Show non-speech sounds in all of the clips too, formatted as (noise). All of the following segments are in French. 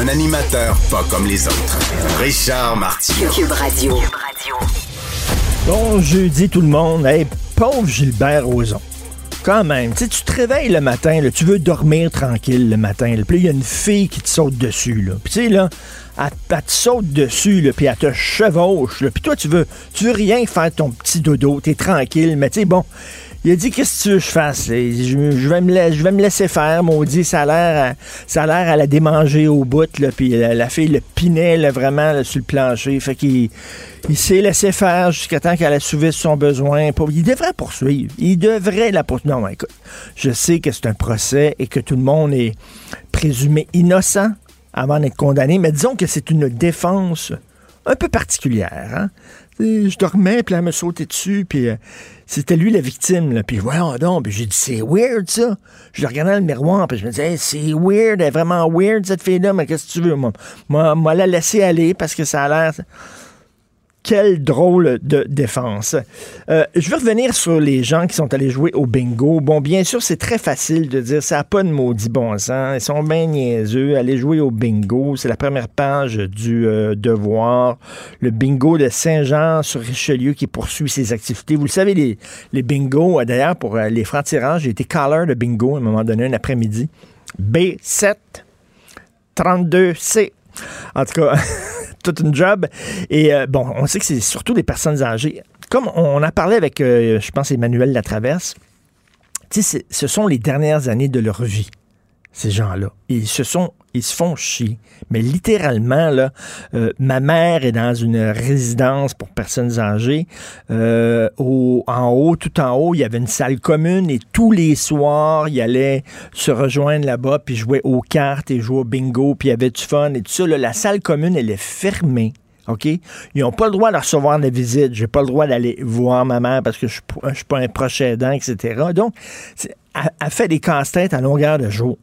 Un animateur pas comme les autres. Richard Martineau. Cube Radio. Bon jeudi tout le monde. Hey, pauvre Gilbert Rozon. Quand même, tu sais, tu te réveilles le matin, là, tu veux dormir tranquille le matin. là, Puis là, il y a une fille qui te saute dessus. Là. Puis tu sais, là, elle, elle te saute dessus, là, puis elle te chevauche. Là. Puis toi, tu veux, tu veux rien faire ton petit dodo, t'es tranquille. Mais tu sais, bon, il a dit qu'est-ce que tu veux que je fasse? Je, vais me laisser faire, maudit. Ça a l'air, à- la démanger au bout, puis la, fille le pinait vraiment sur le plancher. Fait qu'il il s'est laissé faire jusqu'à temps qu'elle assouvisse son besoin. Il devrait poursuivre. Il devrait la poursuivre. Non, écoute, je sais que c'est un procès et que tout le monde est présumé innocent avant d'être condamné, mais disons que c'est une défense un peu particulière. Hein? Je dormais, puis elle me sautait dessus, puis euh, c'était lui la victime. Là. Puis voyons donc, puis j'ai dit, c'est weird ça. Je le regardais dans le miroir, puis je me disais, c'est weird, elle vraiment weird cette fille-là, mais qu'est-ce que tu veux? Moi, moi, moi la laisser aller parce que ça a l'air... Quelle drôle de défense. Euh, je veux revenir sur les gens qui sont allés jouer au bingo. Bon, bien sûr, c'est très facile de dire ça n'a pas de maudit bon sens. Ils sont bien niaiseux. Aller jouer au bingo, c'est la première page du euh, Devoir. Le bingo de Saint-Jean sur Richelieu qui poursuit ses activités. Vous le savez, les, les bingos, euh, d'ailleurs, pour les francs-tireurs, j'ai été caller de bingo à un moment donné, un après-midi. B7 32C. En tout cas, (laughs) toute une job. Et euh, bon, on sait que c'est surtout des personnes âgées. Comme on a parlé avec, euh, je pense, Emmanuel Latraverse, ce sont les dernières années de leur vie, ces gens-là. Ils se sont, ils se font chier. Mais littéralement, là, euh, ma mère est dans une résidence pour personnes âgées. Euh, au, en haut, tout en haut, il y avait une salle commune et tous les soirs, il allait se rejoindre là-bas puis jouer aux cartes et jouer au bingo puis il y avait du fun et tout ça. là. la salle commune, elle est fermée. OK? Ils n'ont pas le droit de recevoir des visites. J'ai pas le droit d'aller voir ma mère parce que je ne suis pas un proche aidant, etc. Donc, elle fait des casse-têtes à longueur de jour.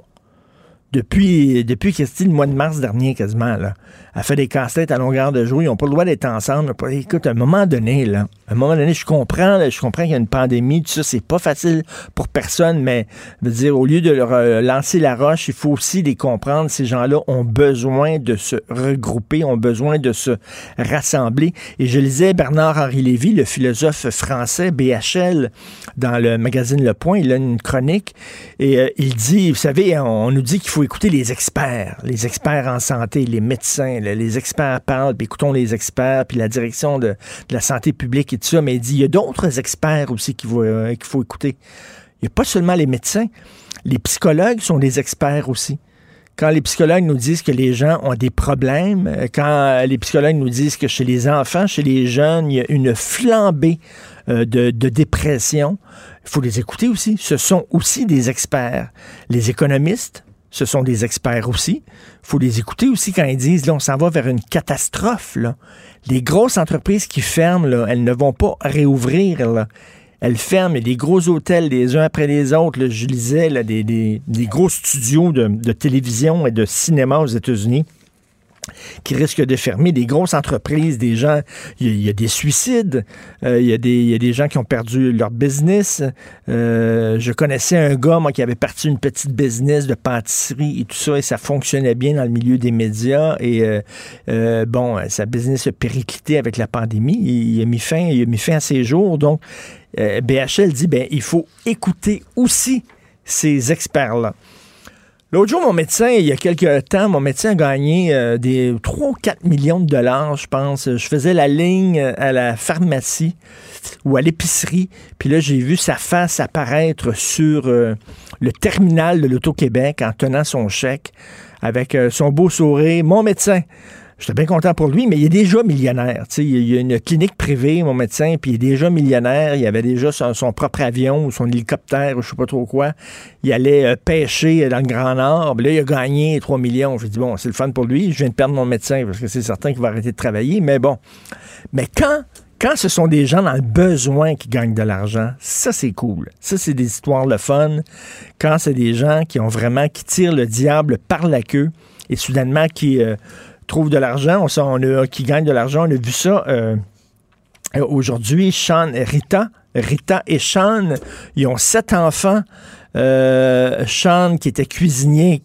Depuis, depuis c'était le mois de mars dernier, quasiment, là. Elle fait des casse-têtes à longueur de jour. Ils n'ont pas le droit d'être ensemble. Écoute, à un moment donné, là, à un moment donné, je comprends, là, je comprends qu'il y a une pandémie, tout ça, c'est pas facile pour personne, mais, je veux dire, au lieu de leur euh, lancer la roche, il faut aussi les comprendre. Ces gens-là ont besoin de se regrouper, ont besoin de se rassembler. Et je lisais Bernard-Henri Lévy, le philosophe français, BHL, dans le magazine Le Point, il a une chronique et euh, il dit, vous savez, on nous dit qu'il faut écouter les experts, les experts en santé, les médecins, les experts parlent, puis écoutons les experts, puis la direction de, la santé publique et tout ça, mais il dit, il y a d'autres experts aussi qu'il faut, euh, écouter. Il n'y a pas seulement les médecins, les psychologues sont des experts aussi quand les psychologues nous disent que les gens ont des problèmes, euh, quand les psychologues nous disent que chez les enfants, chez les jeunes, il y a une flambée euh, de, de dépression, il faut les écouter aussi. Ce sont aussi des experts. Les économistes, ce sont des experts aussi. Faut les écouter aussi quand ils disent, là, on s'en va vers une catastrophe. Les grosses entreprises qui ferment, elles ne vont pas réouvrir. Elles ferment, a des gros hôtels les uns après les autres. là. je lisais là, des, gros studios de télévision et de cinéma aux États-Unis qui risquent de fermer, des grosses entreprises, des gens, il y a, des suicides, euh, il, y a des, il y a des gens qui ont perdu leur business. Euh, je connaissais un gars, moi, qui avait parti une petite business de pâtisserie et tout ça, et ça fonctionnait bien dans le milieu des médias. Et euh, euh, bon, sa business a périclité avec la pandémie. Il, il a mis fin, il a mis fin à ses jours. Donc, euh, BHL dit, ben, il faut écouter aussi ces experts-là. L'autre jour, mon médecin, il y a quelques temps, mon médecin a gagné euh, des 3 ou 4 millions de dollars, je pense. Je faisais la ligne à la pharmacie ou à l'épicerie, puis là, j'ai vu sa face apparaître sur euh, le terminal de l'Auto-Québec en tenant son chèque avec euh, son beau sourire. Mon médecin, J'étais bien content pour lui, mais il est déjà millionnaire. sais, il y a une clinique privée, mon médecin, puis il est déjà millionnaire. Il avait déjà son, propre avion ou son hélicoptère ou je sais pas trop quoi. Il allait euh, pêcher dans le Grand Nord. Là, il a gagné 3 millions. Je dis bon, c'est le fun pour lui. Je viens de perdre mon médecin parce que c'est certain qu'il va arrêter de travailler. Mais bon. Mais quand quand ce sont des gens dans le besoin qui gagnent de l'argent, ça c'est cool. Ça c'est des histoires le fun. Quand c'est des gens qui ont vraiment qui tirent le diable par la queue et soudainement qui euh, trouvent de l'argent, on, on a, qui gagnent de l'argent, on a vu ça euh, aujourd'hui. Sean et Rita, Rita et Sean, ils ont sept enfants. Euh, Sean, qui était cuisinier,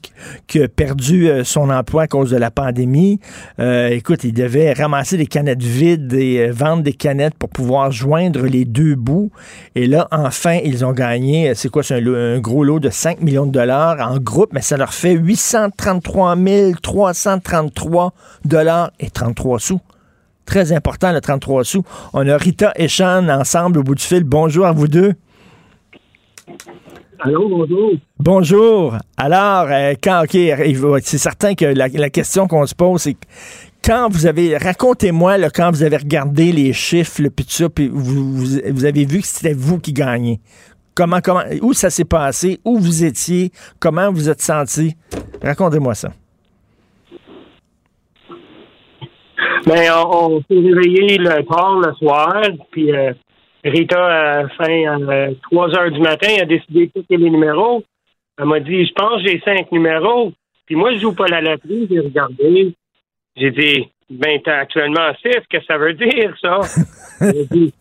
qui a perdu euh, son emploi à cause de la pandémie. Euh, écoute, il devait ramasser des canettes vides et vendre des canettes pour pouvoir joindre les deux bouts. Et là, enfin, ils ont gagné, c'est quoi, c'est un, gros lot de 5 millions de dollars en groupe, mais ça leur fait 833 333 dollars et 33 sous. Très important, le 33 sous. On a Rita et Sean ensemble au bout du fil. Bonjour à vous deux. Allô, bonjour. Bonjour. Alors, euh, quand, OK, c'est certain que la, question qu'on se pose, c'est quand vous avez, racontez-moi, quand vous avez regardé les chiffres, le puis tout ça, puis vous, vous, avez vu que c'était vous qui gagnez. Comment, comment, où ça s'est passé, où vous étiez, comment vous êtes senti? Racontez-moi ça. Ben, on, s'est réveillé le tard le soir, puis euh, Rita, à fin à 3 heures du matin, a décidé de piquer les numéros. Elle m'a dit, je pense que j'ai cinq numéros. Puis moi, je joue pas la loterie. J'ai regardé. J'ai dit, ben, t'as actuellement six. Qu'est-ce que ça veut dire, ça? (laughs) elle, a dit,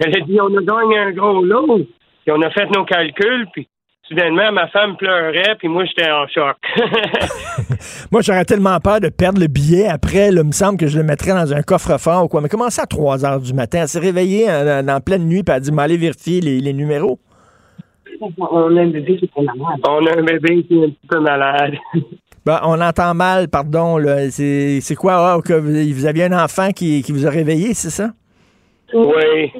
elle a dit, on a gagné un gros lot. Puis on a fait nos calculs. Puis soudainement, ma femme pleurait, puis moi, j'étais en choc. (laughs) moi, j'aurais tellement peur de perdre le billet après. il me semble que je le mettrais dans un coffre-fort ou quoi. Mais comment ça, à 3 heures du matin? Elle s'est réveillée en, en, pleine nuit, puis elle a dit, m'aller vérifier les, numéros. On a un bébé qui est un malade. On a un bébé qui est un petit peu malade. (laughs) Ben, on entend mal, pardon. C'est quoi? Ah, que vous, aviez un enfant qui, qui vous a réveillé, c'est ça? Oui.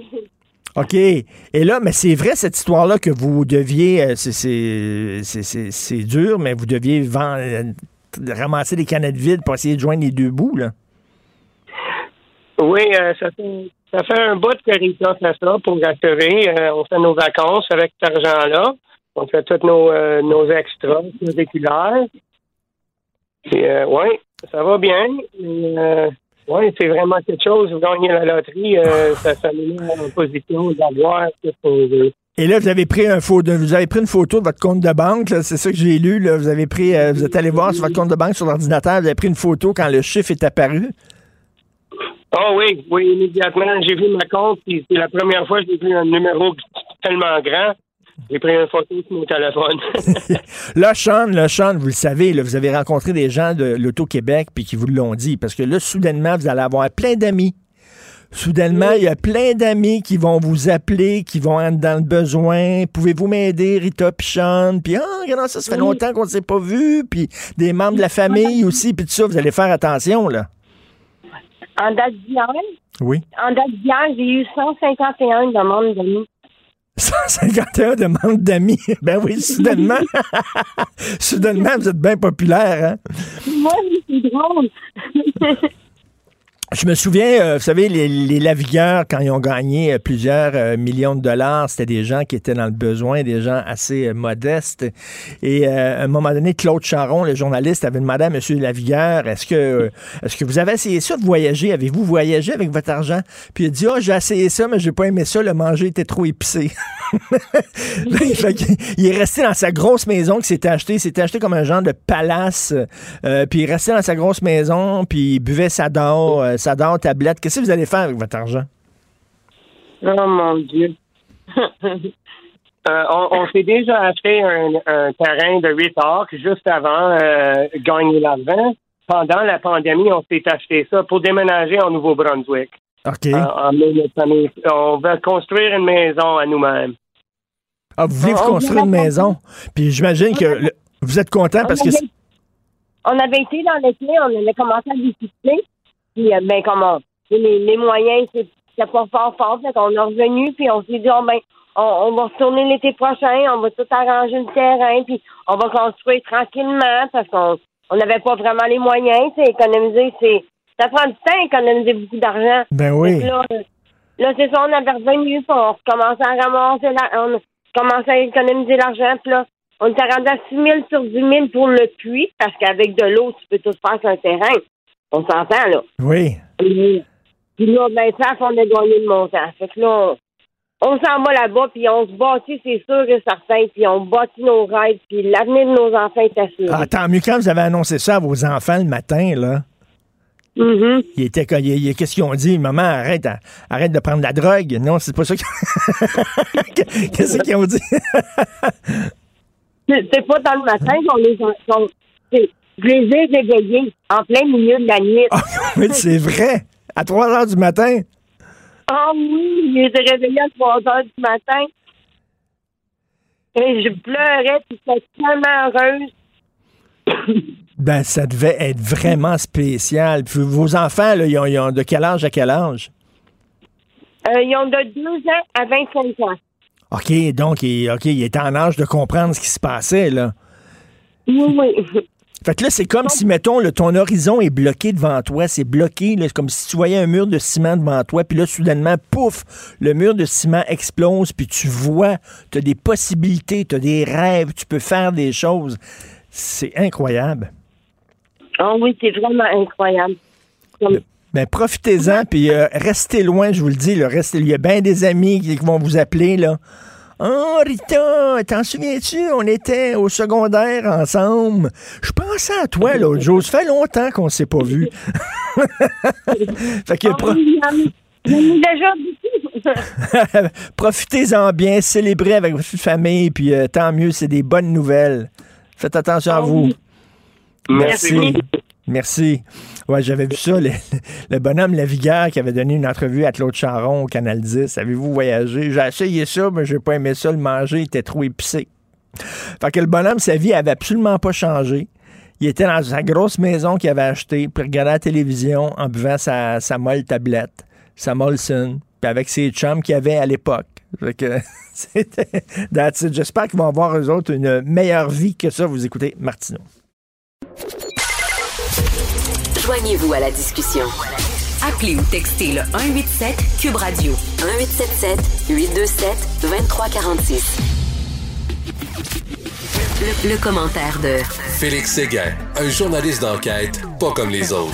OK. Et là, mais c'est vrai cette histoire-là que vous deviez, euh, c'est dur, mais vous deviez vendre, euh, ramasser des canettes vides pour essayer de joindre les deux bouts, là. Oui, euh, ça, fait, ça fait un bout que Rita fait ça pour rassurer. on fait nos vacances avec cet argent-là. On fait tous nos, nos extras curriculaires. oui, ça va bien. Oui, c'est vraiment quelque chose. Vous gagnez la loterie, euh, (laughs) ça, ça met en position d'avoir ce qu'on. Et là, vous avez pris un photo, vous avez pris une photo de votre compte de banque, c'est ça que j'ai lu. Là. Vous avez pris, euh, vous êtes allé voir sur votre compte de banque sur l'ordinateur, vous avez pris une photo quand le chiffre est apparu? Oh oui, oui, immédiatement. J'ai vu ma compte, c'est la première fois que j'ai vu un numéro tellement grand. J'ai pris une photo sur mon téléphone. (laughs) là, Sean, là, Sean, vous le savez, là, vous avez rencontré des gens de l'Auto-Québec puis qui vous l'ont dit. Parce que là, soudainement, vous allez avoir plein d'amis. Soudainement, il y a plein d'amis qui vont vous appeler, qui vont être dans le besoin. Pouvez-vous m'aider, Rita puis Sean? Puis, ah, regardez ça, ça fait longtemps qu'on ne s'est pas vu. Puis, des membres de la famille aussi. Puis tout ça, vous allez faire attention, là. En date d'hier? Oui. En date d'hier, j'ai eu 151 demandes d'amis. 151 demandes d'amis. (laughs) Ben oui, soudainement. (laughs) soudainement, vous êtes bien populaire, hein? Moi, c'est drôle. (laughs) Je me souviens, euh, vous savez, les, les, lavigueurs, quand ils ont gagné euh, plusieurs euh, millions de dollars, c'était des gens qui étaient dans le besoin, des gens assez modestes. Et à un moment donné, Claude Charon, le journaliste, avait demandé à M. Lavigueur, est-ce que est-ce que vous avez essayé ça de voyager? Avez-vous voyagé avec votre argent? Puis il a dit, oh, j'ai essayé ça, mais j'ai pas aimé ça, le manger était trop épicé. (laughs) il est resté dans sa grosse maison qui s'était acheté, s'était acheté comme un genre de palace, puis il restait dans sa grosse maison, puis il buvait sa dor ça dort, tablette. Qu'est-ce que vous allez faire avec votre argent? Oh mon Dieu. (laughs) Euh, on, s'est déjà acheté un, terrain de 8 arcs juste avant euh, gagner l'argent. Pendant la pandémie, on s'est acheté ça pour déménager en Nouveau-Brunswick. OK. Euh, on va construire une maison à nous-mêmes. Ah, vous voulez vous construire une maison? Puis j'imagine que vous êtes content parce que... On avait été dans l'été, on avait commencé à visiter. Puis, euh, ben, comment, les, les moyens, c'est pas fort fort. Fait qu'on est revenu, puis on s'est dit, oh, ben, on, va retourner l'été prochain, on va tout arranger le terrain, puis on va construire tranquillement parce qu'on on n'avait pas vraiment les moyens. C'est économiser, c'est ça prend du temps économiser beaucoup d'argent. Ben oui. Là, là c'est ça, on avait revenu, puis on recommençait à ramasser, la, on commençait à économiser l'argent, puis là, on était rendu à 6 000 sur 10 000 pour le puits, parce qu'avec de l'eau, tu peux tout faire sur un terrain. On s'entend, là. Oui. Puis puis là, ben, ça, on a gagné le montant. Fait que là, on, on s'en va là-bas, puis on se bâtit, c'est sûr et certain, puis on bâtit nos rêves, puis l'avenir de nos enfants est assuré. Ah, tant mieux quand vous avez annoncé ça à vos enfants le matin, là. Mhm. Ils étaient quand- ils- ils- qu'est-ce qu'ils ont dit? Maman, arrête, à- arrête de prendre de la drogue. Non, c'est pas ça qu'ils (laughs) Qu'est-ce qu'ils ont dit? C'est pas dans le matin qu'on les a. c'est- Je les ai réveillés en plein milieu de la nuit. Ah, (laughs) oui, c'est vrai. À 3 heures du matin. Ah oui, je les ai réveillés à 3 heures du matin. Et je pleurais, puis j'étais tellement heureuse. (coughs) Ben, ça devait être vraiment spécial. Puis vos enfants, là, ils ont, ils ont de quel âge à quel âge? Euh, ils ont de 2 ans à 25 ans. OK, donc, il, OK, il était en âge de comprendre ce qui se passait, là. Oui, oui. Fait que là, c'est comme si, mettons, là, ton horizon est bloqué devant toi. C'est bloqué, là, c'est comme si tu voyais un mur de ciment devant toi. Puis là, soudainement, pouf, le mur de ciment explose. Puis tu vois, tu as des possibilités, tu as des rêves, tu peux faire des choses. C'est incroyable. Ah oui, c'est vraiment incroyable. Comme- Ben, profitez-en, puis euh, restez loin, je vous le dis. Là, restez, il y a bien des amis qui vont vous appeler. là. Oh, Rita, t'en souviens-tu? On était au secondaire ensemble. Je pensais à toi l'autre (laughs) jour. Ça fait longtemps qu'on s'est pas vu. (laughs) fait que pro- (laughs) profitez-en bien, célébrez avec votre famille, puis euh, tant mieux, c'est des bonnes nouvelles. Faites attention à Ah vous. Merci. Merci. Ouais, j'avais vu ça, le, le bonhomme Lavigueur qui avait donné une entrevue à Claude Charon au Canal 10. Avez-vous voyagé? J'ai essayé ça, mais j'ai pas aimé ça le manger, il était trop épicé. Fait que le bonhomme, sa vie avait absolument pas changé. Il était dans sa grosse maison qu'il avait achetée, puis regardait la télévision en buvant sa, sa molle tablette, sa Molson, puis avec ses chums qu'il avait à l'époque. (laughs) C'était. J'espère qu'ils vont avoir eux autres une meilleure vie que ça. Vous écoutez Martineau. Joignez-vous à la discussion. Appelez ou textez le 187 Cube Radio. 1877 827 2346. Le, le commentaire de Félix Séguin, un journaliste d'enquête pas comme les autres.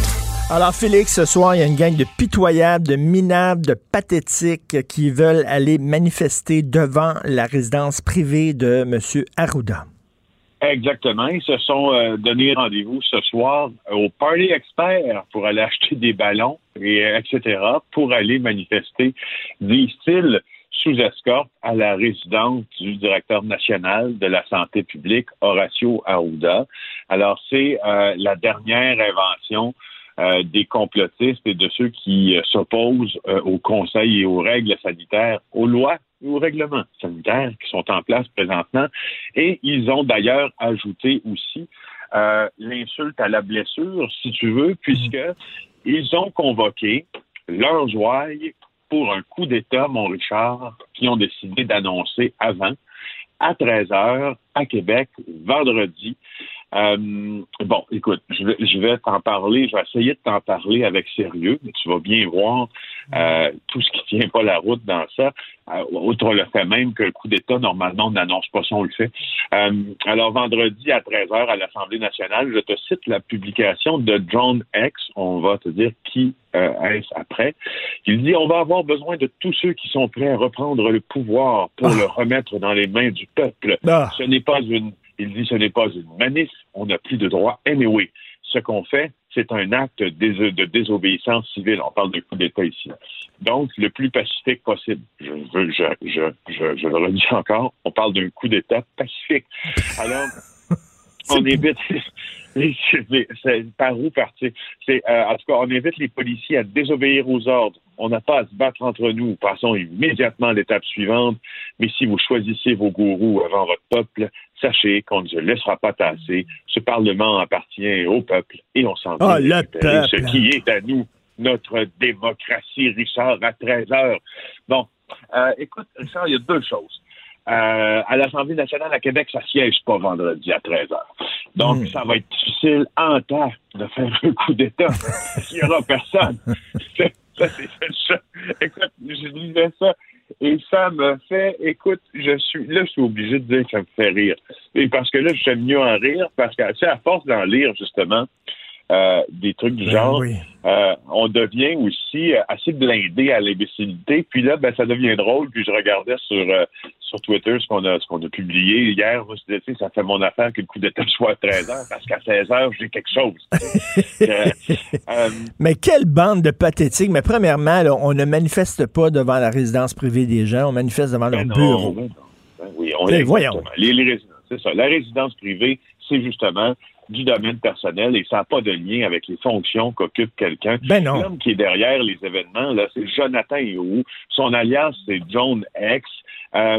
Alors, Félix, ce soir, il y a une gang de pitoyables, de minables, de pathétiques qui veulent aller manifester devant la résidence privée de M. Arruda. Exactement. Ils se sont euh, donné rendez-vous ce soir au Party Expert pour aller acheter des ballons, et, euh, etc., pour aller manifester, disent-ils, sous escorte à la résidence du directeur national de la santé publique, Horacio Arruda. Alors, c'est euh, la dernière invention des complotistes et de ceux qui s'opposent euh, au conseil et aux règles sanitaires, aux lois aux règlements sanitaires qui sont en place présentement. Et ils ont d'ailleurs ajouté aussi euh, l'insulte à la blessure, si tu veux, puisque ils ont convoqué leurs ouailles pour un coup d'État, mon Richard, qui ont décidé d'annoncer avant, à 13 heures, à Québec, vendredi. Euh, bon, écoute, je vais, je vais t'en parler, je vais essayer de t'en parler avec sérieux, mais tu vas bien voir euh, tout ce qui tient pas la route dans ça. Euh, outre le fait même que le coup d'État, normalement, on n'annonce pas ça, on le fait. Euh, alors, vendredi à 13h à l'Assemblée nationale, je te cite la publication de John X. On va te dire qui euh, est-ce après. Il dit On va avoir besoin de tous ceux qui sont prêts à reprendre le pouvoir pour le remettre dans les mains du peuple. Ah. Ce n'est pas une. Il dit ce n'est pas une manif, on n'a plus de droit. Anyway, ce qu'on fait, c'est un acte de désobéissance civile. On parle de coup d'État ici. Donc, le plus pacifique possible. Je, veux- je, je, je, je le redis encore, on parle d'un coup d'État pacifique. Alors, (laughs) on évite. C'est- c'est par où partir? C'est, euh, en tout cas, on évite les policiers à désobéir aux ordres. On n'a pas à se battre entre nous. Passons immédiatement à l'étape suivante. Mais si vous choisissez vos gourous avant votre peuple, sachez qu'on ne se laissera pas tasser. Ce Parlement appartient au peuple et on s'en vient le peuple. Ce qui est à nous, notre démocratie, Richard, à 13 heures. Bon, euh, écoute, Richard, il y a deux choses. Euh, à l'Assemblée nationale à Québec, ça siège pas vendredi à 13 h. Donc, Mm. ça va être difficile en temps de faire un coup d'État. (laughs) Il n'y aura personne. (laughs) Ça, ça, c'est ça. Écoute, je lisais ça et ça me fait, écoute, je suis, là, je suis obligé de dire que ça me fait rire. Et parce que là, j'aime mieux en rire parce que, tu sais, à force d'en lire, justement, euh, des trucs du Ben genre, oui. euh, on devient aussi euh, assez blindé à l'imbécilité. Puis là, ben, ça devient drôle. Puis je regardais sur euh, sur Twitter ce qu'on a ce qu'on a publié hier. Moi, je disais, ça fait mon affaire que le coup d'état (laughs) soit à 13 heures parce qu'à 16 heures, j'ai quelque chose. (laughs) Mais quelle bande de pathétiques. Mais premièrement, là, on ne manifeste pas devant la résidence privée des gens, on manifeste devant leur ben non, bureau. ben non. Oui, on est voyons. Les, les c'est ça. La résidence privée, c'est justement du domaine personnel et ça n'a pas de lien avec les fonctions qu'occupe quelqu'un. Ben non. L'homme qui est derrière les événements, là, c'est Jonathan Héroux. Son alias, c'est John X. Euh,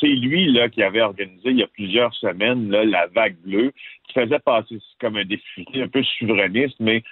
c'est lui là qui avait organisé il y a plusieurs semaines là, la vague bleue, qui faisait passer comme un défi un peu souverainiste, mais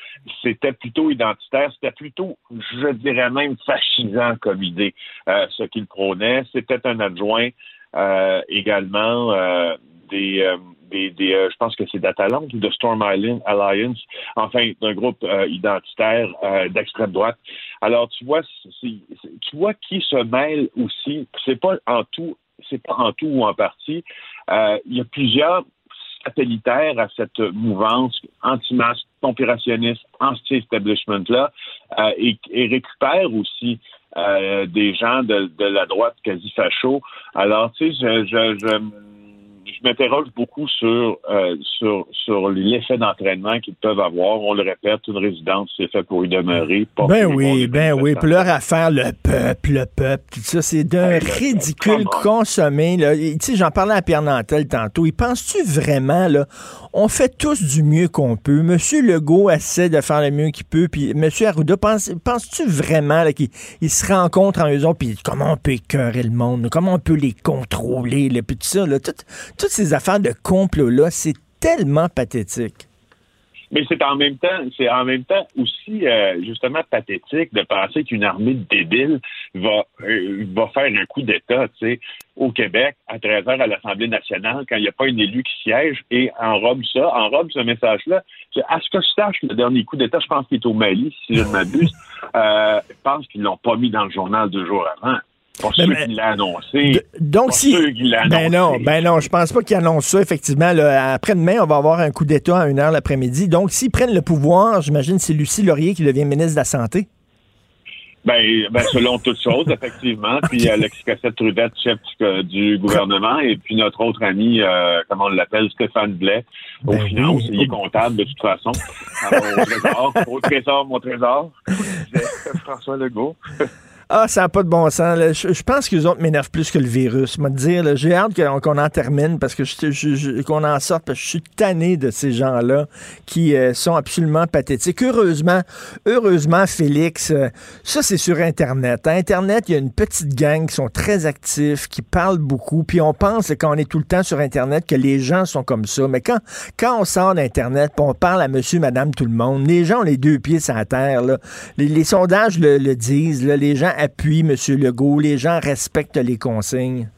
c'était plutôt identitaire, c'était plutôt, je dirais même, fascisant comme idée, euh, ce qu'il prônait. C'était un adjoint euh, également euh, des, euh, euh, je pense que c'est d'Atalante ou de Storm Island Alliance, enfin d'un groupe euh, identitaire d'extrême droite. Alors tu vois, tu vois qui se mêle aussi. C'est pas en tout, c'est pas en tout ou en partie. Il y a plusieurs satellitaires à cette mouvance anti-masque, conspirationniste, anti-establishment-là, et, et récupère aussi des gens de, la droite quasi facho. Alors, tu sais, je, je m'interroge beaucoup sur, euh, sur, sur l'effet d'entraînement qu'ils peuvent avoir. On le répète, une résidence, c'est fait pour y demeurer. Pas Ben oui, ben oui. Puis leur affaire, le peuple, le peuple, tout ça, c'est d'un Hey, ridicule consommé. Tu sais, j'en parlais à Pierre Nantel tantôt. Il pense-tu vraiment, là, on fait tous du mieux qu'on peut? Monsieur Legault essaie de faire le mieux qu'il peut. Puis Monsieur Arruda, pense, penses-tu vraiment qu'ils ils se rencontrent en eux autres? Puis comment on peut écœurer le monde? Comment on peut les contrôler? Là, puis tout ça, là, tout- toutes ces affaires de complot-là, c'est tellement pathétique. Mais c'est en même temps, c'est en même temps aussi euh, justement pathétique de penser qu'une armée de débiles va euh, va faire un coup d'État, tu sais, au Québec à 13 heures à l'Assemblée nationale quand il n'y a pas un élu qui siège et enrobe ça, enrobe ce message-là. À ce que je sache, le dernier coup d'État, je pense qu'il est au Mali, si je ne m'abuse. Euh, je pense qu'ils l'ont pas mis dans le journal deux jours avant. Pas sûr mais- qu'il l'a annoncé. Donc, Pas si. qu'il l'a Ben annoncé. non, ben non, je pense pas qu'ils annoncent ça, effectivement. là. Après-demain, on va avoir un coup d'État à 1h l'après-midi. Donc, s'ils prennent le pouvoir, j'imagine que c'est Lucie Laurier qui devient ministre de la Santé. Ben, ben selon toutes choses, effectivement. (laughs) Puis Alexis Cassette-Trudette, chef du, du gouvernement, et puis notre autre ami, euh, comment on l'appelle, Stéphane Blais, aux Ben finances. oui. Il est comptable de toute façon. Alors, au trésor, au trésor, mon trésor. (laughs) François Legault. (laughs) Ah, ça n'a pas de bon sens. Je, je pense que les autres m'énervent plus que le virus. Te dire, j'ai hâte qu'on en termine parce que je- je- je- qu'on en sorte parce que je suis tanné de ces gens-là qui euh, sont absolument pathétiques. Heureusement, heureusement, Félix, euh, ça c'est sur Internet. À Internet, il y a une petite gang qui sont très actifs, qui parlent beaucoup, puis on pense quand on est tout le temps sur Internet que les gens sont comme ça. Mais quand, quand on sort d'Internet, on parle à monsieur, madame, tout le monde, les gens ont les deux pieds sur la terre. Les, sondages le, disent. les gens appuient M. Legault. Les gens respectent les consignes.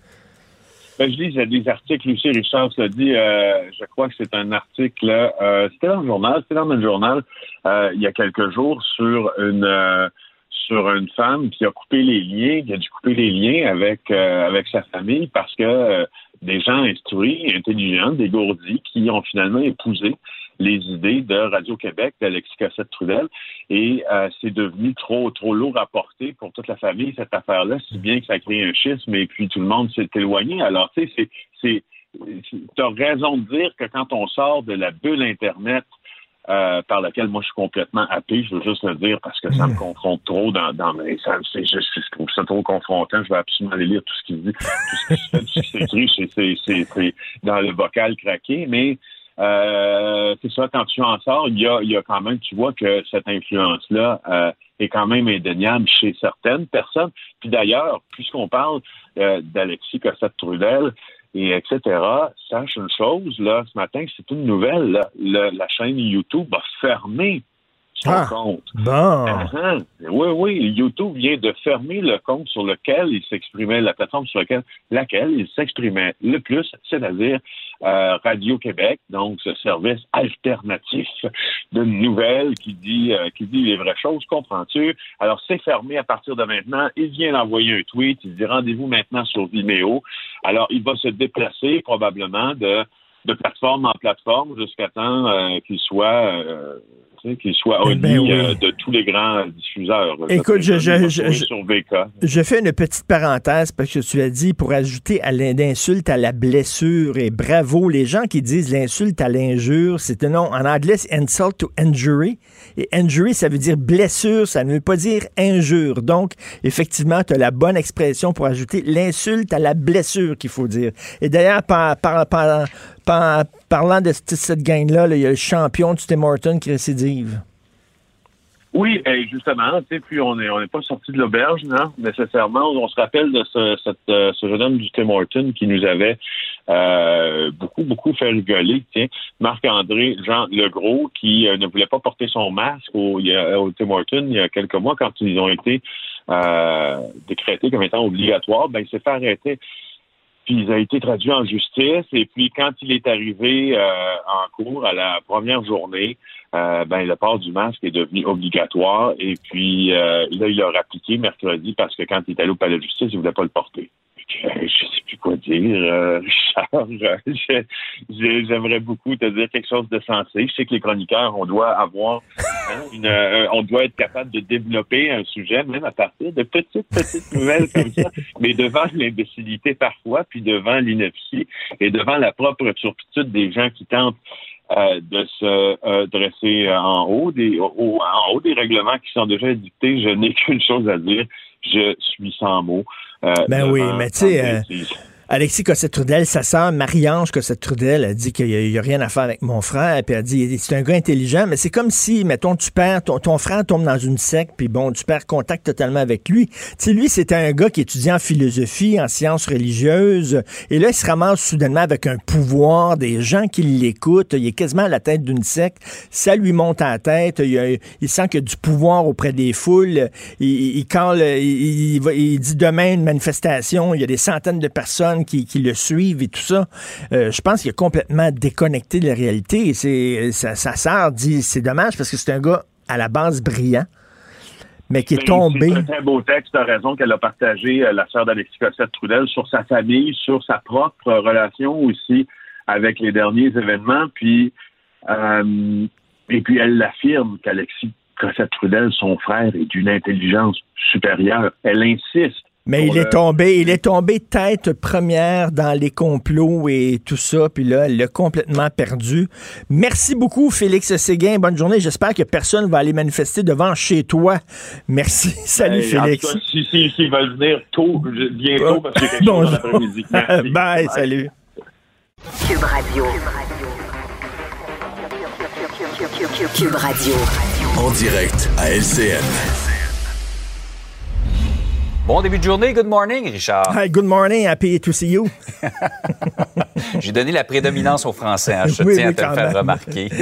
Ben, je lis des articles, Lucie Richard l'a dit, euh, je crois que c'est un article, euh, c'était dans le journal, c'était dans le journal euh, il y a quelques jours sur une sur une femme qui a coupé les liens, qui a dû couper les liens avec avec sa famille parce que des gens instruits, intelligents, dégourdis, qui ont finalement épousé les idées de Radio-Québec, d'Alexis Cossette-Trudel, et euh, c'est devenu trop trop lourd à porter pour toute la famille, cette affaire-là, si bien que ça a créé un schisme, et puis tout le monde s'est éloigné. Alors, tu sais, c'est-. Tu as raison de dire que quand on sort de la bulle Internet euh, par laquelle moi je suis complètement happé, je veux juste le dire parce que ça me confronte trop dans, mes. Ça, c'est, je, trouve ça trop confrontant. Je vais absolument aller lire tout ce qu'il dit, tout ce qui fait, tout ce s'écrit, c'est, c'est, c'est dans le vocal craqué. Mais euh, c'est ça, quand tu en sors, il y a, y a quand même, tu vois que cette influence-là euh, est quand même indéniable chez certaines personnes. Puis d'ailleurs, puisqu'on parle euh, d'Alexis Cossette-Trudel, et etc. Sache une chose, là, ce matin, c'est une nouvelle. là. Le- la chaîne YouTube a fermé son Ah. compte. Bon. Ah. Oui, oui. YouTube vient de fermer le compte sur lequel il s'exprimait, la plateforme sur laquelle, laquelle il s'exprimait le plus, c'est-à-dire euh, Radio-Québec, donc ce service alternatif de nouvelles qui dit euh, qui dit les vraies choses, comprends-tu? Alors, c'est fermé à partir de maintenant. Il vient d'envoyer un tweet, il dit rendez-vous maintenant sur Vimeo. Alors, il va se déplacer probablement de de plateforme en plateforme jusqu'à temps euh, qu'il soit euh, qu'il soit Eh ben oui. euh, de tous les grands diffuseurs. Écoute, je- je- je- je- fais une petite parenthèse parce que tu as dit pour ajouter à l'insulte à la blessure et bravo les gens qui disent l'insulte à l'injure, c'est un nom en anglais c'est insult to injury et injury ça veut dire blessure, ça ne veut pas dire injure. Donc effectivement, tu as la bonne expression pour ajouter l'insulte à la blessure qu'il faut dire. Et d'ailleurs par, par, par- par- parlant de cette, gang-là, là, il y a le champion du Tim Horton qui récidive. Oui, et justement, puis on n'est on n'est pas sorti de l'auberge, non, nécessairement. On se rappelle de ce, euh, jeune homme du Tim Horton qui nous avait euh, beaucoup, beaucoup fait rigoler. Tiens, Marc-André Jean Legros, qui euh, ne voulait pas porter son masque au, au Tim Horton il y a quelques mois quand ils ont été décrétés comme étant obligatoires, ben il s'est fait arrêter. Puis il a été traduit en justice. Et puis quand il est arrivé euh, en cours à la première journée, euh, ben le port du masque est devenu obligatoire. Et puis euh, là, il l'a appliqué mercredi parce que quand il est allé au palais de justice, il voulait pas le porter. Euh, Je sais plus quoi dire, euh, (laughs) Richard. J'aimerais beaucoup te dire quelque chose de sensé. Je sais que les chroniqueurs, on doit avoir, hein, une, euh, on doit être capable de développer un sujet, même à partir de petites, petites nouvelles comme ça. (laughs) Mais devant l'imbécilité parfois, puis devant l'ineptie et devant la propre turpitude des gens qui tentent euh, de se euh, dresser en haut des au- en haut des règlements qui sont déjà dictés, je n'ai (laughs) qu'une chose à dire. Je suis sans mots. euh, Ben oui, mais tu sais, Alexis Cossette-Trudel, sa sœur Marie-Ange Cossette-Trudel, a dit qu'il n'y a, rien à faire avec mon frère, puis elle a dit c'est un gars intelligent, mais c'est comme si, mettons, tu perds, ton, frère tombe dans une secte, puis bon, tu perds contact totalement avec lui. Tu sais, lui, c'était un gars qui étudiait en philosophie, en sciences religieuses, et là, il se ramasse soudainement avec un pouvoir, des gens qui l'écoutent, il est quasiment à la tête d'une secte, ça lui monte à la tête, il, sent qu'il y a du pouvoir auprès des foules, il, il dit demain une manifestation, il y a des centaines de personnes qui, qui le suivent et tout ça. Euh, je pense qu'il est complètement déconnecté de la réalité. Et c'est, sa, sa sœur dit c'est dommage parce que c'est un gars à la base brillant, mais qui est tombé. C'est un très beau texte, tu as raison, qu'elle a partagé, euh, la sœur d'Alexis Cossette-Trudel, sur sa famille, sur sa propre relation aussi avec les derniers événements. Puis, euh, et puis, elle l'affirme qu'Alexis Cossette-Trudel, son frère, est d'une intelligence supérieure. Elle insiste. Mais il est tombé, il est tombé tête première dans les complots et tout ça, puis là, elle l'a complètement perdu. Merci beaucoup, Félix Séguin. Bonne journée. J'espère que personne va aller manifester devant chez toi. Merci. (laughs) Salut, Hey, Félix. cas, si, si, s'ils veulent venir tôt, bientôt, parce quelque chose l'après-midi. (laughs) Merci. Bye, salut. Cube Radio. Cube Radio. En direct à LCN. Bon début de journée, good morning, Richard. Hi, good morning, happy to see you. (laughs) J'ai donné la prédominance aux Français, hein, je Oui, tiens oui, à te le faire même. remarquer. (laughs)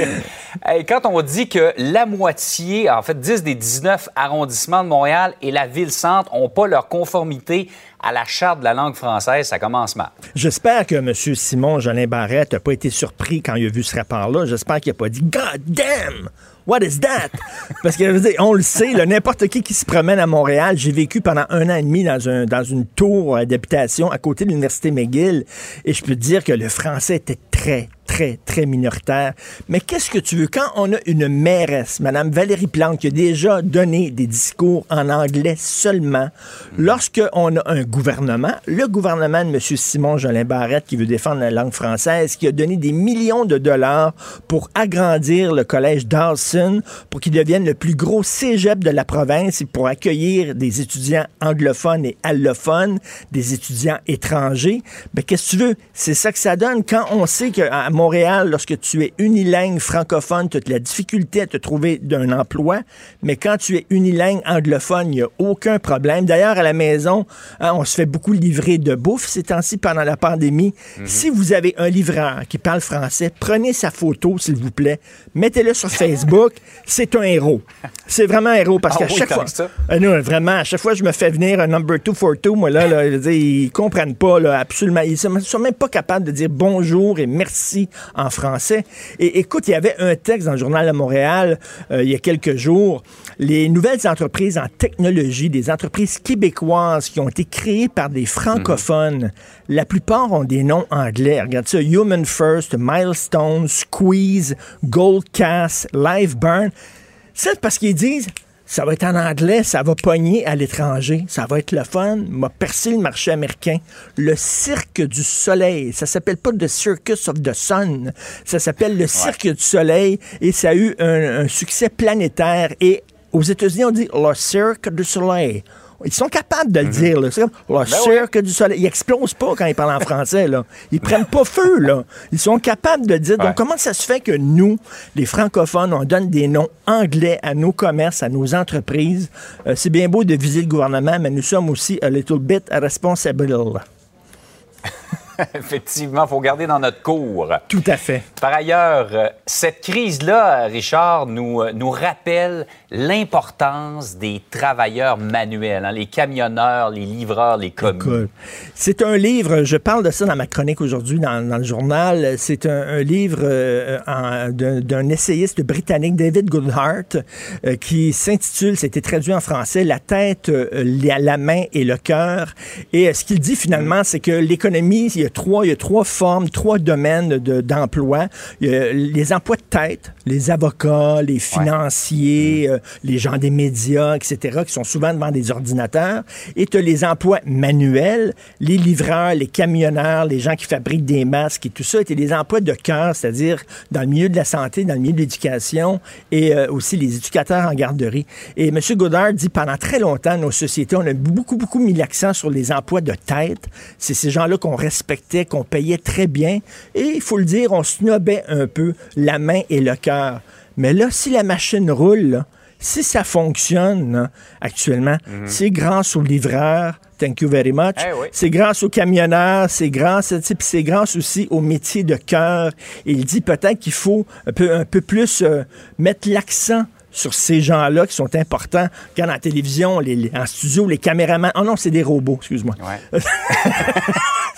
Hey, quand on dit que la moitié, en fait 10 des 19 arrondissements de Montréal et la ville-centre n'ont pas leur conformité à la charte de la langue française, ça commence mal. J'espère que M. Simon Jolin Barrette n'a pas été surpris quand il a vu ce rapport-là. J'espère qu'il n'a pas dit God damn! What is that? (laughs) Parce que je veux dire, on le sait, n'importe qui qui se promène à Montréal, j'ai vécu pendant un an et demi dans, un, dans une tour euh, d'habitation à côté de l'Université McGill, et je peux te dire que le français était très, très, très minoritaire. Mais qu'est-ce que tu veux? Quand on a une mairesse, Mme Valérie Plante, qui a déjà donné des discours en anglais seulement, lorsque on a un gouvernement, le gouvernement de M. Simon Jolin Barrette, qui veut défendre la langue française, qui a donné des millions de dollars pour agrandir le collège Dawson, pour qu'il devienne le plus gros cégep de la province et pour accueillir des étudiants anglophones et allophones, des étudiants étrangers. Mais qu'est-ce que tu veux? C'est ça que ça donne quand on sait qu'à Montréal, lorsque tu es unilingue francophone, tu as de la difficulté à te trouver d'un emploi, mais quand tu es unilingue anglophone, il n'y a aucun problème. D'ailleurs, à la maison, hein, on se fait beaucoup livrer de bouffe ces temps-ci pendant la pandémie. Si vous avez un livreur qui parle français, prenez sa photo, s'il vous plaît, mettez-le sur Facebook. C'est un héros. C'est vraiment un héros parce Ah qu'à oui, chaque fois. ça? Ah non, vraiment, à chaque fois je me fais venir un number two for two, moi, là, là je veux dire, ils comprennent pas, là, absolument. Ils sont même pas capables de dire bonjour et merci en français. Et écoute, il y avait un texte dans le Journal de Montréal euh, il y a quelques jours. Les nouvelles entreprises en technologie, des entreprises québécoises qui ont été créées par des francophones, la plupart ont des noms anglais. Regarde ça, Human First, Milestone, Squeeze, Goldcast, Liveburn. C'est parce qu'ils disent ça va être en anglais, ça va pogner à l'étranger, ça va être le fun, m'a percé le marché américain. Le cirque du soleil, ça s'appelle pas The Circus of the Sun, ça s'appelle le cirque du soleil et ça a eu un, un succès planétaire. Et aux États-Unis, on dit le cirque du soleil. Ils sont capables de le dire. Là. C'est comme le cirque du soleil. Ils explosent pas quand ils parlent en français. Là. Ils prennent pas feu. Là. Ils sont capables de le dire. Ouais. Donc, comment ça se fait que nous, les francophones, on donne des noms anglais à nos commerces, à nos entreprises? Euh, c'est bien beau de viser le gouvernement, mais nous sommes aussi a little bit responsible. (laughs) Effectivement, il faut garder dans notre cours. Tout à fait. Par ailleurs, euh, cette crise-là, Richard, nous, euh, nous rappelle l'importance des travailleurs manuels, hein, les camionneurs, les livreurs, les commis. C'est un livre, je parle de ça dans ma chronique aujourd'hui dans, dans le journal. C'est un, un livre euh, d'un essayiste britannique, David Goodhart, euh, qui s'intitule, c'était traduit en français, La tête, euh, la, main et le cœur. Et ce qu'il dit finalement, c'est que l'économie, il y a trois, il y a trois formes, trois domaines de- d'emploi. il y a les emplois de tête, les avocats, les financiers, euh, les gens des médias, etc., qui sont souvent devant des ordinateurs. Et tu as les emplois manuels, les livreurs, les camionneurs, les gens qui fabriquent des masques et tout ça. Et les emplois de cœur, c'est-à-dire dans le milieu de la santé, dans le milieu de l'éducation et euh, aussi les éducateurs en garderie. Et M. Godard dit pendant très longtemps, nos sociétés, on a beaucoup, beaucoup mis l'accent sur les emplois de tête. C'est ces gens-là qu'on respectait, qu'on payait très bien. Et il faut le dire, on snobait un peu la main et le cœur. Mais là, si la machine roule, là, si ça fonctionne là, actuellement, c'est grâce aux livreurs. Thank you very much. Eh oui. C'est grâce aux camionneurs, c'est grâce, c'est grâce aussi au métier de cœur. Il dit peut-être qu'il faut un peu, un peu plus euh, mettre l'accent sur ces gens-là qui sont importants. Quand en télévision, les, les- en studio, les caméramans. Oh non, c'est des robots, excuse-moi. Ouais. (laughs)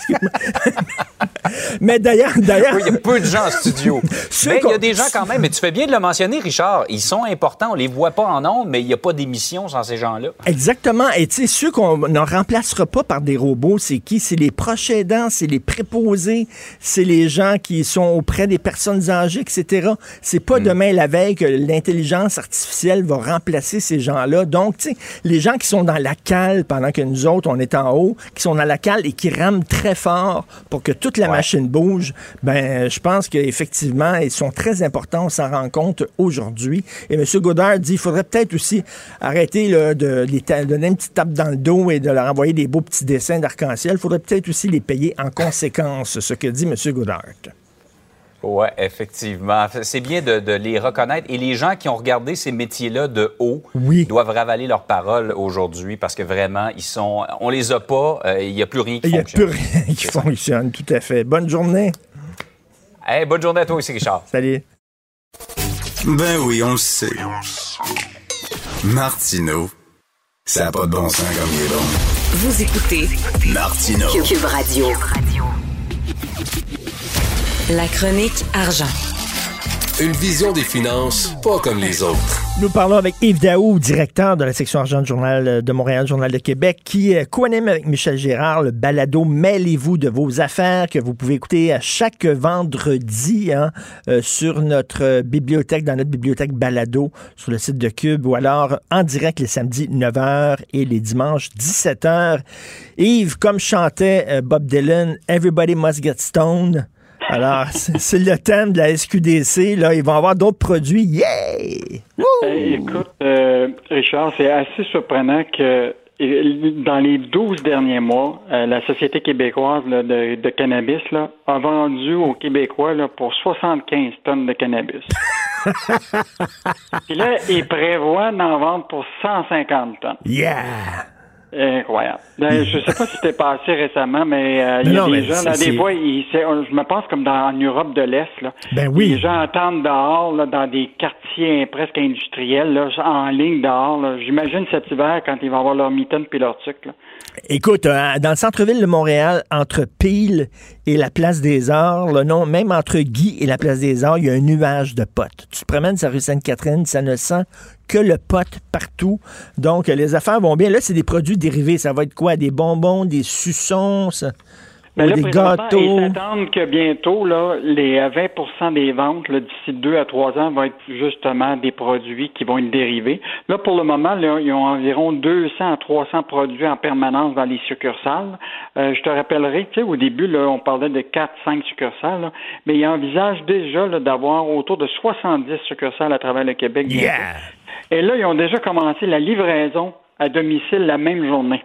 (laughs) Mais d'ailleurs, d'ailleurs. Oui, il y a peu de gens en studio. (laughs) Mais il y a des gens quand même, mais tu fais bien de le mentionner, Richard. Ils sont importants, on les voit pas en ondes, mais il n'y a pas d'émission sans ces gens-là. Exactement. Et tu sais, ceux qu'on ne remplacera pas par des robots, c'est qui? C'est les proches aidants, c'est les préposés, c'est les gens qui sont auprès des personnes âgées, etc. C'est pas demain la veille que l'intelligence artificielle va remplacer ces gens-là. Donc, tu sais, les gens qui sont dans la cale pendant que nous autres, on est en haut, qui sont dans la cale et qui rament très fort pour que toute la Ouais. machine bouge, ben, je pense qu'effectivement, ils sont très importants. On s'en rend compte aujourd'hui. Et M. Godard dit, il faudrait peut-être aussi arrêter là, de les donner une petite tape dans le dos et de leur envoyer des beaux petits dessins d'arc-en-ciel. Il faudrait peut-être aussi les payer en conséquence, ce que dit M. Godard. Oui, effectivement. C'est bien de, de les reconnaître. Et les gens qui ont regardé ces métiers-là de haut Oui. doivent ravaler leurs paroles aujourd'hui parce que vraiment, ils sont. On les a pas, euh, il n'y a plus rien qui Il n'y a fonctionne. plus rien qui fonctionne, tout à fait. Bonne journée. Hey, bonne journée à toi aussi, Richard. Salut. Ben oui, on le sait. Martineau, ça n'a pas de bon sens comme il est bon. Vous écoutez Martineau. Cube, Cube Radio. La chronique argent. Une vision des finances pas comme les autres. Nous parlons avec Yves Daou, directeur de la section argent du Journal de Montréal, Journal de Québec, qui euh, co-anime avec Michel Gérard le balado Mêlez-vous de vos affaires que vous pouvez écouter à chaque vendredi hein, euh, sur notre euh, bibliothèque, dans notre bibliothèque balado sur le site de Cube ou alors en direct les samedis 9h et les dimanches 17h. Yves, comme chantait euh, Bob Dylan, Everybody Must Get Stoned. Alors, c'est le thème de la SQDC. Là, ils vont avoir d'autres produits. Yeah! Eh, écoute, euh, Richard, c'est assez surprenant que dans les 12 derniers mois, euh, la Société québécoise là, de, de, cannabis là, a vendu aux Québécois là, pour 75 tonnes de cannabis. (laughs) Puis là, ils prévoient d'en vendre pour 150 tonnes. Yeah! Incroyable. Ben, (laughs) je sais pas si c'était passé récemment, mais euh, il y a des gens, là, des fois, ils, je me pense comme dans, en Europe de l'Est, là. Ben oui. Les gens attendent dehors, là, dans des quartiers presque industriels, là, en ligne dehors. J'imagine cet hiver, quand ils vont avoir leur mitaine puis leur truc, là. Écoute, euh, dans le centre-ville de Montréal, entre Peel et la Place des Arts, nom, même entre Guy et la Place des Arts, il y a un nuage de potes. Tu te promènes sur la rue Sainte-Catherine, ça ne sent que le pote partout. Donc, les affaires vont bien. Là, c'est des produits dérivés. Ça va être quoi? Des bonbons, des suçons, ça? Là, des gâteaux. Ils s'attendent que bientôt, là, les 20% des ventes d'ici deux à trois ans vont être justement des produits qui vont être dérivés. Là, pour le moment, là, ils ont environ 200 à 300 produits en permanence dans les succursales. Euh, je te rappellerai, tu sais, au début, là, on parlait de 4-5 succursales, là, mais ils envisagent déjà d'avoir autour de 70 succursales à travers le Québec. Yeah! Et là, ils ont déjà commencé la livraison à domicile la même journée.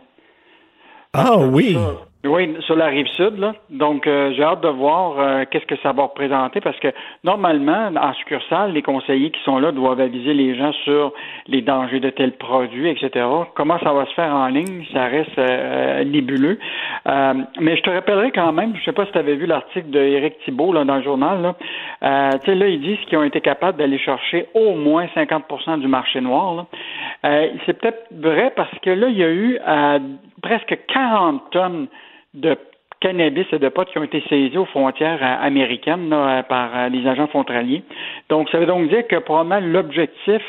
Ah oui! Oui, sur la rive sud, là. Donc, euh, j'ai hâte de voir euh, qu'est-ce que ça va représenter parce que normalement, en succursale, les conseillers qui sont là doivent aviser les gens sur les dangers de tels produits, etc. Comment ça va se faire en ligne, ça reste euh, nébuleux. mais je te rappellerai quand même, je sais pas si tu avais vu l'article de Éric Thibault là, dans le journal, là. tu sais, là, ils disent qu'ils ont été capables d'aller chercher au moins 50% du marché noir. C'est peut-être vrai parce que là, il y a eu presque 40 tonnes de cannabis et de potes qui ont été saisis aux frontières euh, américaines par euh, les agents frontaliers. Donc, ça veut donc dire que probablement l'objectif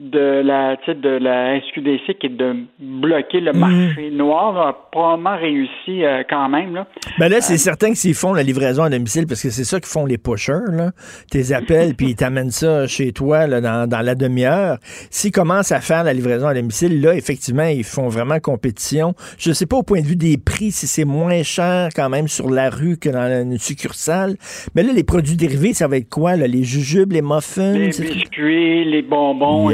de la de la SQDC qui est de bloquer le mhm. marché noir a probablement réussi euh, quand même. Là. Ben là, c'est certain que s'ils font la livraison à domicile, parce que c'est ça qu'ils font les pushers, là, tes appels, (laughs) puis ils t'amènent ça chez toi là, dans, dans la demi-heure. S'ils commencent à faire la livraison à domicile, là, effectivement, ils font vraiment compétition. Je sais pas au point de vue des prix si c'est moins cher quand même sur la rue que dans une succursale. Mais là, les produits dérivés, ça va être quoi? Là? Les jujubes, les muffins? Les biscuits, les bonbons,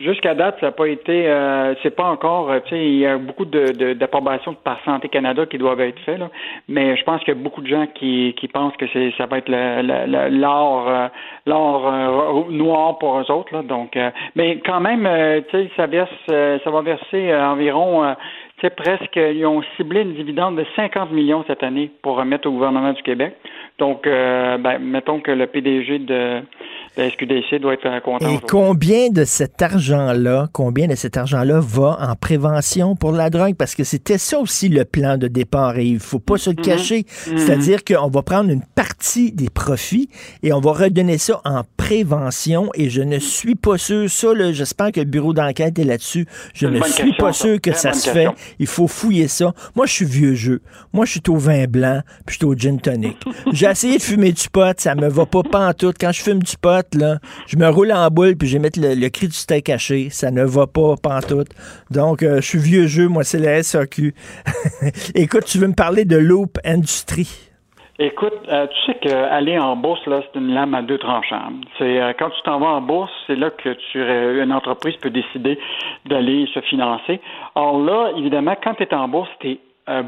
Jusqu'à date, ça n'a pas été, euh, c'est pas encore, euh, tu sais, il y a beaucoup de, d'approbations par Santé Canada qui doivent être faites, mais je pense qu'il y a beaucoup de gens qui, qui pensent que c'est, ça va être l'or, euh, l'or noir pour eux autres, là, donc, mais quand même, tu sais, ça verse, ça va verser environ c'est presque, ils ont ciblé une dividende de 50 millions cette année pour remettre au gouvernement du Québec. Donc, ben, mettons que le PDG de, la SQDC doit être content. Et combien de cet argent-là, combien de cet argent-là va en prévention pour la drogue? Parce que c'était ça aussi le plan de départ et il faut pas se le mhm. cacher. Mhm. C'est-à-dire qu'on va prendre une partie des profits et on va redonner ça en prévention et je ne suis pas sûr, ça, j'espère que le bureau d'enquête est là-dessus. Je ne suis pas sûr que ça se fait. Il faut fouiller ça. Moi, je suis vieux jeu. Moi, je suis au vin blanc puis je suis au gin tonic. (laughs) J'ai essayé de fumer du pot, ça me va pas pantoute. Quand je fume du pot, je me roule en boule puis je vais mettre le, cri du steak caché. Ça ne va pas pantoute. Donc, euh, je suis vieux jeu, moi, c'est la (laughs) SAQ. Écoute, tu veux me parler de Loop Industrie? Écoute, euh, tu sais qu'aller en bourse, là, c'est une lame à deux tranchants. C'est euh, quand tu t'en vas en bourse, c'est là que tu une entreprise peut décider d'aller se financer. Or là, évidemment, quand tu es en bourse, tu es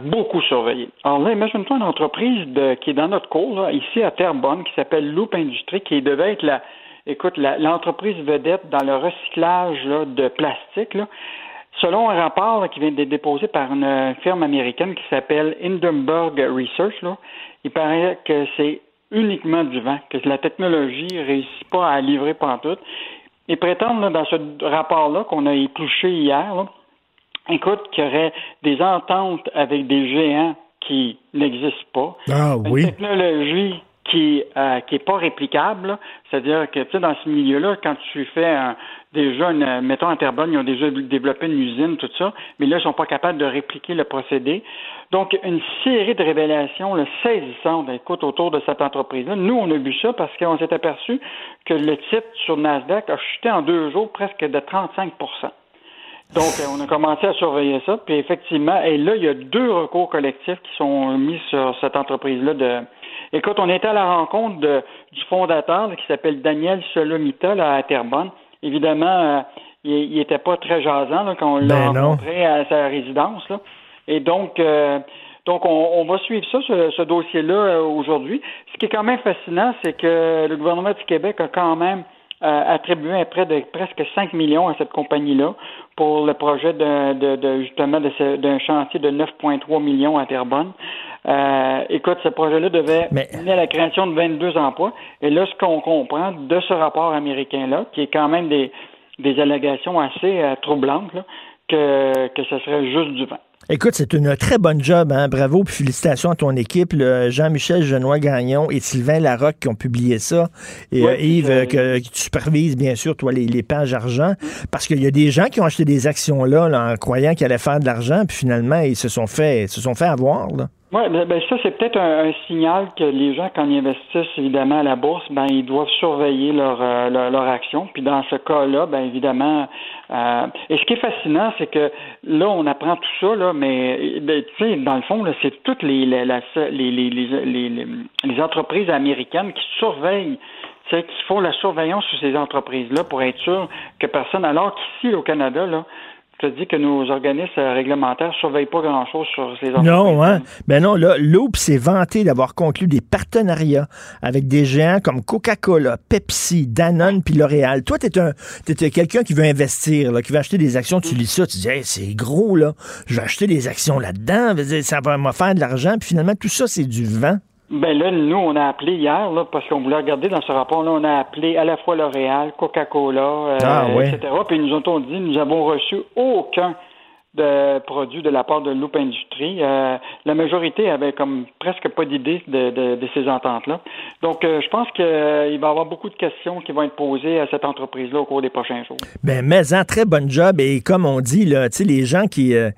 beaucoup surveillé. Alors là, imagine-toi une entreprise de, qui est dans notre cours, ici à Terrebonne, qui s'appelle Loop Industrie, qui devait être la, écoute, l'entreprise vedette dans le recyclage de plastique, selon un rapport qui vient d'être déposé par une firme américaine qui s'appelle Hindenburg Research, il paraît que c'est uniquement du vent, que la technologie ne réussit pas à livrer tout. Ils prétendent dans ce rapport-là qu'on a épluché hier, écoute, qu'il y aurait des ententes avec des géants qui n'existent pas. Ah, une technologie qui euh, qui est pas réplicable. C'est-à-dire que tu sais dans ce milieu-là, quand tu fais un, déjà une, mettons Interbonne, ils ont déjà développé une usine, tout ça, mais là ils sont pas capables de répliquer le procédé. Donc une série de révélations le saisissantes, écoute, autour de cette entreprise-là. Nous on a vu ça parce qu'on s'est aperçu que le titre sur Nasdaq a chuté en deux jours presque de 35 donc, on a commencé à surveiller ça. Puis effectivement, et là, il y a deux recours collectifs qui sont mis sur cette entreprise-là de, Écoute, on était à la rencontre de, du fondateur qui s'appelle Daniel Solomita là, à Terrebonne. Évidemment, euh, il n'était pas très jasant là, quand on l'a Ben rencontré à sa résidence. Là. Et donc, euh, donc on, on va suivre ça, ce, ce dossier-là, euh, aujourd'hui. Ce qui est quand même fascinant, c'est que le gouvernement du Québec a quand même euh, attribué un prêt de presque 5 millions à cette compagnie-là pour le projet de, de, de justement d'un chantier de 9,3 millions à Terrebonne. Euh, écoute, ce projet-là devait Mais- mener à la création de 22 emplois. Et là, ce qu'on comprend de ce rapport américain-là, qui est quand même des, des allégations assez euh, troublantes, là, que, que ce serait juste du vent. Écoute, c'est une très bonne job, hein? bravo, puis félicitations à ton équipe, Jean-Michel Genois Gagnon et Sylvain Larocque qui ont publié ça, et Ouais, euh, Yves, euh, que, que tu supervises bien sûr, toi, les, les pages argent, parce qu'il y a des gens qui ont acheté des actions là, là, en croyant qu'ils allaient faire de l'argent, puis finalement, ils se sont fait, ils se sont fait avoir. Là. Oui, ben, ben, ça, c'est peut-être un, un signal que les gens, quand ils investissent évidemment à la bourse, ben ils doivent surveiller leur, euh, leur, leur action. Puis dans ce cas-là, ben évidemment, euh, et ce qui est fascinant, c'est que là, on apprend tout ça, là, mais ben, tu sais, dans le fond, là, c'est toutes les, les, les, les, les, entreprises américaines qui surveillent tu sais, qui font la surveillance sur ces entreprises-là pour être sûr que personne, alors qu'ici au Canada, là, te dis que nos organismes réglementaires surveillent pas grand-chose sur ces entreprises. Non, hein? Ben non, là, Loop s'est vanté d'avoir conclu des partenariats avec des géants comme Coca-Cola, Pepsi, Danone puis L'Oréal. Toi, t'es un, t'es quelqu'un qui veut investir, là, qui veut acheter des actions. Tu lis ça, tu dis, hey, c'est gros, là. Je vais acheter des actions là-dedans. Ça va me faire de l'argent. Puis finalement, tout ça, c'est du vent. Ben là, nous, on a appelé hier, là, parce qu'on voulait regarder dans ce rapport-là, on a appelé à la fois L'Oréal, Coca-Cola, euh, Ah, etc. Puis ils nous ont dit, nous avons reçu aucun de produits de la part de Loop Industries. Euh, la majorité avait comme presque pas d'idée de, de, de ces ententes-là. Donc, euh, je pense qu'il va y avoir beaucoup de questions qui vont être posées à cette entreprise-là au cours des prochains jours. Ben, mais en très bonne job. Et comme on dit, là, tu sais, les gens qui, euh,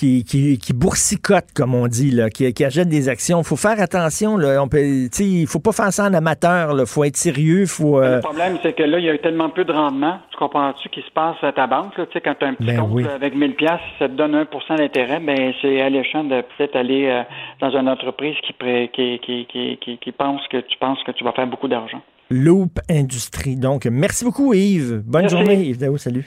qui, qui, qui boursicotent, comme on dit, là, qui, qui achètent des actions, faut faire attention. Là, on peut, tu sais, il faut pas faire ça en amateur. Il faut être sérieux. Faut, euh, Le problème, c'est que là, il y a eu tellement peu de rendement. Tu comprends-tu qui se passe à ta banque? Là? Quand tu as un petit Ben compte oui. avec 1000 pièces, ça te donne 1% d'intérêt, ben c'est alléchant de peut-être aller euh, dans une entreprise qui, pense que tu penses que tu vas faire beaucoup d'argent. Loop Industrie. Donc, merci beaucoup, Yves. Bonne Merci. journée, Yves Daou. Salut.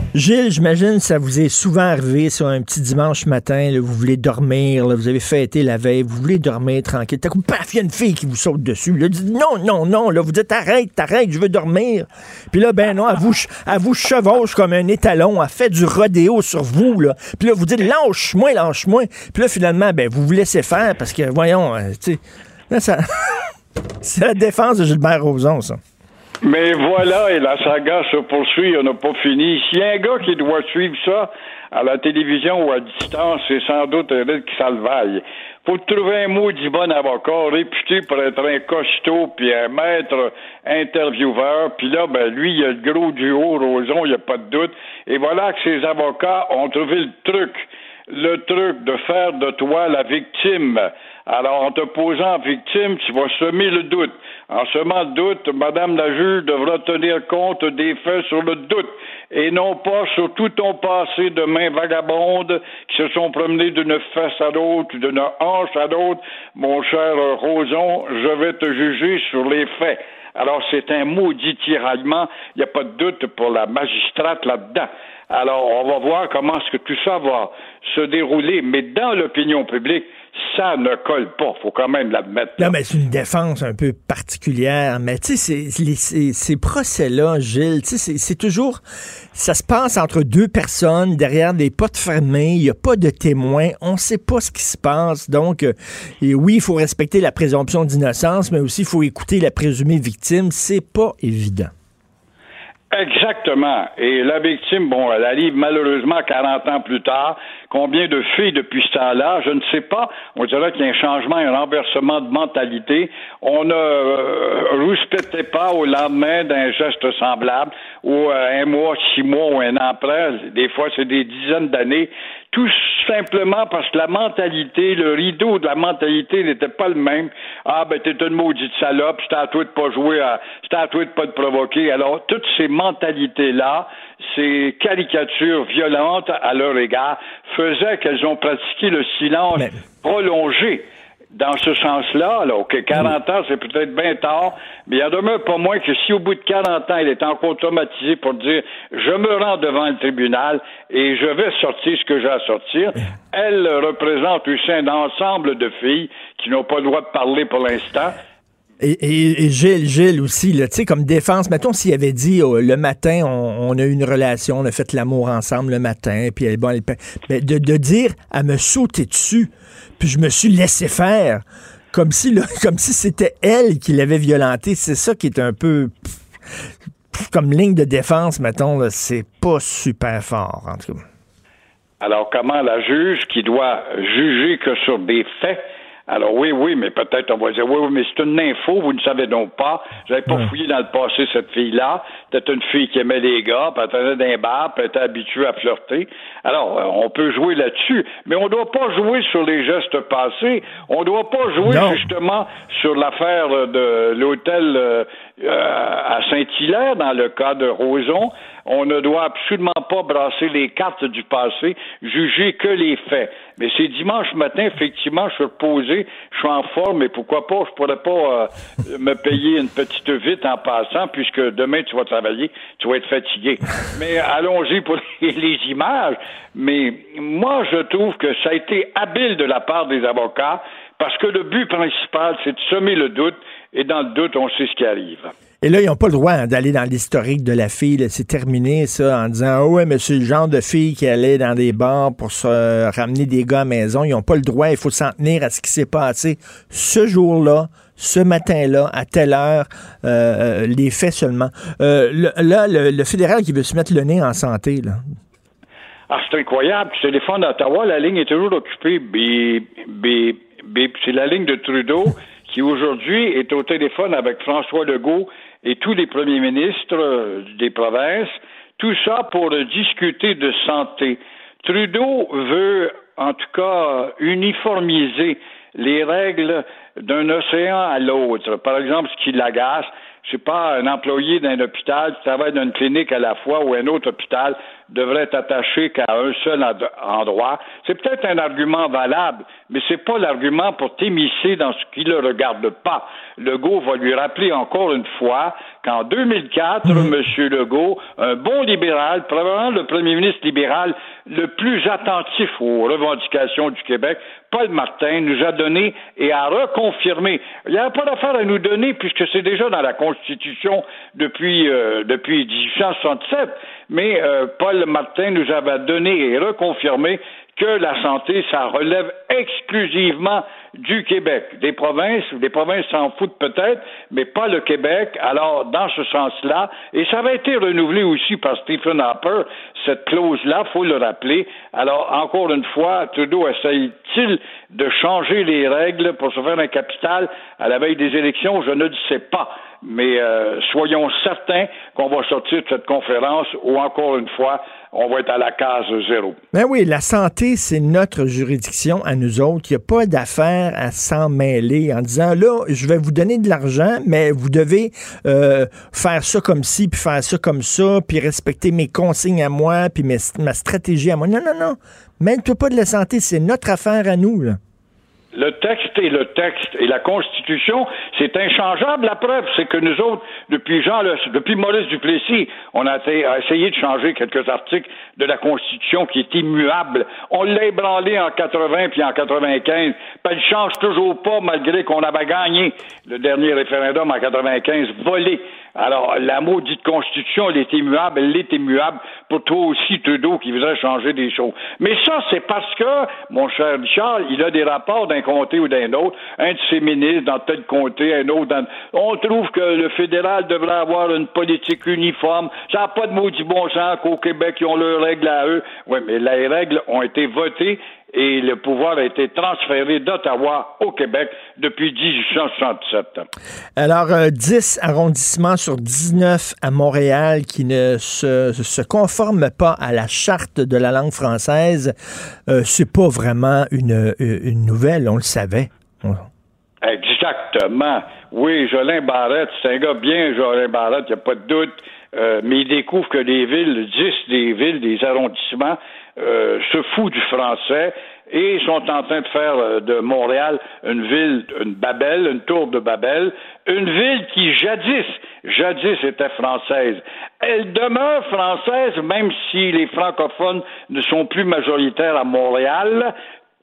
Gilles, j'imagine ça vous est souvent arrivé sur un petit dimanche matin, vous voulez dormir, vous avez fêté la veille, vous voulez dormir tranquille. T'as coup, paf, il y a une fille qui vous saute dessus. Là, dites non, non, non, là, vous dites arrête, arrête, je veux dormir. Puis là, ben non, elle vous, chevauche comme un étalon, elle fait du rodéo sur vous, là. Puis là, vous dites lâche-moi, lâche-moi. Puis là, finalement, ben, vous vous laissez faire parce que, voyons, euh, tu sais, ça... (laughs) C'est la défense de Gilbert Rozon, ça. Mais voilà, et la saga se poursuit, on n'a pas fini. S'il y a un gars qui doit suivre ça à la télévision ou à distance, c'est sans doute Eric Salvaille. Faut trouver un maudit bon avocat réputé pour être un costaud puis un maître intervieweur. Puis là, ben lui, il a le gros duo, Roson, il n'y a pas de doute. Et voilà que ces avocats ont trouvé le truc le truc de faire de toi la victime. Alors, en te posant victime, tu vas semer le doute. En semant le doute, Madame la juge devra tenir compte des faits sur le doute et non pas sur tout ton passé de mains vagabondes qui se sont promenées d'une fesse à l'autre, d'une hanche à l'autre. Mon cher Roson, je vais te juger sur les faits. Alors, c'est un maudit tiraillement. Il n'y a pas de doute pour la magistrate là-dedans. Alors, on va voir comment est-ce que tout ça va se dérouler. Mais dans l'opinion publique, ça ne colle pas. faut quand même l'admettre. Non, mais c'est une défense un peu particulière. Mais tu sais, ces, procès-là, Gilles, tu sais, c'est c'est toujours. Ça se passe entre deux personnes derrière des portes fermées. Il n'y a pas de témoins. On ne sait pas ce qui se passe. Donc, euh, et oui, il faut respecter la présomption d'innocence, mais aussi il faut écouter la présumée victime. C'est pas évident. Exactement. Et la victime, bon, elle arrive malheureusement 40 ans plus tard. Combien de filles depuis ce temps-là? Je ne sais pas. On dirait qu'il y a un changement, un renversement de mentalité. On ne euh, rouspétait pas au lendemain d'un geste semblable ou euh, un mois, six mois ou un an après. Des fois, c'est des dizaines d'années. Tout simplement parce que la mentalité, le rideau de la mentalité n'était pas le même. Ah, ben, t'es une maudite salope, c'était à toi de pas jouer, c'était à toi de pas te provoquer. Alors, toutes ces mentalités-là, ces caricatures violentes à leur égard faisaient qu'elles ont pratiqué le silence prolongé dans ce sens-là, alors que 40 ans, c'est peut-être bien tard, mais il y en demeure pas moins que si au bout de 40 ans, il est encore traumatisé pour dire je me rends devant le tribunal et je vais sortir ce que j'ai à sortir, (laughs) elle représente aussi un ensemble de filles qui n'ont pas le droit de parler pour l'instant. Et, Gilles, Gilles aussi, tu sais, comme défense, mettons s'il avait dit oh, le matin, on, a eu une relation, on a fait l'amour ensemble le matin, puis elle, bon, elle, ben, de, de dire à me sauter dessus, puis je me suis laissé faire. Comme si, (laughs) comme si c'était elle qui l'avait violenté. C'est ça qui est un peu comme ligne de défense, mettons, c'est pas super fort, en tout cas. Alors, comment la juge qui doit juger que sur des faits alors oui, oui, mais peut-être on va dire oui, oui, mais c'est une info, vous ne savez donc pas. J'avais pas fouillé dans le passé cette fille-là. C'était une fille qui aimait les gars, puis elle d'un bar, puis elle était habituée à flirter. Alors, euh, on peut jouer là-dessus, mais on ne doit pas jouer sur les gestes passés. On ne doit pas jouer justement sur l'affaire de l'hôtel euh, à Saint-Hilaire, dans le cas de Roson. On ne doit absolument pas brasser les cartes du passé, juger que les faits. Mais c'est dimanche matin, effectivement, je suis reposé, je suis en forme, mais pourquoi pas, je pourrais pas euh, me payer une petite vite en passant, puisque demain tu vas travailler, tu vas être fatigué. Mais allons-y pour (laughs) les images. Mais moi, je trouve que ça a été habile de la part des avocats, parce que le but principal, c'est de semer le doute, et dans le doute, on sait ce qui arrive. Et là, ils n'ont pas le droit d'aller dans l'historique de la fille. C'est terminé, ça, en disant Ah ouais, mais c'est le genre de fille qui allait dans des bars pour se ramener des gars à la maison. Ils n'ont pas le droit. Il faut s'en tenir à ce qui s'est passé ce jour-là, ce matin-là, à telle heure, euh, les faits seulement. Euh, là, le, fédéral qui veut se mettre le nez en santé, là. Ah, c'est incroyable. Tu téléphones d'Ottawa, la ligne est toujours occupée. c'est la ligne de Trudeau (laughs) qui aujourd'hui est au téléphone avec François Legault et tous les premiers ministres euh, des provinces, tout ça pour discuter de santé. Trudeau veut, en tout cas, uniformiser les règles d'un océan à l'autre. Par exemple, ce qui l'agace, sais pas, un employé d'un hôpital qui travaille dans une clinique à la fois ou un autre hôpital devrait être attaché qu'à un seul endroit. C'est peut-être un argument valable, mais c'est pas l'argument pour t'émisser dans ce qui ne le regarde pas. Legault va lui rappeler encore une fois qu'en 2004, mmh. M. Legault, un bon libéral, probablement le premier ministre libéral le plus attentif aux revendications du Québec, Paul Martin, nous a donné et a reconfirmé. Il n'y a pas d'affaire à nous donner puisque c'est déjà dans la Constitution depuis, euh, depuis 1867, mais euh, Paul Martin nous avait donné et reconfirmé que la santé, ça relève exclusivement du Québec. Des provinces, des provinces s'en foutent peut-être, mais pas le Québec. Alors, dans ce sens-là, et ça avait été renouvelé aussi par Stephen Harper, cette clause-là, faut le rappeler. Alors, encore une fois, Trudeau essaye-t-il de changer les règles pour se faire un capital à la veille des élections? Je ne le sais pas mais euh, soyons certains qu'on va sortir de cette conférence où, encore une fois, on va être à la case zéro. Ben oui, la santé, c'est notre juridiction à nous autres. Il n'y a pas d'affaire à s'en mêler en disant, là, je vais vous donner de l'argent, mais vous devez euh, faire ça comme ci, puis faire ça comme ça, puis respecter mes consignes à moi, puis ma stratégie à moi. Non, non, non. Mêle-toi pas de la santé, c'est notre affaire à nous. Là. Le texte est le texte et la Constitution, c'est inchangeable. La preuve, c'est que nous autres, depuis Jean, depuis Maurice Duplessis, on a, essayé de changer quelques articles de la Constitution qui est immuable. On l'a ébranlé en 80 puis en 95, puis elle change toujours pas malgré qu'on avait gagné le dernier référendum en 95, volé. Alors, la maudite Constitution, elle est immuable, elle est immuable pour toi aussi, Trudeau, qui voudrait changer des choses. Mais ça, c'est parce que, mon cher Richard, il a des rapports d'un comté ou d'un autre, un de ses ministres dans tel comté, un autre dans... On trouve que le fédéral devrait avoir une politique uniforme. Ça n'a pas de maudit bon sens qu'au Québec, ils ont leurs règles à eux. Oui, mais les règles ont été votées et le pouvoir a été transféré d'Ottawa au Québec depuis 1867. Alors, euh, 10 arrondissements sur 19 à Montréal qui ne se, se conforment pas à la charte de la langue française, euh, c'est pas vraiment une, une nouvelle, on le savait. Exactement. Oui, Jolin Barrette, c'est un gars bien, Jolin Barrette, il n'y a pas de doute. Euh, mais il découvre que des villes, 10 des villes, des arrondissements, euh, se foutent du français et sont en train de faire euh, de Montréal une ville, une Babel, une tour de Babel, une ville qui jadis, jadis était française. Elle demeure française même si les francophones ne sont plus majoritaires à Montréal,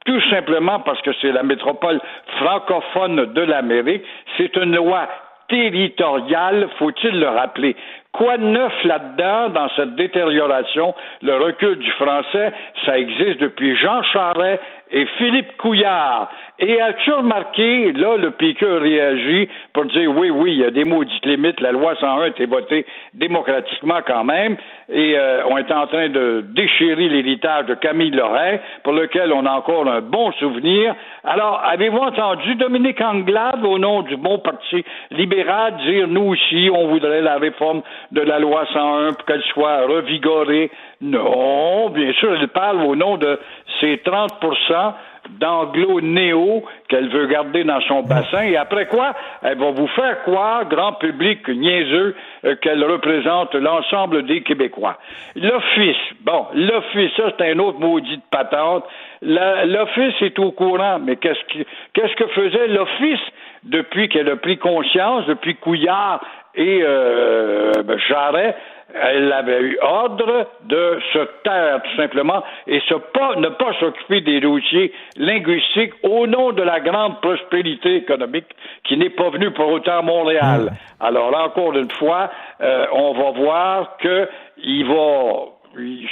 tout simplement parce que c'est la métropole francophone de l'Amérique. C'est une loi territoriale, faut-il le rappeler. Quoi de neuf là-dedans, dans cette détérioration, le recul du français, ça existe depuis Jean Charest et Philippe Couillard. Et as-tu remarqué, là, le piqueur réagit pour dire oui, oui, il y a des maudites limites, la loi 101 a été votée démocratiquement quand même, et euh, on est en train de déchirer l'héritage de Camille Lorrain, pour lequel on a encore un bon souvenir. Alors, avez-vous entendu Dominique Anglade, au nom du bon parti libéral, dire nous aussi, on voudrait la réforme de la loi 101 pour qu'elle soit revigorée? Non, bien sûr, elle parle au nom de ces 30% d'anglo-néo qu'elle veut garder dans son bassin. Et après quoi, elle va vous faire croire, grand public niaiseux, euh, qu'elle représente l'ensemble des Québécois. L'Office, bon, l'Office, ça c'est un autre maudit patente. L'Office est au courant, mais qu'est-ce que, que faisait l'Office depuis qu'elle a pris conscience, depuis Couillard et euh, Jarret elle avait eu ordre de se taire tout simplement et pas, ne pas s'occuper des dossiers linguistiques au nom de la grande prospérité économique qui n'est pas venue pour autant à Montréal. Mm. Alors là, encore une fois, euh, on va voir qu'il va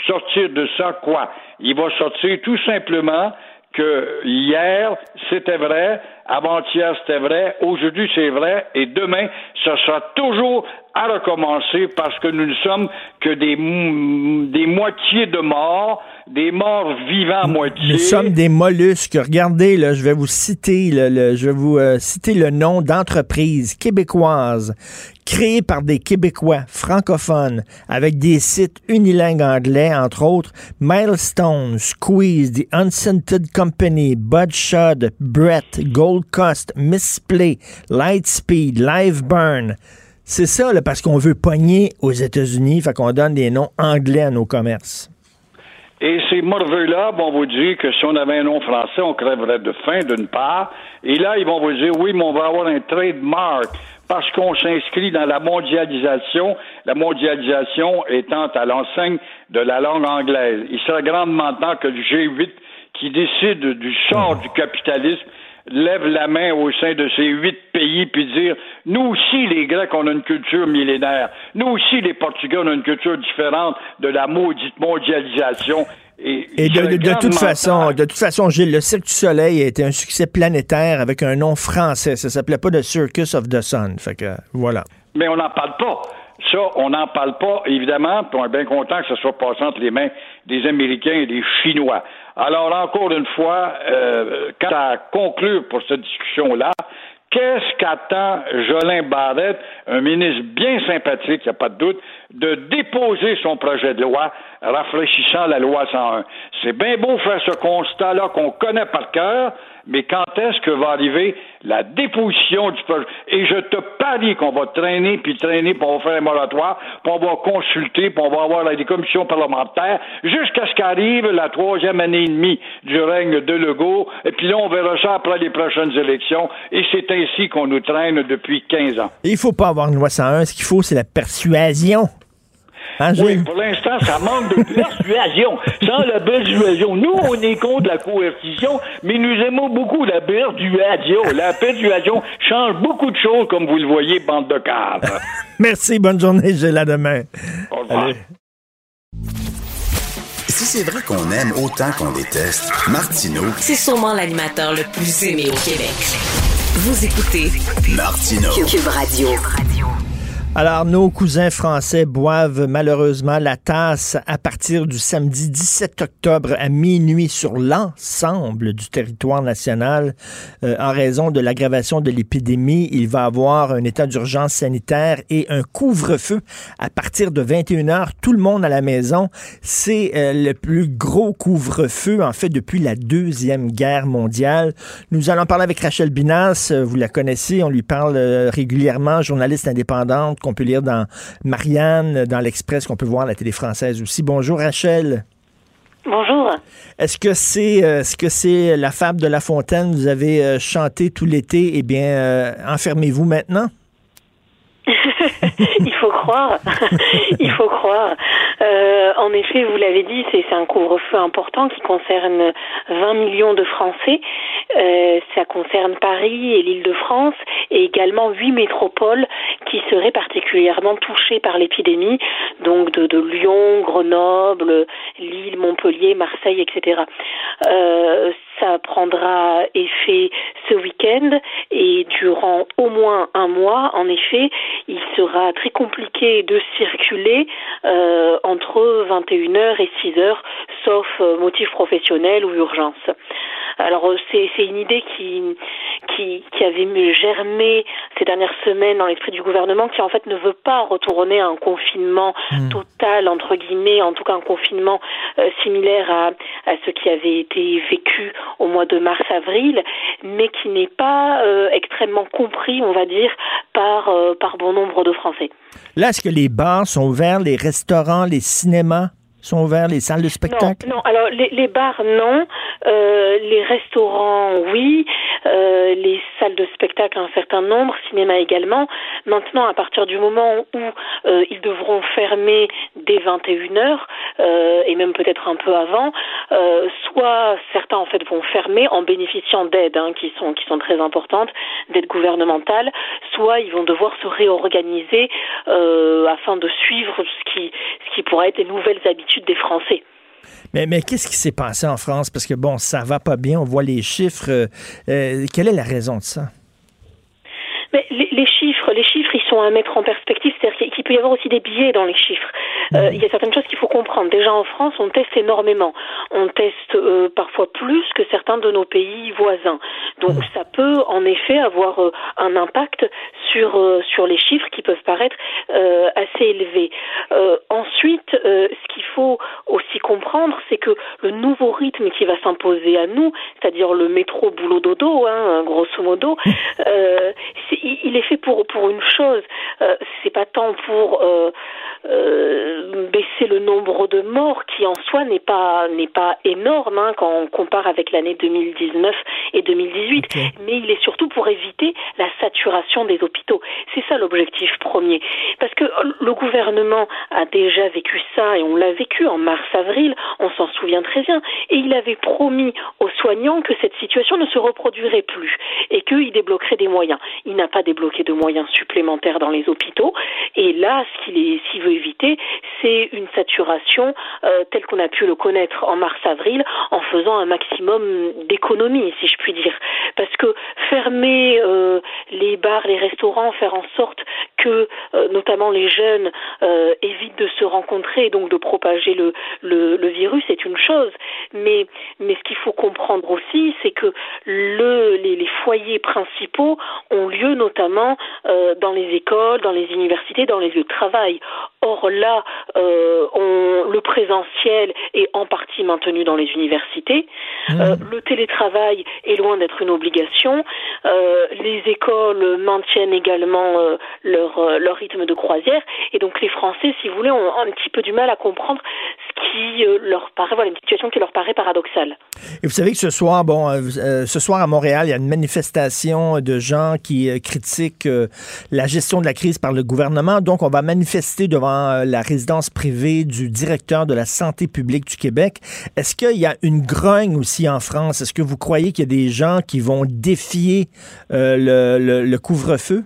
sortir de ça quoi? Il va sortir tout simplement que hier, c'était vrai, avant-hier, c'était vrai, aujourd'hui, c'est vrai, et demain, ce sera toujours à recommencer parce que nous ne sommes que des, des moitiés de morts, des morts vivants à moitié. Nous sommes des mollusques. Regardez, là, je vais vous citer, le, je vais vous euh, citer le nom d'entreprises québécoises créées par des Québécois francophones avec des sites unilingues anglais, entre autres Milestone, Squeeze, The Unscented Company, Bud Shud, Brett, Gold Coast, Misplay, Lightspeed, Live Burn. C'est ça, là, parce qu'on veut pogner aux États-Unis, fait qu'on donne des noms anglais à nos commerces. Et ces morveux-là vont vous dire que si on avait un nom français, on crèverait de faim, d'une part. Et là, ils vont vous dire, oui, mais on va avoir un trademark parce qu'on s'inscrit dans la mondialisation, la mondialisation étant à l'enseigne de la langue anglaise. Il serait grandement temps que le G8, qui décide du sort du capitalisme, lève la main au sein de ces huit pays puis dire nous aussi les Grecs on a une culture millénaire, nous aussi les Portugais on a une culture différente de la maudite mondialisation. Et, de, toute façon, de toute façon, Gilles, le Cirque du Soleil a été un succès planétaire avec un nom français. Ça s'appelait pas The Circus of the Sun. Fait que voilà. Mais on n'en parle pas. Ça, on n'en parle pas, évidemment, puis on est bien content que ce soit passé entre les mains des Américains et des Chinois. Alors, encore une fois, euh, quant à conclure pour cette discussion-là, Qu'est-ce qu'attend Jolin Barrette, un ministre bien sympathique, il n'y a pas de doute, de déposer son projet de loi rafraîchissant la loi 101? C'est bien beau faire ce constat-là qu'on connaît par cœur, mais quand est-ce que va arriver la déposition du projet? Et je te parie qu'on va traîner, puis traîner, puis on va faire un moratoire, puis on va consulter, puis on va avoir des commissions parlementaires, jusqu'à ce qu'arrive la troisième année et demie du règne de Legault, et puis là, on verra ça après les prochaines élections, et c'est ainsi qu'on nous traîne depuis 15 ans. Il faut pas avoir une loi 101, ce qu'il faut, c'est la persuasion. Hein, oui, pour l'instant, ça manque de persuasion. (laughs) Sans la persuasion. Nous, on est contre la coercition, mais nous aimons beaucoup la persuasion. La persuasion change beaucoup de choses, comme vous le voyez, bande de cadres. (laughs) Merci, bonne journée, j'ai la demain. Au revoir. Si c'est vrai qu'on aime autant qu'on déteste, Martineau. C'est sûrement l'animateur le plus aimé au Québec. Vous écoutez Martineau. Cube Radio. Alors, nos cousins français boivent malheureusement la tasse à partir du samedi 17 octobre à minuit sur l'ensemble du territoire national euh, en raison de l'aggravation de l'épidémie. Il va avoir un état d'urgence sanitaire et un couvre-feu à partir de 21 h Tout le monde à la maison. C'est euh, le plus gros couvre-feu, en fait, depuis la Deuxième Guerre mondiale. Nous allons parler avec Rachel Binas. Vous la connaissez, on lui parle euh, régulièrement, journaliste indépendante qu'on peut lire dans Marianne, dans l'Express, qu'on peut voir à la télé française aussi. Bonjour Rachel. Bonjour. Est-ce que c'est euh, ce que c'est la fable de La Fontaine? Vous avez euh, chanté tout l'été. Eh bien, euh, enfermez-vous maintenant. Il faut croire. (laughs) Il faut croire. Euh, en effet, vous l'avez dit, c'est un couvre-feu important qui concerne 20 millions de Français. Euh, ça concerne Paris et l'Île-de-France et également huit métropoles qui seraient particulièrement touchées par l'épidémie, donc de, de, Lyon, Grenoble, Lille, Montpellier, Marseille, etc. Euh, ça prendra effet ce week-end et durant au moins un mois, en effet, il sera très compliqué de circuler euh, entre 21h et 6h, sauf euh, motif professionnel ou urgence. Alors euh, c'est une idée qui, qui, qui avait germé ces dernières semaines dans l'esprit du gouvernement, qui en fait ne veut pas retourner à un confinement mmh. total entre guillemets, en tout cas un confinement euh, similaire à, à ce qui avait été vécu au mois de mars-avril, mais qui n'est pas euh, extrêmement compris, on va dire, par euh, par bon nombre de Français. Là, est-ce que les bars sont ouverts, les restaurants, les cinémas? Sont ouverts, les salles de spectacle? Non, non. alors les, les bars, non. Euh, les restaurants, oui. Euh, les salles de spectacle, un certain nombre. Cinéma également. Maintenant, à partir du moment où euh, ils devront fermer dès 21h, euh, et même peut-être un peu avant, soit certains en fait vont fermer en bénéficiant d'aides hein, qui sont qui sont très importantes, d'aides gouvernementales, soit ils vont devoir se réorganiser afin de suivre ce qui ce qui pourrait être les nouvelles habitudes des Français. Mais, mais qu'est-ce qui s'est passé en France? Parce que, bon, ça va pas bien, on voit les chiffres. Euh, quelle est la raison de ça? Mais les, les, chiffres, les chiffres, ils sont à mettre en perspective. C'est-à-dire qu'il peut y avoir aussi des biais dans les chiffres. Euh, il y a certaines choses qu'il faut comprendre. Déjà en France, on teste énormément. On teste euh, parfois plus que certains de nos pays voisins. Donc ça peut en effet avoir euh, un impact sur euh, sur les chiffres qui peuvent paraître euh, assez élevés. ensuite, ce qu'il faut aussi comprendre, c'est que le nouveau rythme qui va s'imposer à nous, c'est-à-dire le métro boulot dodo, hein, grosso modo, il est fait pour pour une chose. c'est pas tant pour euh, baisser le nombre de morts qui en soi n'est pas n'est pas énorme hein, quand on compare avec l'année 2019 et 2018 okay. mais il est surtout pour éviter la saturation des hôpitaux. C'est ça l'objectif premier. Parce que le gouvernement a déjà vécu ça et on l'a vécu en mars avril on s'en souvient très bien et il avait promis aux soignants que cette situation ne se reproduirait plus et qu'il débloquerait des moyens. Il n'a pas débloqué de moyens supplémentaires dans les hôpitaux et là ce qu'il est s'il veut éviter, c'est une saturation euh, telle qu'on a pu le connaître en mars-avril en faisant un maximum d'économies, si je puis dire. Parce que fermer euh, les bars, les restaurants, faire en sorte que euh, notamment les jeunes évitent de se rencontrer et donc de propager le, virus, c'est une chose. Mais, ce qu'il faut comprendre aussi, c'est que le, les, les, foyers principaux ont lieu notamment dans les écoles, dans les universités, dans les lieux de travail. Or là, euh, on, le présentiel est en partie maintenu dans les universités. Mmh. Euh, le télétravail est loin d'être une obligation. Euh, les écoles maintiennent également leur, leur rythme de croisière. Et donc les Français, si vous voulez, ont un petit peu du mal à comprendre ce qui leur paraît, voilà, une situation qui leur paraît paradoxale. Et vous savez que ce soir, bon, ce soir à Montréal, il y a une manifestation de gens qui critiquent la gestion de la crise par le gouvernement. Donc, on va manifester devant la résidence privée du directeur de la santé publique du Québec. Est-ce qu'il y a une grogne aussi en France? Est-ce que vous croyez qu'il y a des gens qui vont défier euh, le, couvre-feu?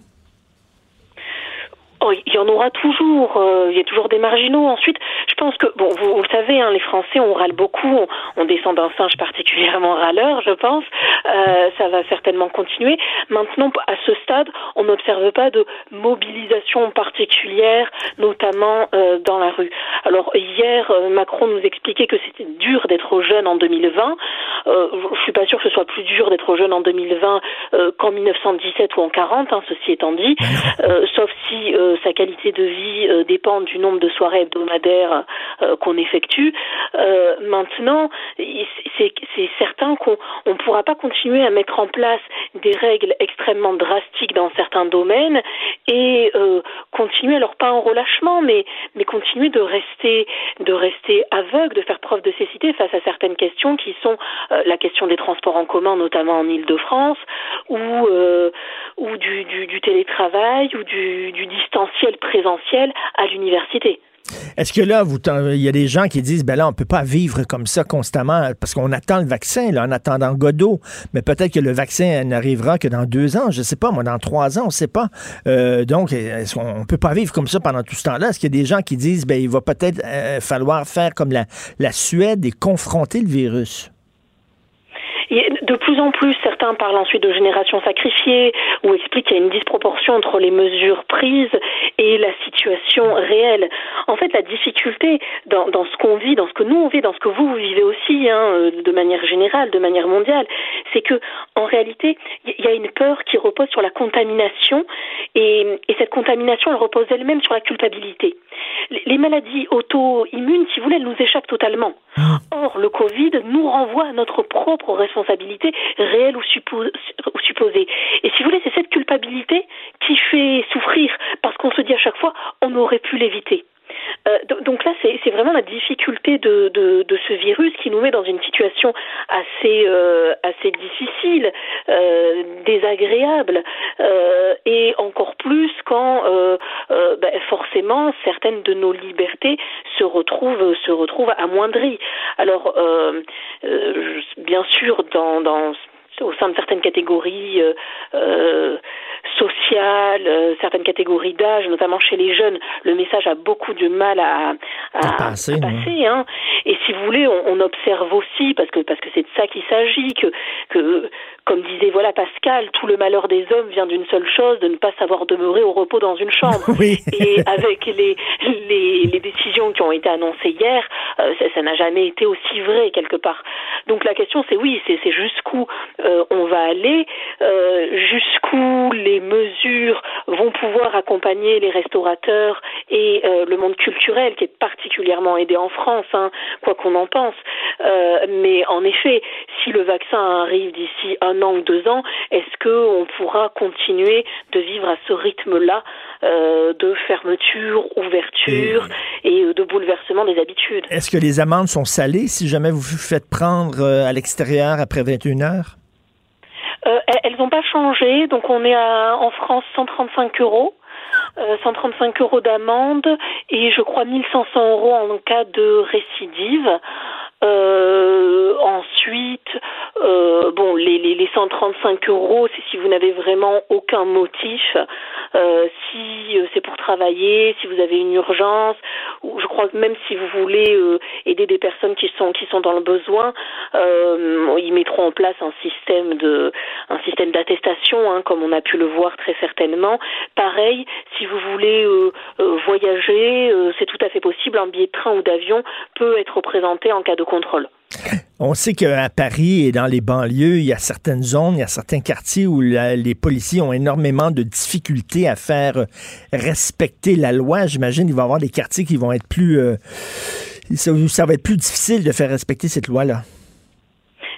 Oh, il y en aura toujours. euh, il y a toujours des marginaux. Ensuite, je pense que bon, vous, vous savez, hein, les Français, on râle beaucoup. On, on descend d'un singe particulièrement râleur, je pense. Euh, ça va certainement continuer. Maintenant, à ce stade, on n'observe pas de mobilisation particulière, notamment euh, dans la rue. Alors hier, euh, Macron nous expliquait que c'était dur d'être jeune en 2020. Euh, je suis pas sûre que ce soit plus dur d'être jeune en 2020 euh, qu'en 1917 ou en 40. Hein, ceci étant dit, Euh, sauf si sa qualité de vie euh, dépend du nombre de soirées hebdomadaires euh, qu'on effectue. Euh, maintenant, c'est certain qu'on ne pourra pas continuer à mettre en place des règles extrêmement drastiques dans certains domaines et continuer, alors pas en relâchement, mais, continuer de rester, aveugle, de faire preuve de cécité face à certaines questions qui sont la question des transports en commun, notamment en Ile-de-France, ou, du télétravail, ou du, du distanciel présentiel à l'université. Est-ce que là, vous, il y a des gens qui disent, ben là, on peut pas vivre comme ça constamment parce qu'on attend le vaccin, là, en attendant Godot. Mais peut-être que le vaccin n'arrivera que dans deux ans, je sais pas, moi, dans trois ans, on sait pas. Euh, donc, est-ce qu'on on peut pas vivre comme ça pendant tout ce temps-là? Est-ce qu'il y a des gens qui disent, ben, il va peut-être euh, falloir faire comme la Suède et confronter le virus? De plus en plus, certains parlent ensuite de génération sacrifiée ou expliquent qu'il y a une disproportion entre les mesures prises et la situation réelle. En fait, la difficulté dans, dans ce qu'on vit, dans ce que nous on vit, dans ce que vous, vous vivez aussi, hein, euh, de manière générale, de manière mondiale, c'est que en réalité, il y a une peur qui repose sur la contamination et, et cette contamination, elle repose elle-même sur la culpabilité. Les- maladies auto-immunes, si vous voulez, elles nous échappent totalement. Or, le Covid nous renvoie à notre propre responsabilité, réelle ou supposée. Et si vous voulez, c'est cette culpabilité qui fait souffrir, parce qu'on se dit à chaque fois, on aurait pu l'éviter. Euh, do- donc là, c'est vraiment la difficulté de, de, ce virus qui nous met dans une situation assez euh, assez difficile, euh, désagréable, et encore plus quand ben, forcément certaines de nos libertés se retrouvent se retrouvent amoindries. Alors bien sûr dans dans au sein de certaines catégories euh, euh, sociales, euh, certaines catégories d'âge, notamment chez les jeunes, le message a beaucoup de mal à, à, À passer, à passer, hein. Et si vous voulez, on, on observe aussi, parce que parce que c'est de ça qu'il s'agit, que que comme disait voilà Pascal, tout le malheur des hommes vient d'une seule chose, de ne pas savoir demeurer au repos dans une chambre. (laughs) Oui. Et avec les, les, les décisions qui ont été annoncées hier, euh, ça n'a jamais été aussi vrai quelque part. Donc la question c'est oui, c'est jusqu'où euh, on va aller, euh, jusqu'où les mesures vont pouvoir accompagner les restaurateurs et le monde culturel qui est particulièrement aidé en France, hein, quoi qu'on en pense. Mais en effet, si le vaccin arrive d'ici un an ou deux ans, est-ce que on pourra continuer de vivre à ce rythme-là euh, de fermeture, ouverture et euh, de bouleversement des habitudes? Est-ce que les amendes sont salées si jamais vous vous faites prendre euh, à l'extérieur après 21 heures? Euh, elles- elles n'ont pas changé, donc on est à, en France 135 euros. euh, 135 euros d'amende et je crois 1500 euros en cas de récidive. Euh, ensuite, euh, bon, les, les, les 135 euros, c'est si vous n'avez vraiment aucun motif, euh, si euh, c'est pour travailler, si vous avez une urgence, ou je crois que même si vous voulez euh, aider des personnes qui sont qui sont dans le besoin, euh, ils mettront en place un système de un système d'attestation, hein, comme on a pu le voir très certainement. Pareil, si vous voulez voyager, c'est tout à fait possible. Un billet de train ou d'avion peut être présenté en cas de On sait qu'à Paris et dans les banlieues, il y a certaines zones, il y a certains quartiers où les policiers ont énormément de difficultés à faire respecter la loi. J'imagine qu'il va y avoir des quartiers qui vont être plus... euh, ça va être plus difficile de faire respecter cette loi-là.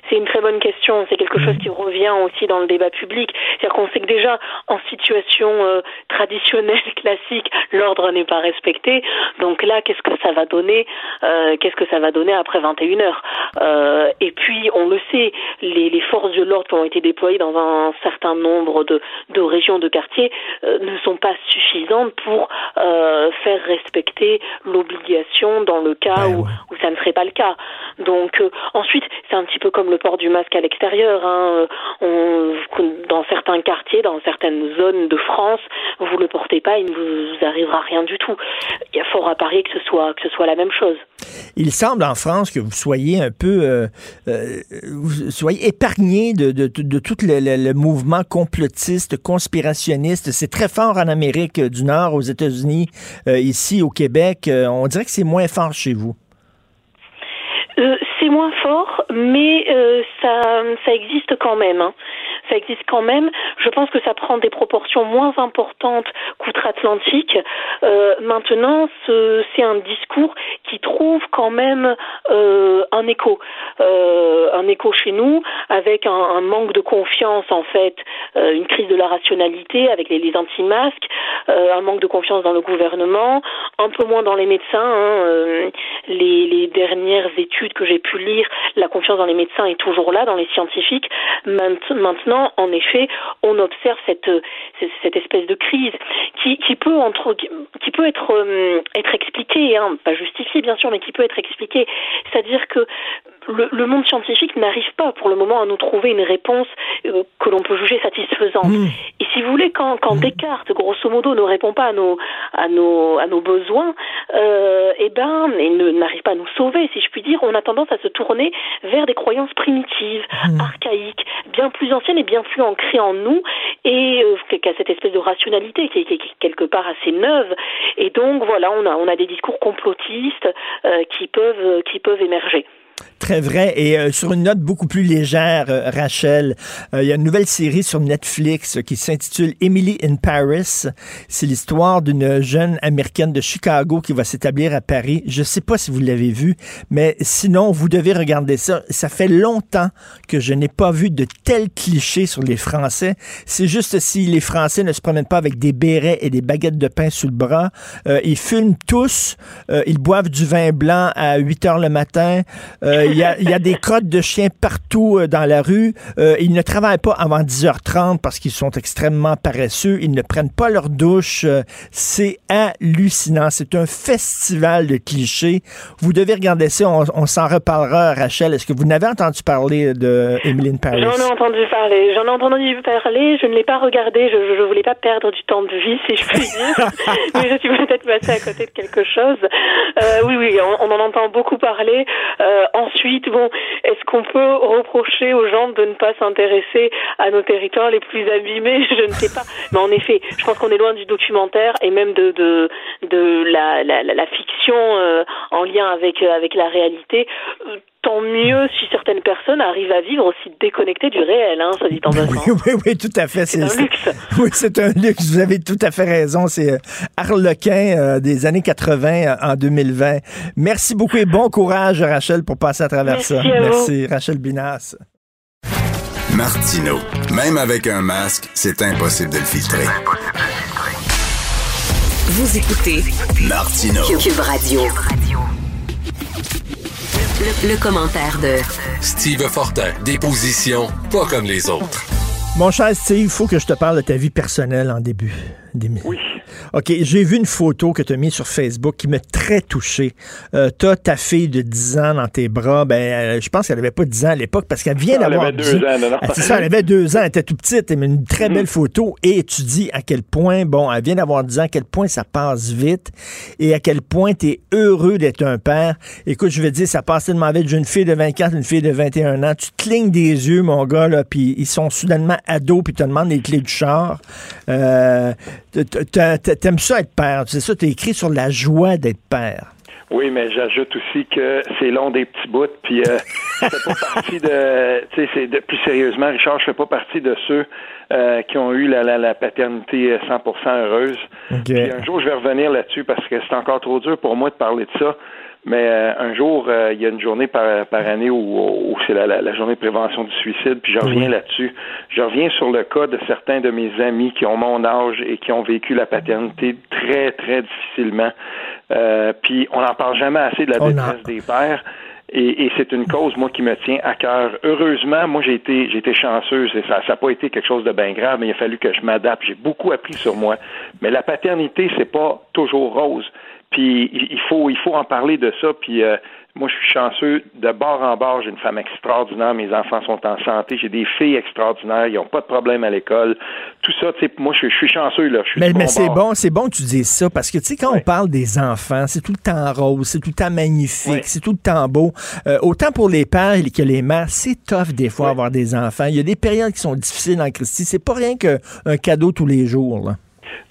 C'est une très bonne question. C'est quelque chose qui revient aussi dans le débat public. C'est-à-dire qu'on sait que déjà, en situation euh, traditionnelle, (laughs) classique, l'ordre n'est pas respecté. Donc là, qu'est-ce que ça va donner euh, Qu'est-ce que ça va donner après 21 heures? Euh, Et puis, on le sait, les, les forces de l'ordre qui ont été déployées dans un certain nombre de, de régions, de quartiers, ne sont pas suffisantes pour faire respecter l'obligation dans le cas où, où ça ne serait pas le cas. Donc ensuite, c'est un petit peu comme le port du masque à l'extérieur. Hein. On, dans certains quartiers, dans certaines zones de France, vous le portez pas, il ne vous arrivera rien du tout. Il y a fort à parier que ce soit que ce soit la même chose. Il semble en France que vous soyez un peu, euh, euh, soyez épargné de, de, de, tout le, mouvement complotiste, conspirationniste. C'est très fort en Amérique du Nord, aux États-Unis, euh, ici au Québec. on dirait que c'est moins fort chez vous. C'est moins fort, mais ça, ça existe quand même. Hein ça existe quand même. Je pense que ça prend des proportions moins importantes qu'outre-Atlantique. Euh, maintenant, c'est un discours qui trouve quand même euh, un écho, euh, un écho chez nous, avec un, manque de confiance en fait, une crise de la rationalité avec les, anti-masques, un manque de confiance dans le gouvernement, un peu moins dans les médecins. Hein, les, les, dernières études que j'ai pu lire, la confiance dans les médecins est toujours là, dans les scientifiques. Maintenant en effet, on observe cette, cette espèce de crise qui, qui peut entre, qui peut être euh, être expliquée, hein, pas justifiée bien sûr, mais qui peut être expliquée. C'est-à-dire que le, le, monde scientifique n'arrive pas pour le moment à nous trouver une réponse euh, que l'on peut juger satisfaisante. Mmh. Et si vous voulez, quand, quand mmh. Descartes, grosso modo, ne répond pas à nos à nos à nos besoins, euh, eh ben, et n'arrive pas à nous sauver, si je puis dire, on a tendance à se tourner vers des croyances primitives, mmh. archaïques, bien plus anciennes bien plus ancrées en nous, et euh, qu'à cette espèce de rationalité qui est, qui est, quelque part assez neuve. Et donc voilà, on a on a des discours complotistes euh, qui peuvent qui peuvent émerger. Très vrai. Et euh, sur une note beaucoup plus légère, euh, Rachel, euh, il y a une nouvelle série sur Netflix qui s'intitule Emily in Paris. C'est l'histoire d'une jeune américaine de Chicago qui va s'établir à Paris. Je ne sais pas si vous l'avez vu, mais sinon, vous devez regarder ça. Ça fait longtemps que je n'ai pas vu de tels clichés sur les Français. C'est juste si les Français ne se promènent pas avec des bérets et des baguettes de pain sous le bras. ils fument tous. ils boivent du vin blanc à 8 heures le matin. Il y, a, y, a, des crottes de chiens partout euh, dans la rue. Euh, ils ne travaillent pas avant 10h30 parce qu'ils sont extrêmement paresseux. Ils ne prennent pas leur douche. Euh, c'est hallucinant. C'est un festival de clichés. Vous devez regarder ça. On, on s'en reparlera, Rachel. Est-ce que vous n'avez entendu parler de Emily Paris? J'en ai entendu parler. J'en ai entendu parler. Je ne l'ai pas regardé. Je ne voulais pas perdre du temps de vie, si je puis dire. (laughs) Mais je suis peut-être passée à côté de quelque chose. oui, oui, on, on, en entend beaucoup parler. ensuite, Ensuite, bon, est-ce qu'on peut reprocher aux gens de ne pas s'intéresser à nos territoires les plus abîmés (laughs) Je ne sais pas. Mais en effet, je pense qu'on est loin du documentaire et même de de, de la, la, la, fiction euh, en lien avec euh, avec la réalité tant mieux si certaines personnes arrivent à vivre aussi déconnectées du réel, hein, ça dit en passant. Oui, oui, oui, tout à fait. C'est un luxe. Oui, c'est un luxe. Vous avez tout à fait raison. C'est euh, Harlequin euh, des années 80 euh, en 2020. Merci beaucoup et bon courage, Rachel, pour passer à travers Merci ça. À Merci, Rachel Binas. Martino, même avec un masque, c'est impossible de le filtrer. Vous écoutez Martino. Cube Radio. Le, le, commentaire de Steve Fortin, des positions pas comme les autres. Mon cher Steve, il faut que je te parle de ta vie personnelle en début. Oui. OK, j'ai vu une photo que tu as mise sur Facebook qui m'a très touché. Euh, tu as ta fille de 10 ans dans tes bras. Ben, euh, je pense qu'elle avait pas 10 ans à l'époque parce qu'elle vient d'avoir. Elle avait deux ans, non, non. C'est ça, elle avait deux ans, elle était tout petite, mais une très belle photo. Et tu dis à quel point, bon, elle vient d'avoir 10 ans, à quel point ça passe vite et à quel point tu es heureux d'être un père. Écoute, je vais te dire, ça passe tellement vite. J'ai une fille de 24, une fille de 21 ans. Tu te clignes des yeux, mon gars, là, puis ils sont soudainement ados, puis tu te demandes les clés du char. Euh, T'aimes ça être père, c'est ça, t'es écrit sur la joie d'être père. Oui, mais j'ajoute aussi que c'est long des petits bouts, puis euh, (laughs) fais pas partie de, tu sais, de, plus sérieusement, Richard, je fais pas partie de ceux euh, qui ont eu la, la, la paternité 100% heureuse. Okay. Puis un jour, je vais revenir là-dessus parce que c'est encore trop dur pour moi de parler de ça. Mais euh, un jour, euh, il y a une journée par, par année où, où c'est la, la, la, journée de prévention du suicide, puis je reviens là-dessus. Je reviens sur le cas de certains de mes amis qui ont mon âge et qui ont vécu la paternité très, très difficilement. Euh, puis on n'en parle jamais assez de la détresse des pères. Et, et c'est une cause, moi, qui me tient à cœur. Heureusement, moi, j'ai été, j'ai été chanceuse et ça n'a pas été quelque chose de bien grave, mais il a fallu que je m'adapte. J'ai beaucoup appris sur moi. Mais la paternité, c'est pas toujours rose. Puis il faut il faut en parler de ça. Puis euh, Moi, je suis chanceux de bord en bord. J'ai une femme extraordinaire. Mes enfants sont en santé. J'ai des filles extraordinaires. Ils n'ont pas de problème à l'école. Tout ça, tu sais, moi, je, suis chanceux, là. Je suis mais mais bon c'est bon, c'est bon que tu dises ça parce que, tu sais, quand on parle des enfants, c'est tout le temps rose, c'est tout le temps magnifique, c'est tout le temps beau. Euh, autant pour les pères que les mères, c'est tough des fois avoir des enfants. Il y a des périodes qui sont difficiles en Christie. C'est pas rien qu'un cadeau tous les jours, là.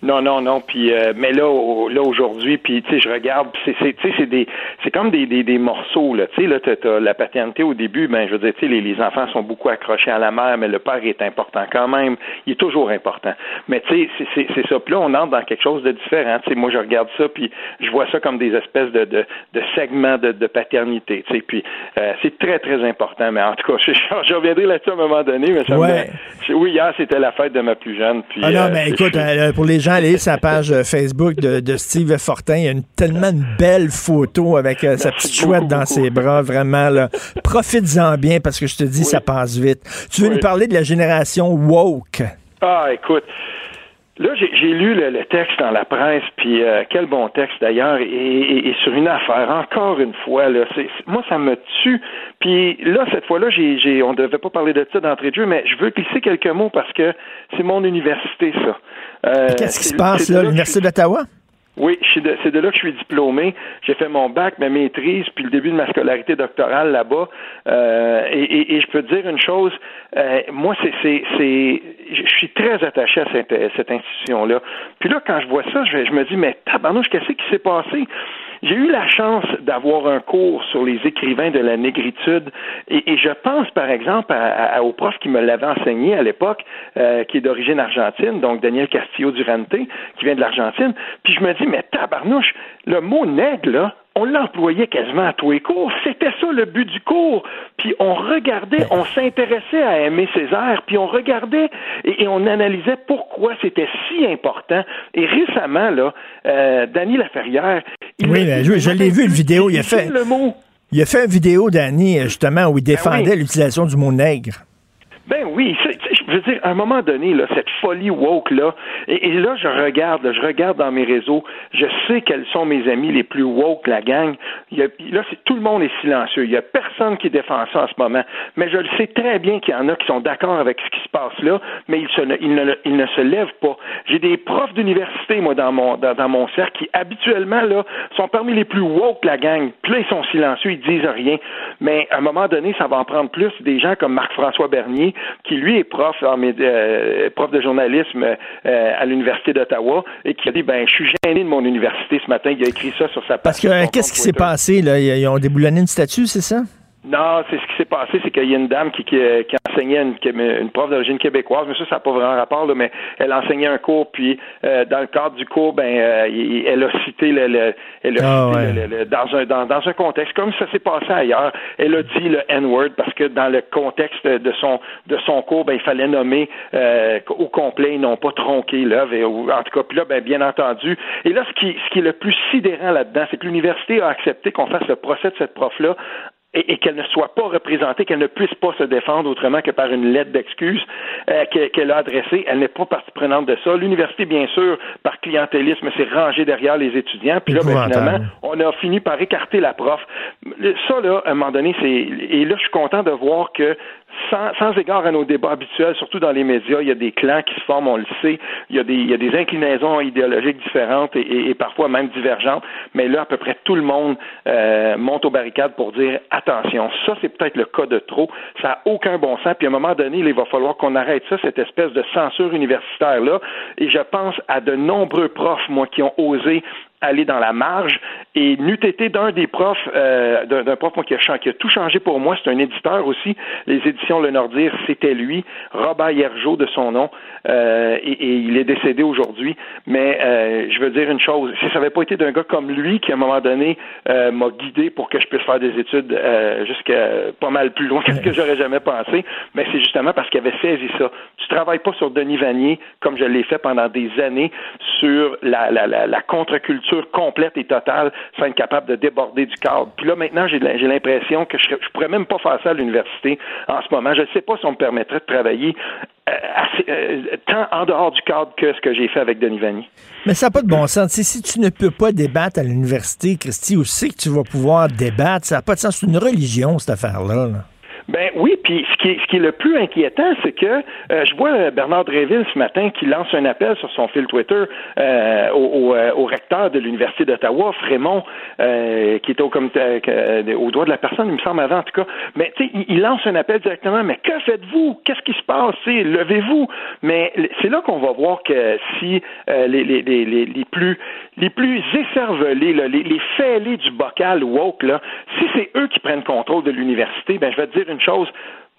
Non, non, non. Puis, euh, mais là, au- là aujourd'hui, puis tu sais, je regarde, c'est, c'est, tu sais, c'est des, c'est comme des, des, des morceaux là. Tu sais, là, t'as, t'as la paternité au début. Ben, je veux dire, tu sais, les, les enfants sont beaucoup accrochés à la mère, mais le père est important quand même. Il est toujours important. Mais tu sais, c'est, c'est, c'est ça. Puis là, on entre dans quelque chose de différent. Tu sais, moi, je regarde ça, puis je vois ça comme des espèces de, de, de segments de, de paternité. Tu sais, puis euh, c'est très, très important. Mais en tout cas, (laughs) je, je reviendrai là-dessus à un moment donné. Mais ça Ouais. me, oui, hier, c'était la fête de ma plus jeune. Puis, Ah non, euh, mais écoute, euh, pour les gens, allez sur la page euh, Facebook de, de Steve Fortin. Il y a une, tellement une belle photo avec euh, sa petite chouette dans ses bras. Vraiment, là. Profites-en bien parce que je te dis, ça passe vite. Tu veux Oui. nous parler de la génération woke? Ah, écoute. Là, j'ai lu le, le texte dans la presse, puis euh, quel bon texte d'ailleurs, et, et- et sur une affaire, encore une fois, là, moi, ça me tue. Puis là, cette fois-là, j'ai, j'ai, on devait pas parler de ça d'entrée de jeu, mais je veux glisser quelques mots parce que c'est mon université, ça. Euh, Qu'est-ce qui se passe là, l'Université d'Ottawa? Oui, c'est de là que je suis diplômé. J'ai fait mon bac, ma maîtrise, puis le début de ma scolarité doctorale là-bas. Euh, et, et- et je peux te dire une chose, euh, moi, c'est, c'est, c'est, je je suis très attaché à cette, cette institution-là. Puis là, quand je vois ça, je, je me dis, mais tabarnouche, qu'est-ce qui s'est passé? J'ai eu la chance d'avoir un cours sur les écrivains de la négritude et, et je pense, par exemple, à- à- au prof qui me l'avait enseigné à l'époque, euh, qui est d'origine argentine, donc Daniel Castillo Durante, qui vient de l'Argentine. Puis je me dis, mais tabarnouche, le mot nègre, là, on l'employait quasiment à tous les cours. C'était ça le but du cours. Puis on regardait, on s'intéressait à aimer Césaire, puis on regardait et, et on analysait pourquoi c'était si important. Et récemment, là, euh, Danny Laferrière, il Oui, a- je, je l'ai vu, le vidéo. Il a fait, le mot. il a fait une vidéo, Danny, justement, où il défendait l'utilisation du mot nègre. Ben oui, je veux dire, à un moment donné, là, cette folie woke là, et, là, je regarde, je regarde dans mes réseaux, je sais quels sont mes amis les plus woke, la gang. Là, tout le monde est silencieux. Il y a personne qui défend ça en ce moment. Mais je le sais très bien qu'il y en a qui sont d'accord avec ce qui se passe là, mais ils, se, ne, ne se lèvent pas. J'ai des profs d'université, moi, dans mon dans mon cercle, qui habituellement là sont parmi les plus woke, la gang. Puis là, ils sont silencieux, ils disent rien. Mais à un moment donné, ça va en prendre plus. Des gens comme Marc-François Bernier, qui lui est prof, en euh, prof de journalisme euh, à l'université d'Ottawa, et qui a dit ben je suis gêné de mon université ce matin. Il a écrit ça sur sa page. Parce que, euh, qu'est-ce qui s'est passé, là? Ils ont déboulonné une statue, c'est ça? Non, c'est ce qui s'est passé, c'est qu'il y a une dame qui, qui, qui enseignait une, une prof d'origine québécoise, mais ça, ça n'a pas vraiment rapport, là, mais elle enseignait un cours, puis euh, dans le cadre du cours, ben, euh, elle a cité le, le- elle a Ah, cité ouais. le- le- dans un dans, dans un contexte comme ça s'est passé ailleurs. Elle a dit le N-word parce que dans le contexte de son de son cours, ben, il fallait nommer euh, au complet, et non pas tronquer l'œuvre. En tout cas, puis là, ben, bien entendu. Et là, ce qui ce qui est le plus sidérant là-dedans, c'est que l'université a accepté qu'on fasse le procès de cette prof-là et, et qu'elle ne soit pas représentée, qu'elle ne puisse pas se défendre autrement que par une lettre d'excuse euh, que- qu'elle a adressée. Elle n'est pas partie prenante de ça. L'université, bien sûr, par clientélisme, s'est rangée derrière les étudiants. Puis là, ben, finalement, on a fini par écarter la prof. Ça, là, à un moment donné, c'est... Et là, je suis content de voir que sans, sans égard à nos débats habituels, surtout dans les médias, il y a des clans qui se forment, on le sait. Il y a des, il y a des inclinaisons idéologiques différentes et, et- et parfois même divergentes. Mais là, à peu près tout le monde euh, monte aux barricades pour dire attention, ça c'est peut-être le cas de trop. Ça n'a aucun bon sens. Puis à un moment donné, il va falloir qu'on arrête ça, cette espèce de censure universitaire là. Et je pense à de nombreux profs, moi, qui ont osé aller dans la marge. Et n'eût été d'un des profs, euh, d'un prof moi, qui, a, qui a tout changé pour moi, c'est un éditeur aussi, les éditions Le Nordir, c'était lui, Robert Hiergeau de son nom, euh, et, et il est décédé aujourd'hui. Mais euh, je veux dire une chose, si ça n'avait pas été d'un gars comme lui qui, à un moment donné, euh, m'a guidé pour que je puisse faire des études euh, jusqu'à pas mal plus loin que ce que j'aurais jamais pensé, mais c'est justement parce qu'il avait saisi ça. Tu travailles pas sur Denis Vanier, comme je l'ai fait pendant des années, sur la, la, la, la contre-culture complète et totale sans être capable de déborder du cadre. Puis là, maintenant, j'ai l'impression que je, ne pourrais même pas faire ça à l'université en ce moment. Je ne sais pas si on me permettrait de travailler euh, euh, tant en dehors du cadre que ce que j'ai fait avec Denis Vanier. Mais ça n'a pas de bon sens. si tu ne peux pas débattre à l'université, Christy, où c'est que tu vas pouvoir débattre? Ça n'a pas de sens. C'est une religion, cette affaire-là. là ben oui, puis ce qui est, ce qui est le plus inquiétant, c'est que euh, je vois Bernard Dréville ce matin qui lance un appel sur son fil Twitter euh, au, euh, au, recteur de l'Université d'Ottawa, Frémont, qui est au comité au doigt de la personne, il me semble avant en tout cas. Mais tu sais, il, lance un appel directement, mais que faites-vous? Qu'est-ce qui se passe? Levez-vous. Mais c'est là qu'on va voir que si les, les, les, les, plus les plus écervelés, là, les, les fêlés du bocal woke, là, si c'est eux qui prennent contrôle de l'université, ben je vais te dire une chose,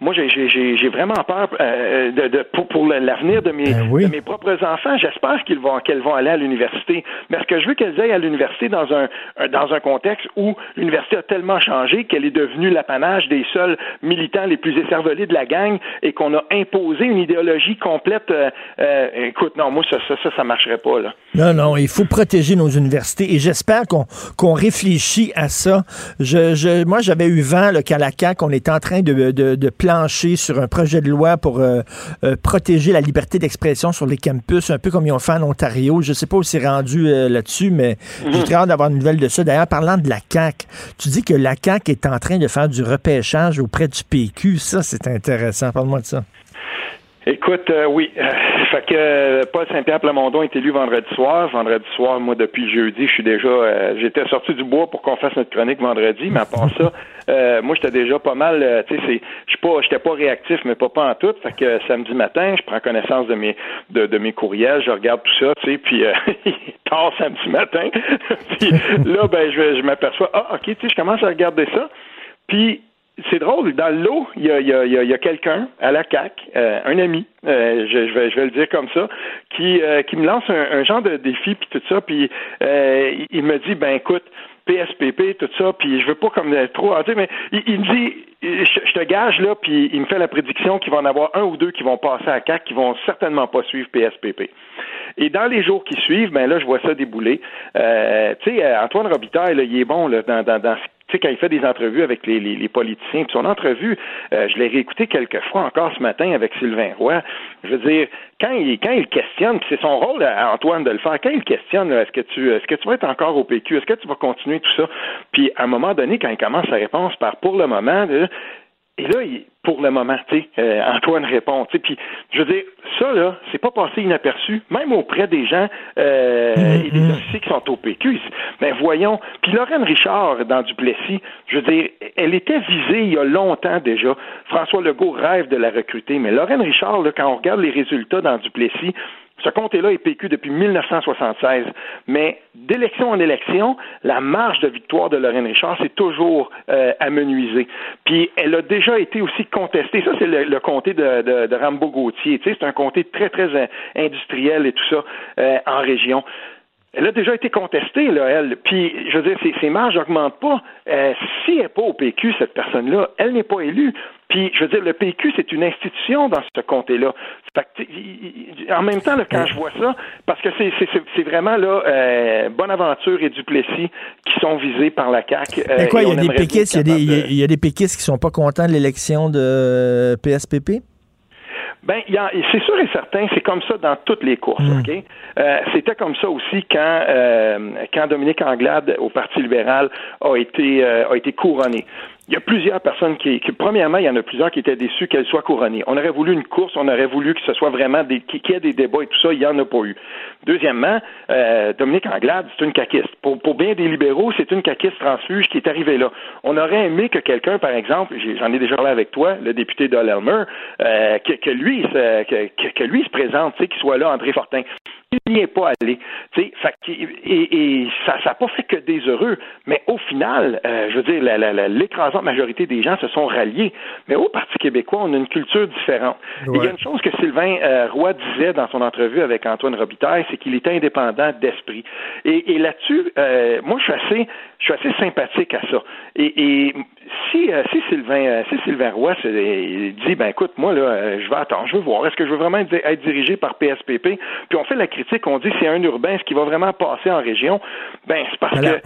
moi, j'ai vraiment peur euh, de, de, pour, pour l'avenir de mes, ben de mes propres enfants. J'espère qu'ils vont qu'elles vont aller à l'université. Mais est-ce que je veux qu'elles aillent à l'université dans un dans un contexte où l'université a tellement changé qu'elle est devenue l'apanage des seuls militants les plus écervelés de la gang et qu'on a imposé une idéologie complète. Euh, euh, écoute, non, moi ça ça ça, ça marcherait pas là. Non, non, il faut protéger nos universités et j'espère qu'on qu'on réfléchit à ça. Je, je moi j'avais eu vent qu'à la CAQ, on était en train de, de, de sur un projet de loi pour euh, euh, protéger la liberté d'expression sur les campus, un peu comme ils ont fait en Ontario. Je ne sais pas où c'est rendu euh, là-dessus, mais j'ai mhm. très hâte d'avoir une nouvelle de ça. D'ailleurs, parlant de la CAQ, tu dis que la CAQ est en train de faire du repêchage auprès du PQ. Ça, c'est intéressant. Parle-moi de ça. Écoute, euh, oui. Euh, fait que euh, Paul Saint-Pierre Plamondon est élu vendredi soir. Vendredi soir, moi, depuis jeudi, je suis déjà j'étais sorti du bois pour qu'on fasse notre chronique vendredi, mais à part ça, moi j'étais déjà pas mal tu sais, je pas j'étais pas réactif, mais pas pas en tout. Fait que samedi matin, je prends connaissance de mes de, de mes courriels, je regarde tout ça, tu sais, puis (laughs) tard samedi matin. (laughs) puis là, ben je, je m'aperçois, ah ok, tu sais, je commence à regarder ça. Puis c'est drôle, dans l'eau, il y a, quelqu'un à la CAC, euh, un ami, euh, je, vais, je vais le dire comme ça, qui, euh, qui me lance un, genre de défi puis tout ça, puis il me dit ben écoute, PSPP, tout ça, puis je veux pas comme trop dire, mais il, me dit je, te gage là, puis il me fait la prédiction qu'il va en avoir un ou deux qui vont passer à CAC, qui vont certainement pas suivre PSPP. Et dans les jours qui suivent, ben là, je vois ça débouler. Euh, tu sais, Antoine Robitaille, il est bon là, dans, dans, dans sais, quand il fait des entrevues avec les, les, politiciens, puis son entrevue, euh, je l'ai réécouté quelques fois encore ce matin avec Sylvain Roy. Je veux dire, quand il, quand il questionne, c'est son rôle à Antoine de le faire, quand il questionne, est-ce que tu est-ce que tu vas être encore au PQ, est-ce que tu vas continuer tout ça? Puis à un moment donné, quand il commence sa réponse par pour le moment, et là, pour le moment, tu sais, euh, Antoine répond, tu sais, puis je veux dire, ça là, c'est pas passé inaperçu, même auprès des gens euh, et des officiers qui sont au PQ. Ben voyons, puis Lorraine Richard dans Duplessis, je veux dire, elle était visée il y a longtemps déjà. François Legault rêve de la recruter, mais Lorraine Richard, là, quand on regarde les résultats dans Duplessis, ce comté-là est PQ depuis 1976. Mais d'élection en élection, la marge de victoire de Lorraine Richard s'est toujours euh, amenuisée. Puis elle a déjà été aussi contestée. Ça, c'est le, comté de, de, de sais, c'est un comté très, très euh, industriel et tout ça euh, en région. Elle a déjà été contestée, là, elle. Puis, je veux dire, ses, marges n'augmentent pas. Si elle n'est pas au PQ, cette personne-là, elle n'est pas élue. Puis, je veux dire, le PQ, c'est une institution dans ce comté-là. En même temps, là, quand je vois ça, parce que c'est vraiment là, euh, Bonaventure et Duplessis qui sont visés par la CAQ. Euh, quoi, il y a des péquistes, il y, y, a des péquistes qui sont pas contents de l'élection de PSPP? Ben, c'est sûr et certain, c'est comme ça dans toutes les courses, hmm. ok? Euh, C'était comme ça aussi quand euh, quand Dominique Anglade au Parti libéral a été euh, a été couronné. Il y a plusieurs personnes qui, premièrement, il y en a plusieurs qui étaient déçus qu'elle soit couronnée. On aurait voulu une course, on aurait voulu que ce soit vraiment des, qu'il y ait des débats et tout ça, il n'y en a pas eu. Deuxièmement, euh, Dominique Anglade, c'est une caquiste. Pour, pour bien des libéraux, c'est une caquiste transfuge qui est arrivée là. On aurait aimé que quelqu'un, par exemple, j'en ai déjà parlé avec toi, le député de euh, que, que, lui, que, que, lui se présente, qu'il soit là, André Fortin n'y est pas allé. Et, et ça n'a pas fait que des heureux, mais au final, euh, je veux dire, l'écrasante majorité des gens se sont ralliés. Mais au Parti québécois, on a une culture différente. Il y a une chose que Sylvain euh, Roy disait dans son entrevue avec Antoine Robitaille, c'est qu'il était indépendant d'esprit. Et, là-dessus, euh, moi, je suis assez, je suis assez sympathique à ça. Et, si, euh, si Sylvain, euh, si Sylvain Roy il dit, ben écoute, moi là, euh, je vais attendre, je veux voir, est-ce que je veux vraiment être, dirigé par PSPP Puis on fait la critique, on dit c'est un urbain, est-ce qu'il va vraiment passer en région? Ben c'est parce que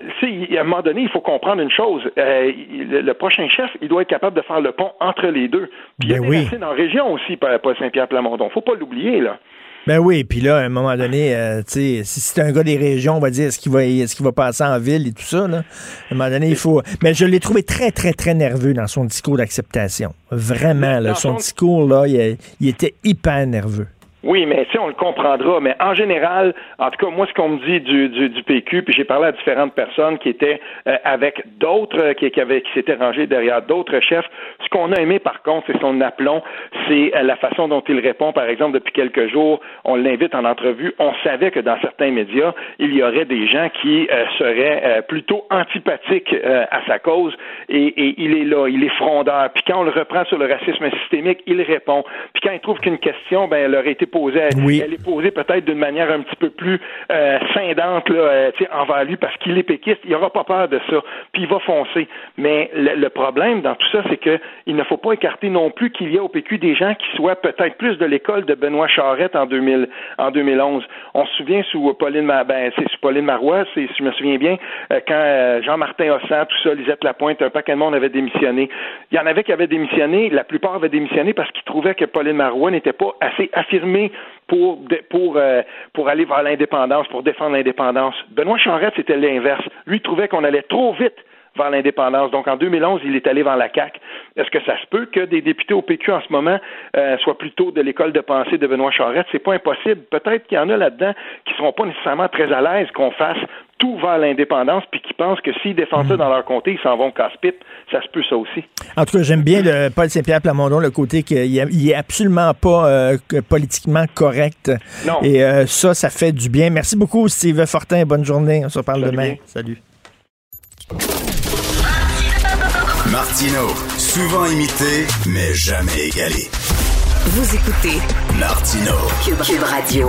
à un moment donné, il faut comprendre une chose. Euh, le, prochain chef, il doit être capable de faire le pont entre les deux. Puis il y a ben des racines en région aussi, pas Saint-Pierre Plamondon. Faut pas l'oublier, là. Ben oui, puis là, à un moment donné, euh, tu sais, si c'est un gars des régions, on va dire est-ce qu'il va est-ce qu'il va passer en ville et tout ça, là? À un moment donné, il faut. Mais je l'ai trouvé très, très, très nerveux dans son discours d'acceptation. Vraiment, là. Son, discours, là, il était hyper nerveux. Oui, mais si on le comprendra. Mais en général, en tout cas, moi, ce qu'on me dit du, du, du PQ, puis j'ai parlé à différentes personnes qui étaient euh, avec d'autres, euh, qui, qui, avaient, qui s'étaient rangés derrière d'autres chefs. Ce qu'on a aimé, par contre, c'est son aplomb, c'est euh, la façon dont il répond. Par exemple, depuis quelques jours, on l'invite en entrevue. On savait que dans certains médias, il y aurait des gens qui seraient plutôt antipathiques à sa cause, et, et, il est là, il est frondeur. Puis quand on le reprend sur le racisme systémique, il répond. Puis quand il trouve qu'une question, ben, elle aurait été elle, est posée peut-être d'une manière un petit peu plus euh, scindante là, euh, envers lui parce qu'il est péquiste. Il n'aura pas peur de ça. Puis il va foncer. Mais le, problème dans tout ça, c'est qu'il ne faut pas écarter non plus qu'il y a au PQ des gens qui soient peut-être plus de l'école de Benoît Charette en, 2000, en 2011. On se souvient sous Pauline, ben, c'est sous Pauline Marois, si je me souviens bien, euh, quand Jean-Martin Hossan, tout ça, Lisette Lapointe, un paquet de monde avait démissionné. Il y en avait qui avaient démissionné. La plupart avaient démissionné parce qu'ils trouvaient que Pauline Marois n'était pas assez affirmée pour, pour, euh, pour aller vers l'indépendance, pour défendre l'indépendance. Benoît Charette, c'était l'inverse. Lui trouvait qu'on allait trop vite vers l'indépendance. Donc en 2011, il est allé vers la CAQ. Est-ce que ça se peut que des députés au PQ en ce moment euh, soient plutôt de l'école de pensée de Benoît Charette? C'est pas impossible. Peut-être qu'il y en a là-dedans qui seront pas nécessairement très à l'aise qu'on fasse tout vers l'indépendance, puis qui pensent que s'ils défendent ça hmm. dans leur comté, ils s'en vont casse-pipe. Ça se peut, ça aussi. En tout cas, j'aime bien le Paul Saint-Pierre Plamondon, le côté qu'il est absolument pas euh, politiquement correct. Non. Et euh, ça, ça fait du bien. Merci beaucoup, Steve Fortin. Bonne journée. On se reparle demain. Salut. Martino, souvent imité, mais jamais égalé. Vous écoutez Martino, Cube Radio.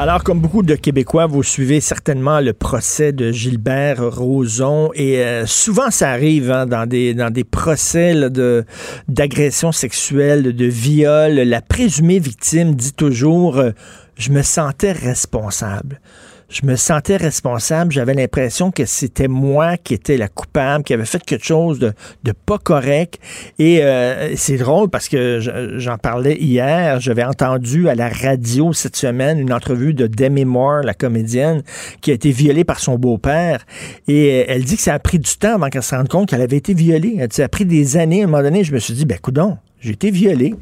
Alors, comme beaucoup de Québécois, vous suivez certainement le procès de Gilbert Rozon et euh, souvent ça arrive hein, dans des procès de d'agression sexuelle, de viol. La présumée victime dit toujours euh, je me sentais responsable je me sentais responsable. J'avais l'impression que c'était moi qui étais la coupable, qui avait fait quelque chose de, pas correct. Et euh, c'est drôle parce que j'en parlais hier. J'avais entendu à la radio cette semaine une entrevue de Demi Moore, la comédienne, qui a été violée par son beau-père. Et elle dit que ça a pris du temps avant qu'elle se rende compte qu'elle avait été violée. Ça a pris des années. À un moment donné, je me suis dit, ben coudon, j'ai été violée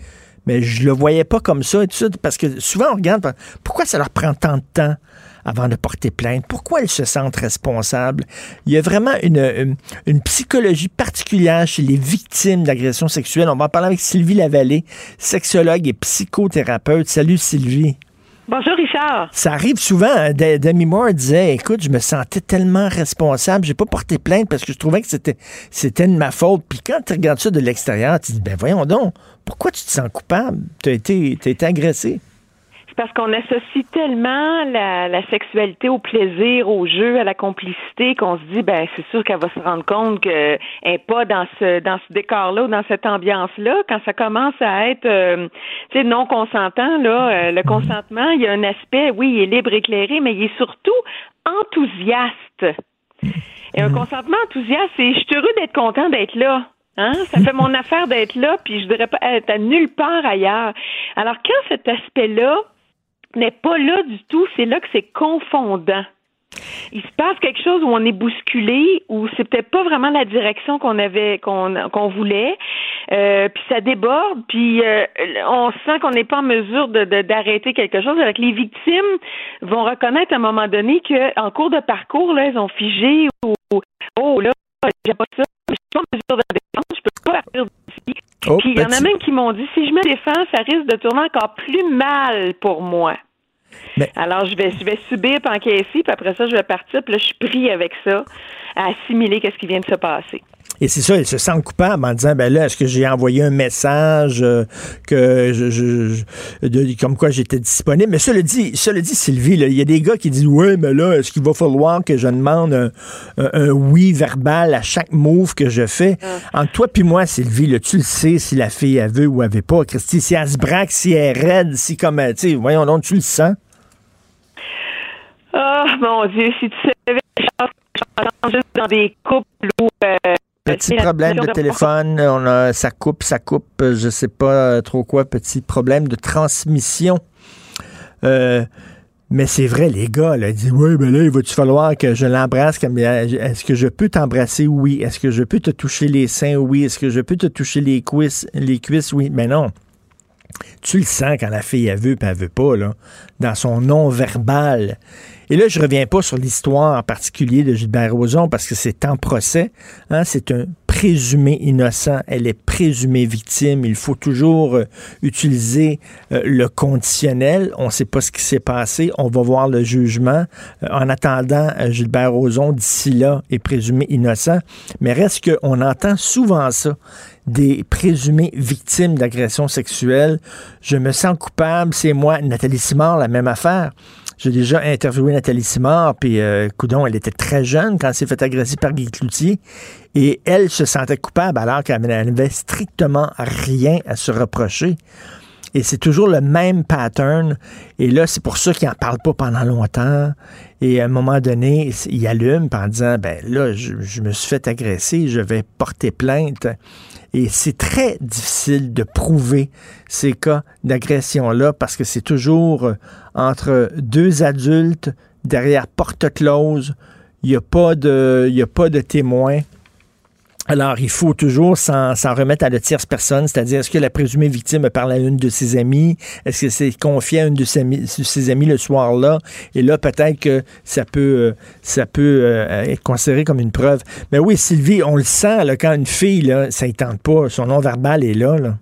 mais je le voyais pas comme ça et tout ça, parce que souvent on regarde pourquoi ça leur prend tant de temps? Avant de porter plainte? Pourquoi elles se sentent responsables? Il y a vraiment une, une, psychologie particulière chez les victimes d'agressions sexuelles. On va en parler avec Sylvie Lavallée, sexologue et psychothérapeute. Salut Sylvie. Bonjour Richard. Ça arrive souvent. Hein. Demi Moore disait, écoute, je me sentais tellement responsable, j'ai pas porté plainte parce que je trouvais que c'était c'était de ma faute. Puis quand tu regardes ça de l'extérieur, tu te dis, ben voyons donc, pourquoi tu te sens coupable? Tu as été, as été agressé parce qu'on associe tellement la, sexualité au plaisir, au jeu, à la complicité, qu'on se dit, ben c'est sûr qu'elle va se rendre compte qu'elle n'est pas dans ce dans ce décor-là ou dans cette ambiance-là. Quand ça commence à être, euh, tu sais, non consentant, là, euh, le consentement, il y a un aspect, oui, il est libre, éclairé, mais il est surtout enthousiaste. Et un consentement enthousiaste, c'est je suis heureux d'être content d'être là. Hein? Ça fait mon (laughs) affaire d'être là, puis je voudrais pas être à nulle part ailleurs. Alors, quand cet aspect-là n'est pas là du tout, c'est là que c'est confondant. Il se passe quelque chose où on est bousculé, où c'est peut-être pas vraiment la direction qu'on avait, qu'on voulait, euh, puis ça déborde, puis euh, on sent qu'on n'est pas en mesure de d'arrêter quelque chose. Avec les victimes vont reconnaître à un moment donné qu'en cours de parcours, là, elles ont figé ou oh là, j'ai pas ça, je suis pas en mesure de je peux pas partir. Oh, puis il y en a même qui m'ont dit si je me défends, ça risque de tourner encore plus mal pour moi. Alors, je vais, je vais subir, puis encaisser, puis après ça, je vais partir, puis là, je suis pris avec ça, à assimiler qu'est-ce qui vient de se passer. Et c'est ça, ils se sentent coupables en disant, ben là, est-ce que j'ai envoyé un message euh, que je, je- je- de- comme quoi j'étais disponible? Mais cela dit, cela dit, Sylvie, là, il y a des gars qui disent, ouais, mais là, est-ce qu'il va falloir que je demande un, un- un oui verbal à chaque move que je fais? Entre toi puis moi, Sylvie, là, tu le sais si la fille, elle veut ou elle veut pas. Christy, si elle se braque, si elle est raide, si comme, euh, tu sais, voyons donc, tu le sens. Oh mon Dieu, si tu savais, Richard, j'entends juste dans des couples où. euh, Petit problème de téléphone, on a, ça coupe, ça coupe, euh, je sais pas euh, trop quoi, petit problème de transmission. Euh, mais c'est vrai, les gars, là, ils disent, oui, mais là, il va-tu falloir que je l'embrasse? Est-ce que je peux t'embrasser? Oui. Est-ce que je peux te toucher les seins? Oui. Est-ce que je peux te toucher les cuisses? Les cuisses? Oui. Mais non. Tu le sens quand la fille, elle veut, puis elle veut pas, là, dans son non-verbal. Et là, je reviens pas sur l'histoire en particulier de Gilbert Rozon parce que c'est en procès. Hein, c'est un présumé innocent. Elle est présumée victime. Il faut toujours euh, utiliser euh, le conditionnel. On ne sait pas ce qui s'est passé. On va voir le jugement. Euh, en attendant, Gilbert Rozon, d'ici là, est présumé innocent. Mais reste qu'on entend souvent ça des présumées victimes d'agressions sexuelles. Je me sens coupable, c'est moi. Nathalie Simard, la même affaire. J'ai déjà interviewé Nathalie Simard, puis euh, coudon, elle était très jeune quand elle s'est fait agresser par Guy Cloutier, et elle se sentait coupable alors qu'elle n'avait strictement rien à se reprocher. Et c'est toujours le même pattern. Et là, c'est pour ça qu'il n'en parle pas pendant longtemps. Et à un moment donné, il allume en disant, ben là, je, je me suis fait agresser, je vais porter plainte. Et c'est très difficile de prouver ces cas d'agression-là parce que c'est toujours euh, entre deux adultes derrière porte close. Il n'y a pas de, a pas de témoins. Alors, il faut toujours s'en remettre à la tierce personne, c'est-à-dire est-ce que la présumée victime parle à une de ses amies, est-ce que c'est confié à une de ses amies, de ses le soir-là, et là, peut-être que ça peut, euh, ça peut euh, être considéré comme une preuve. Mais oui, Sylvie, on le sent, là, quand une fille, là, ça ne tente pas, son nom verbal est là, là.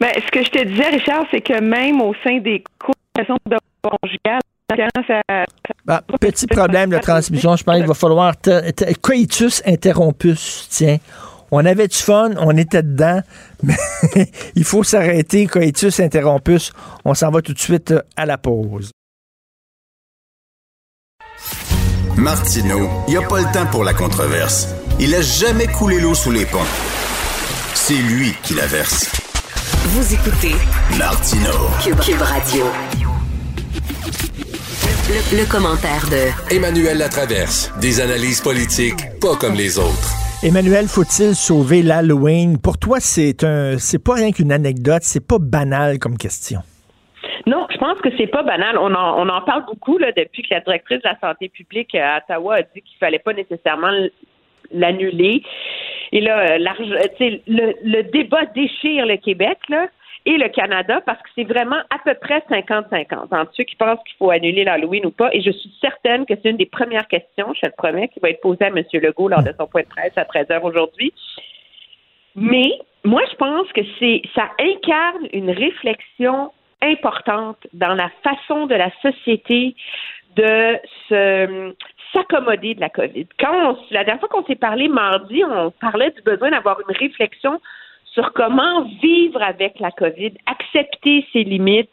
Ben, ce que je te disais, Richard, c'est que même au sein des couples de conjugales, quand ça, Ah, petit problème de transmission, je pense qu'il va falloir... coitus interrompus, tiens. On avait du fun, on était dedans, (laughs) mais il faut s'arrêter, coitus interrompus. On s'en va tout de suite euh, à la pause. Martineau, il n'y a pas le temps pour la controverse. Il a jamais coulé l'eau sous les ponts. C'est lui qui la verse. Vous écoutez Martineau. Cube, Cube Radio. Le, le commentaire de Emmanuel Latraverse. Des analyses politiques pas comme les autres. Emmanuel, faut-il sauver l'Halloween? Pour toi, c'est un, c'est pas rien qu'une anecdote, c'est pas banal comme question. Non, je pense que c'est pas banal. On en, on en parle beaucoup là, depuis que la directrice de la santé publique à Ottawa a dit qu'il fallait pas nécessairement l'annuler. Et là, euh, euh, le, le débat déchire le Québec là, et le Canada parce que c'est vraiment à peu près 50-50 entre ceux qui pensent qu'il faut annuler l'Halloween ou pas. Et je suis certaine que c'est une des premières questions, je te le promets, qui va être posée à M. Legault lors de son point de presse à 13 heures aujourd'hui. Mais moi, je pense que c'est ça incarne une réflexion importante dans la façon de la société de se s'accommoder de la COVID. Quand on- la dernière fois qu'on s'est parlé mardi, on parlait du besoin d'avoir une réflexion sur comment vivre avec la COVID, accepter ses limites,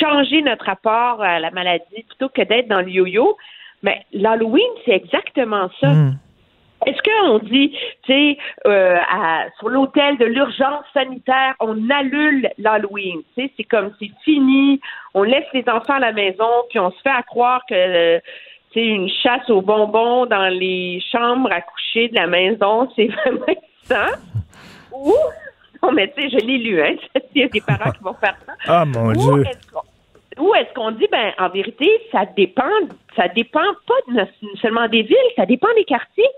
changer notre rapport à la maladie plutôt que d'être dans le yo-yo. Mais l'Halloween, c'est exactement ça. Est-ce qu'on dit, tu sais, euh, à- sur l'hôtel de l'urgence sanitaire, on annule l'Halloween, tu sais, c'est comme c'est fini, on laisse les enfants à la maison, puis on se fait à croire que, euh, sais, une chasse aux bonbons dans les chambres à coucher de la maison, (laughs) c'est vraiment ça? Ou, non, mais tu sais, je l'ai lu, hein, (laughs) il y a des parents qui vont faire ça. Ah, mon Ou Dieu. est-ce qu'on- ou est-ce qu'on dit, ben, en vérité, ça dépend, ça dépend pas de- seulement des villes, ça dépend des quartiers.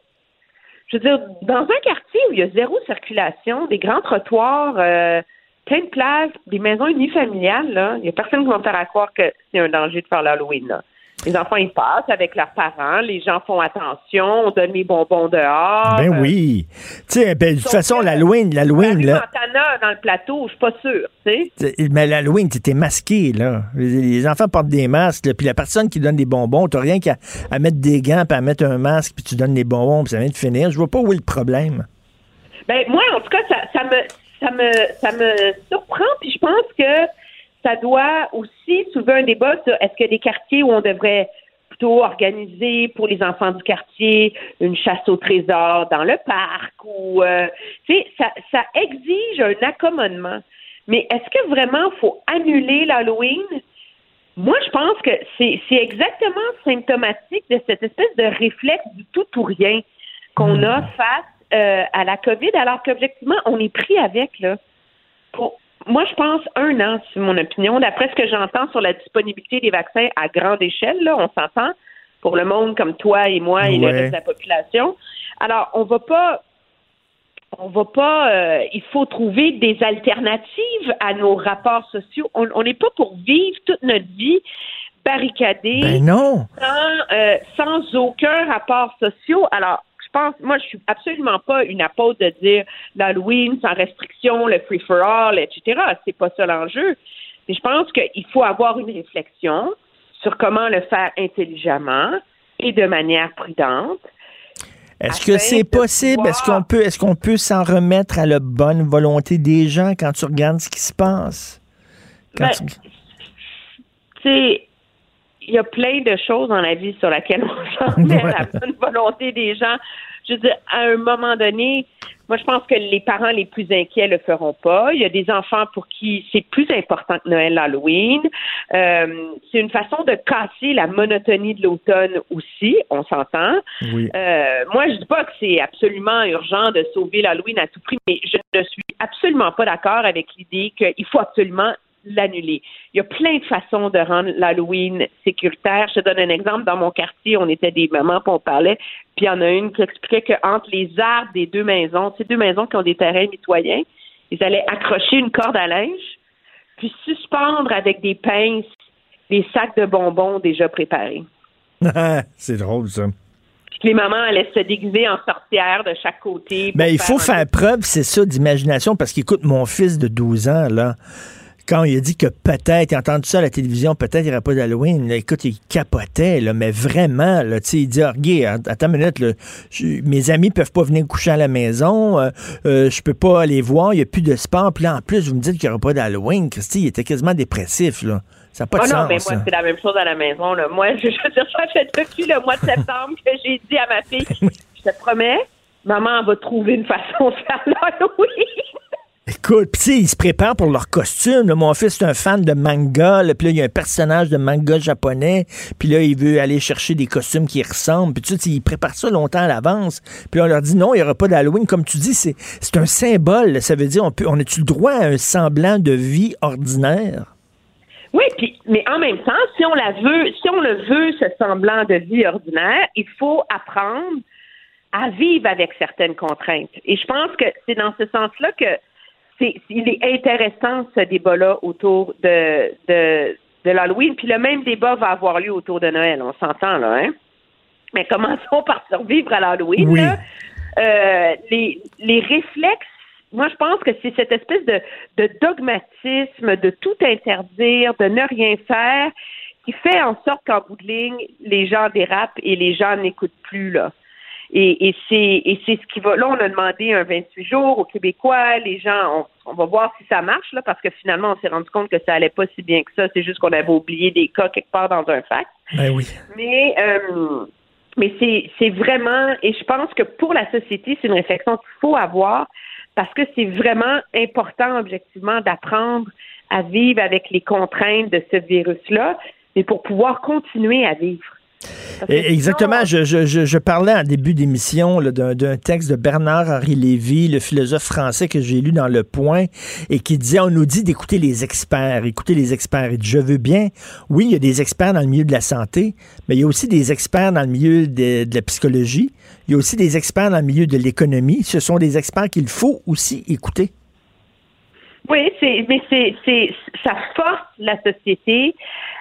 Je veux dire, dans un quartier où il y a zéro circulation, des grands trottoirs, euh, plein de places, des maisons unifamiliales, là, il n'y a personne qui va me faire à croire que c'est un danger de faire l'Halloween, là. Les enfants, ils passent avec leurs parents, les gens font attention, on donne les bonbons dehors. Ben oui. Tu sais, ben, de toute façon, l'Halloween, la l'Halloween, là. Montana, dans le plateau, je suis pas sûre, tu sais. Mais l'Halloween, t'étais masqué, là. Les enfants portent des masques, puis la personne qui donne des bonbons, t'as rien qu'à à mettre des gants, puis à mettre un masque, puis tu donnes des bonbons, puis ça vient de finir. Je vois pas où est le problème. Ben moi, en tout cas, ça, ça me ça me ça me surprend, puis je pense que ça doit aussi soulever un débat sur est-ce qu'il y a des quartiers où on devrait plutôt organiser pour les enfants du quartier une chasse au trésor dans le parc ou euh, tu sais ça ça exige un accommodement. Mais est-ce que vraiment faut annuler l'Halloween? Moi, je pense que c'est exactement symptomatique de cette espèce de réflexe du tout ou rien qu'on a face euh, à la COVID, alors qu'objectivement, on est pris avec, là. Pour, moi, je pense un an, c'est mon opinion. D'après ce que j'entends sur la disponibilité des vaccins à grande échelle, là, on s'entend, pour le monde comme toi et moi et le Ouais. reste de la population. Alors, on va pas on va pas. euh, il faut trouver des alternatives à nos rapports sociaux. On n'est pas pour vivre toute notre vie barricadée, Ben non. sans, euh, sans aucun rapport social. Alors, pense, moi, je suis absolument pas une apôtre de dire l'Halloween sans restriction, le free for all, etc. C'est pas ça l'enjeu. Mais je pense qu'il faut avoir une réflexion sur comment le faire intelligemment et de manière prudente. Est-ce que c'est possible? Est-ce qu'on peut, est-ce qu'on peut s'en remettre à la bonne volonté des gens quand tu regardes ce qui se passe? Quand Ben, tu- il y a plein de choses dans la vie sur laquelle on s'en (laughs) met à la bonne volonté des gens. Je veux dire, à un moment donné, moi, je pense que les parents les plus inquiets le feront pas. Il y a des enfants pour qui c'est plus important que Noël, Halloween. Euh, c'est une façon de casser la monotonie de l'automne aussi, on s'entend. Oui. Euh, moi, je dis pas que c'est absolument urgent de sauver l'Halloween à tout prix, mais je ne suis absolument pas d'accord avec l'idée qu'il faut absolument l'annuler. Il y a plein de façons de rendre l'Halloween sécuritaire. Je te donne un exemple. Dans mon quartier, on était des mamans, puis on parlait, puis il y en a une qui expliquait qu'entre les arbres des deux maisons, ces deux maisons qui ont des terrains mitoyens, ils allaient accrocher une corde à linge, puis suspendre avec des pinces des sacs de bonbons déjà préparés. (laughs) c'est drôle, ça. Les mamans allaient se déguiser en sorcières de chaque côté. Ben, il faut un- faire preuve, c'est ça, d'imagination, parce qu'écoute, mon fils de 12 ans, là, quand il a dit que peut-être, il a entendu ça à la télévision, peut-être il n'y aurait pas d'Halloween, écoute, il capotait, là, mais vraiment, là, tu sais, il dit, ah, regarde, attends une minute, là, je- mes amis peuvent pas venir coucher à la maison, euh, euh, je peux pas aller voir, il n'y a plus de sport, puis là, en plus, vous me dites qu'il n'y aura pas d'Halloween, Christy, il était quasiment dépressif, là. Ça n'a pas de non, sens, mais moi, c'est la même chose à la maison. Là. Moi, je, (laughs) je veux dire, ça fait depuis le mois de septembre que j'ai dit à ma fille, (laughs) je te promets, maman va trouver une façon de faire l'Halloween. Sais, ils se préparent pour leur costume. Mon fils est un fan de manga. Puis là, il y a un personnage de manga japonais. Puis là, il veut aller chercher des costumes qui ressemblent. Puis tu sais, ils préparent ça longtemps à l'avance. Puis on leur dit non, il n'y aura pas d'Halloween. Comme tu dis, c'est un symbole. Ça veut dire, on, peut, on a-tu le droit à un semblant de vie ordinaire? Oui, puis, mais en même temps, si on la veut, si on le veut, ce semblant de vie ordinaire, il faut apprendre à vivre avec certaines contraintes. Et je pense que c'est dans ce sens-là que c'est, il est intéressant ce débat-là autour de, de, de l'Halloween. Puis le même débat va avoir lieu autour de Noël. On s'entend là, hein? Mais commençons (laughs) par survivre à l'Halloween. Oui. là? Euh, les, les réflexes moi, je pense que c'est cette espèce de, de dogmatisme, de tout interdire, de ne rien faire, qui fait en sorte qu'en bout de ligne, les gens dérapent et les gens n'écoutent plus, là. Et, et c'est et c'est ce qui va. Là, on a demandé un 28 jours aux Québécois. Les gens, on, on va voir si ça marche, là, parce que finalement, on s'est rendu compte que ça allait pas si bien que ça. C'est juste qu'on avait oublié des cas quelque part dans un fax. Ben oui. Mais euh, mais c'est c'est vraiment et je pense que pour la société, c'est une réflexion qu'il faut avoir parce que c'est vraiment important objectivement d'apprendre à vivre avec les contraintes de ce virus-là, mais pour pouvoir continuer à vivre. Exactement. Je, je, je, je parlais en début d'émission d'un texte de Bernard-Henri Lévy, le philosophe français que j'ai lu dans Le Point, et qui disait, on nous dit d'écouter les experts, écouter les experts. Et je veux bien, oui, il y a des experts dans le milieu de la santé, mais il y a aussi des experts dans le milieu de, de la psychologie, il y a aussi des experts dans le milieu de l'économie. Ce sont des experts qu'il faut aussi écouter. Oui, c'est, mais c'est, ça force la société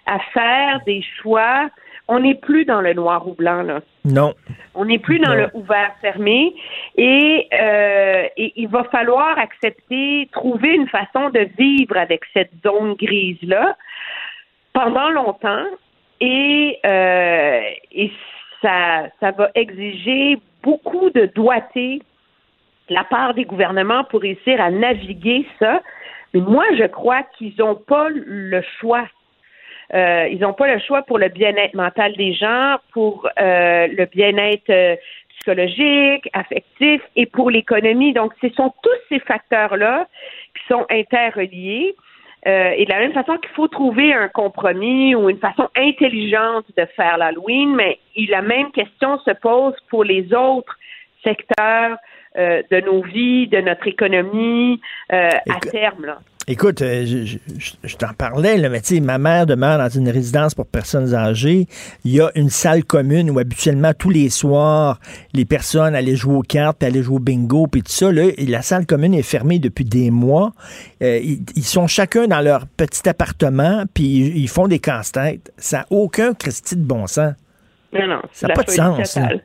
à faire des choix. On n'est plus dans le noir ou blanc, là. Non. On n'est plus dans Non. le ouvert-fermé et, euh, et il va falloir accepter, trouver une façon de vivre avec cette zone grise-là pendant longtemps et, euh, et ça, ça va exiger beaucoup de doigté de la part des gouvernements pour réussir à naviguer ça. Mais moi, je crois qu'ils n'ont pas le choix. Euh, ils n'ont pas le choix pour le bien-être mental des gens, pour euh, le bien-être euh, psychologique, affectif et pour l'économie. Donc, ce sont tous ces facteurs-là qui sont interreliés. Euh, et de la même façon qu'il faut trouver un compromis ou une façon intelligente de faire l'Halloween, mais la même question se pose pour les autres secteurs euh, de nos vies, de notre économie euh, à terme. Là. Écoute, euh, je, je- je- je t'en parlais, là, mais tu sais, ma mère demeure dans une résidence pour personnes âgées. Il y a une salle commune où habituellement, tous les soirs, les personnes allaient jouer aux cartes, puis allaient jouer au bingo, puis tout ça. Là, et la salle commune est fermée depuis des mois. Euh, ils, ils sont chacun dans leur petit appartement, puis ils, ils font des casse-têtes. Ça n'a aucun Christy de bon sens. Non, non, Ça n'a pas de sens. totale.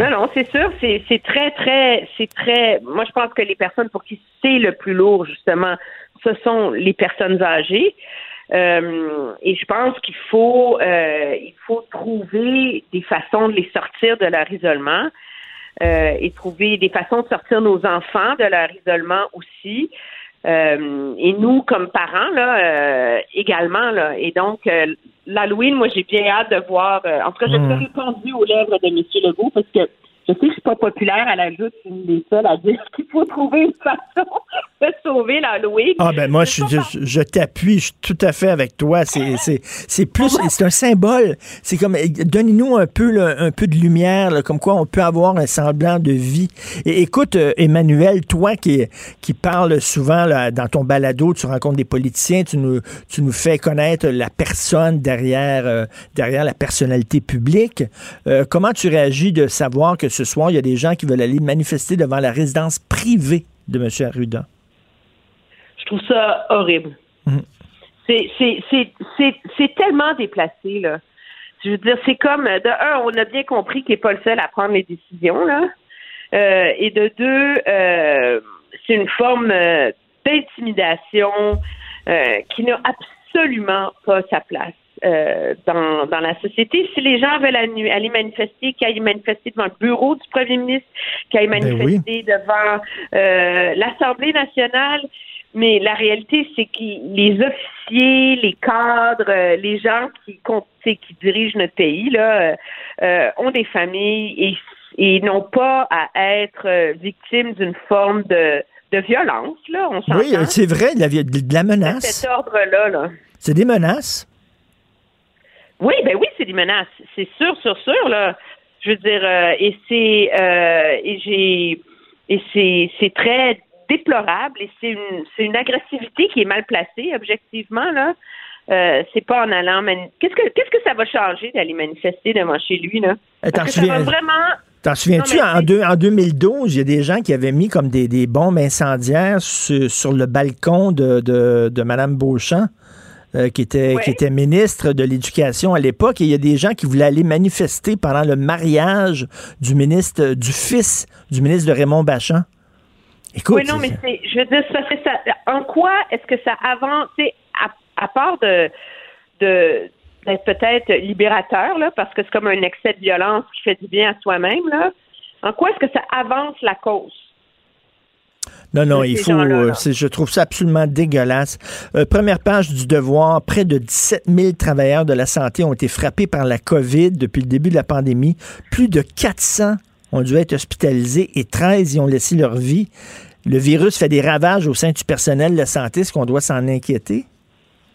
Non, non, c'est sûr, c'est c'est très, très, c'est très. Moi, je pense que les personnes pour qui c'est le plus lourd, justement, ce sont les personnes âgées. Euh, et je pense qu'il faut, euh, il faut trouver des façons de les sortir de leur isolement euh, et trouver des façons de sortir nos enfants de leur isolement aussi. Euh, et nous, comme parents, là, euh, également, là. Et donc, euh, l'Halloween, moi, j'ai bien hâte de voir. euh, en tout cas, je Mm. répondu aux lèvres de M. Legault parce que je sais que je suis pas populaire à la lutte, c'est une des seules à dire qu'il faut trouver une façon sauver. Ah ben moi, je, je, je t'appuie, je suis tout à fait avec toi. C'est, plus, c'est un symbole. C'est comme, eh, donnez-nous un peu, là, un peu de lumière, là, comme quoi on peut avoir un semblant de vie. Et écoute, euh, Emmanuel, toi qui, qui parles souvent là, dans ton balado, tu rencontres des politiciens, tu nous, tu nous fais connaître la personne derrière, euh, derrière la personnalité publique. Euh, comment tu réagis de savoir que ce soir, il y a des gens qui veulent aller manifester devant la résidence privée de M. Arruda? Je trouve ça horrible. C'est- C'est tellement déplacé, là. Je veux dire, c'est comme, de un, on a bien compris qu'il n'est pas le seul à prendre les décisions, là. Euh, et de deux, euh, c'est une forme euh, d'intimidation qui n'a absolument pas sa place. dans, dans la société. Si les gens veulent aller manifester, qu'ils aillent manifester devant le bureau du premier ministre, qu'ils aillent Ben manifester devant l'Assemblée nationale, mais la réalité, c'est que les officiers, les cadres, euh, les gens qui, qui dirigent notre pays là, euh, euh, ont des familles et, et n'ont pas à être victimes d'une forme de, de violence. Là, on. Oui, c'est vrai, de la, de la menace. Cet ordre-là. Là. C'est des menaces? Oui, ben oui, c'est des menaces. C'est sûr, sûr, sûr, là. Je veux dire, euh, et c'est euh, et j'ai et c'est c'est très déplorable et c'est une c'est une agressivité qui est mal placée, objectivement, là. Euh, c'est pas en allant mani- qu'est-ce que qu'est-ce que ça va changer d'aller manifester devant chez lui, là? Eh, t'en souviens- vraiment T'en souviens-tu, en, deux- en 2012, il y a des gens qui avaient mis comme des, des bombes incendiaires sur, sur le balcon de, de, Beauchamp, euh, qui, était, Ouais. qui était ministre de l'Éducation à l'époque, et il y a des gens qui voulaient aller manifester pendant le mariage du ministre, du fils du ministre de Raymond Bachand. Écoute, oui, non, mais c'est, je veux dire, ça fait ça. En quoi est-ce que ça avance, à, à part de, de, d'être peut-être libérateur, là, parce que c'est comme un excès de violence qui fait du bien à soi-même, là. En quoi est-ce que ça avance la cause? Non, non, il faut. euh, je trouve ça absolument dégueulasse. Euh, première page du Devoir, près de 17 000 travailleurs de la santé ont été frappés par la COVID depuis le début de la pandémie. Plus de 400 ont dû être hospitalisés et 13 y ont laissé leur vie. Le virus fait des ravages au sein du personnel de la santé. Est-ce qu'on doit s'en inquiéter?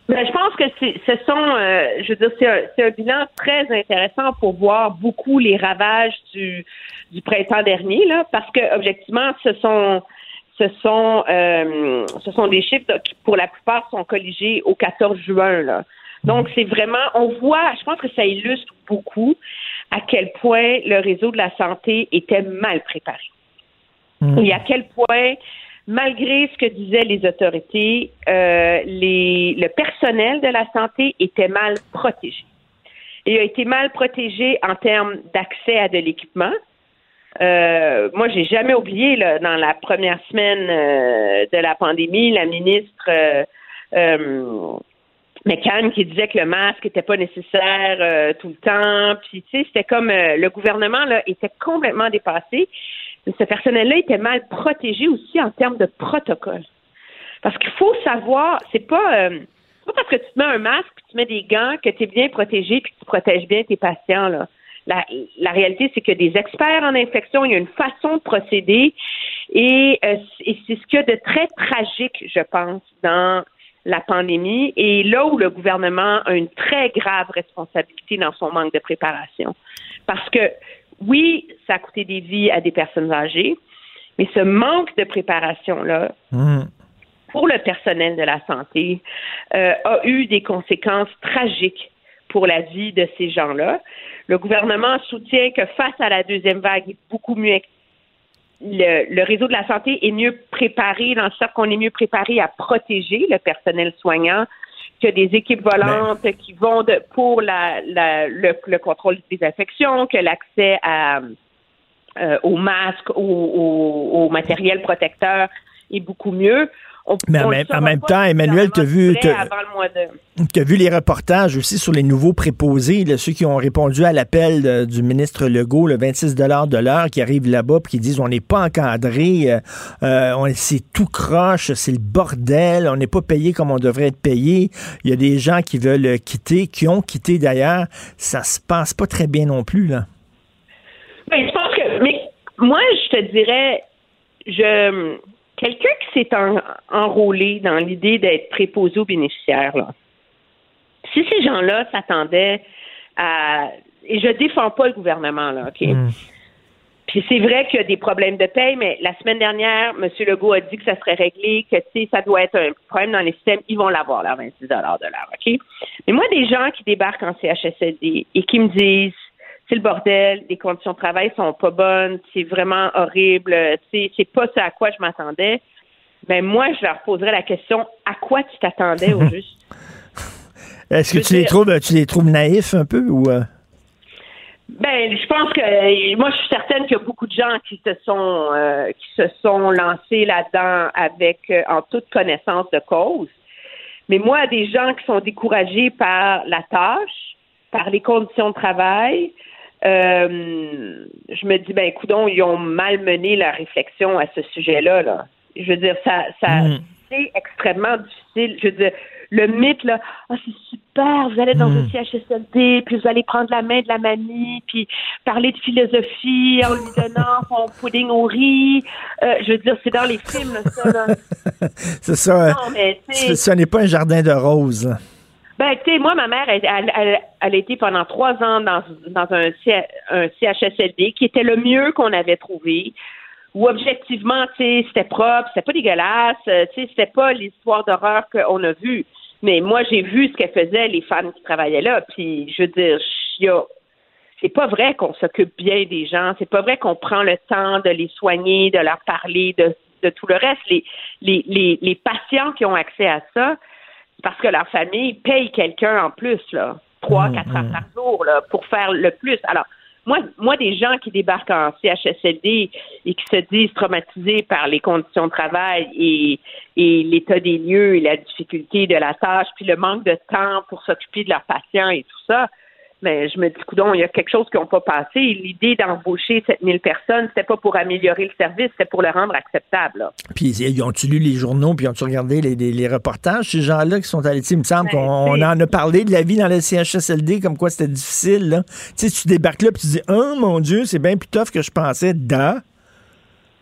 Ben, je pense que ce sont, euh, je veux dire, c'est un, bilan très intéressant pour voir beaucoup les ravages du, du printemps dernier, là, parce que objectivement, ce sont, ce sont, euh, ce sont des chiffres qui, pour la plupart, sont colligés au 14 juin, là. Donc, c'est vraiment, on voit, je pense que ça illustre beaucoup à quel point le réseau de la santé était mal préparé. Et à quel point, malgré ce que disaient les autorités, euh, les, le personnel de la santé était mal protégé. et a été mal protégé en termes d'accès à de l'équipement. Euh, moi, j'ai jamais oublié là, dans la première semaine euh, de la pandémie, la ministre euh, euh, McCann qui disait que le masque n'était pas nécessaire euh, tout le temps. Puis tu sais, c'était comme euh, le gouvernement là était complètement dépassé. Ce personnel-là était mal protégé aussi en termes de protocole. Parce qu'il faut savoir, c'est pas euh, pas parce que tu te mets un masque, puis tu mets des gants, que tu es bien protégé, puis que tu protèges bien tes patients là. La, la réalité, c'est que des experts en infection, il y a une façon de procéder et, euh, et c'est ce qu'il y a de très tragique, je pense, dans la pandémie et là où le gouvernement a une très grave responsabilité dans son manque de préparation. Parce que oui, ça a coûté des vies à des personnes âgées, mais ce manque de préparation-là, pour le personnel de la santé, euh, a eu des conséquences tragiques pour la vie de ces gens-là. Le gouvernement soutient que face à la deuxième vague, il est beaucoup mieux le, le, réseau de la santé est mieux préparé, dans le sens qu'on est mieux préparé à protéger le personnel soignant que des équipes volantes qui vont de, pour la, la, le, le, contrôle des infections, que l'accès à, euh, aux masques, au, au, au matériel protecteur est beaucoup mieux. On, Mais en, même, en même temps, Emmanuel, tu as vu, as vu les reportages aussi sur les nouveaux préposés, là, ceux qui ont répondu à l'appel du ministre Legault, le 26 de l'heure, qui arrivent là-bas et qui disent on n'est pas encadré, euh, euh c'est tout croche, c'est le bordel, on n'est pas payé comme on devrait être payé. Il y a des gens qui veulent quitter, qui ont quitté d'ailleurs. Ça se passe pas très bien non plus, là. Mais je pense que, mais moi, je te dirais, je quelqu'un qui s'est en, enrôlé dans l'idée d'être préposé aux bénéficiaires, là, si ces gens-là s'attendaient à. Et je défends pas le gouvernement, là, OK? Mm. Puis c'est vrai qu'il y a des problèmes de paye, mais la semaine dernière, M. Legault a dit que ça serait réglé, que ça doit être un problème dans les systèmes, ils vont l'avoir, là, 26 de l'heure, OK? Mais moi, des gens qui débarquent en CHSLD et qui me disent c'est le bordel, les conditions de travail sont pas bonnes, c'est vraiment horrible, c'est c'est pas ce à quoi je m'attendais. Ben moi, je leur poserais la question à quoi tu t'attendais au (laughs) juste? Est-ce que tu les trouves tu les trouves naïfs un peu ou Ben, je pense que moi, je suis certaine qu'il y a beaucoup de gens qui se sont euh, qui se sont lancés là-dedans avec euh, en toute connaissance de cause. Mais moi, des gens qui sont découragés par la tâche, par les conditions de travail, euh, je me dis, ben, écoutons, ils ont mal mené la réflexion à ce sujet-là. Là. Je veux dire, ça, ça Mm. c'est extrêmement difficile. Je veux dire, le mythe, là, ah, c'est super, vous allez dans Mm. un CHSLD, puis vous allez prendre la main de la mamie, puis parler de philosophie en lui donnant (laughs) son pudding au riz. Euh, je veux dire, c'est dans les films, là, ça, là. (laughs) C'est ça. Non, mais, n'est pas un jardin de roses. Ben, tu sais, moi, ma mère, elle, elle, elle- été pendant trois ans dans, dans un, un CHSLD qui était le mieux qu'on avait trouvé, où objectivement, tu sais, c'était propre, c'était pas dégueulasse, euh, tu sais, c'était pas l'histoire d'horreur qu'on a vue. Mais moi, j'ai vu ce qu'elle faisait, les femmes qui travaillaient là, puis je veux dire, a- c'est pas vrai qu'on s'occupe bien des gens, c'est pas vrai qu'on prend le temps de les soigner, de leur parler, de, de tout le reste. Les, les, les, patients qui ont accès à ça, parce que leur famille paye quelqu'un en plus, là, trois, quatre heures par jour, là, pour faire le plus. Alors, moi, moi, des gens qui débarquent en CHSLD et qui se disent traumatisés par les conditions de travail et, et l'état des lieux et la difficulté de la tâche, puis le manque de temps pour s'occuper de leurs patients et tout ça, mais je me dis, coudon, il y a quelque chose qui n'a pas passé. L'idée d'embaucher 7000 personnes, c'était pas pour améliorer le service, c'était pour le rendre acceptable. là. Puis ils ont-tu lu les journaux, puis ont-tu regardé les, les- les reportages, ces gens-là qui sont allés, il me semble qu'on on en a parlé de la vie dans le CHSLD, comme quoi c'était difficile, là. Tu sais, tu débarques là, puis tu dis, oh mon Dieu, c'est bien plus tough que je pensais, da.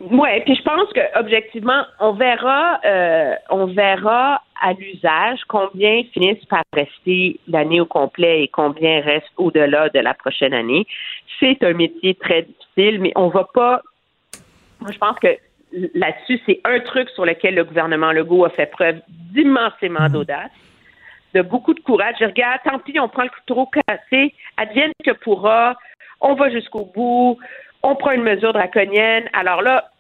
Ouais, puis je pense que objectivement, on verra, euh, on verra à l'usage combien finissent par rester l'année au complet et combien restent au-delà de la prochaine année. C'est un métier très difficile, mais on va pas. Moi, je pense que là-dessus, c'est un truc sur lequel le gouvernement Legault a fait preuve d'immensément d'audace, de beaucoup de courage. Je regarde, tant pis, on prend le couteau cassé, advienne que pourra, on va jusqu'au bout, on prend une mesure draconienne. Alors là,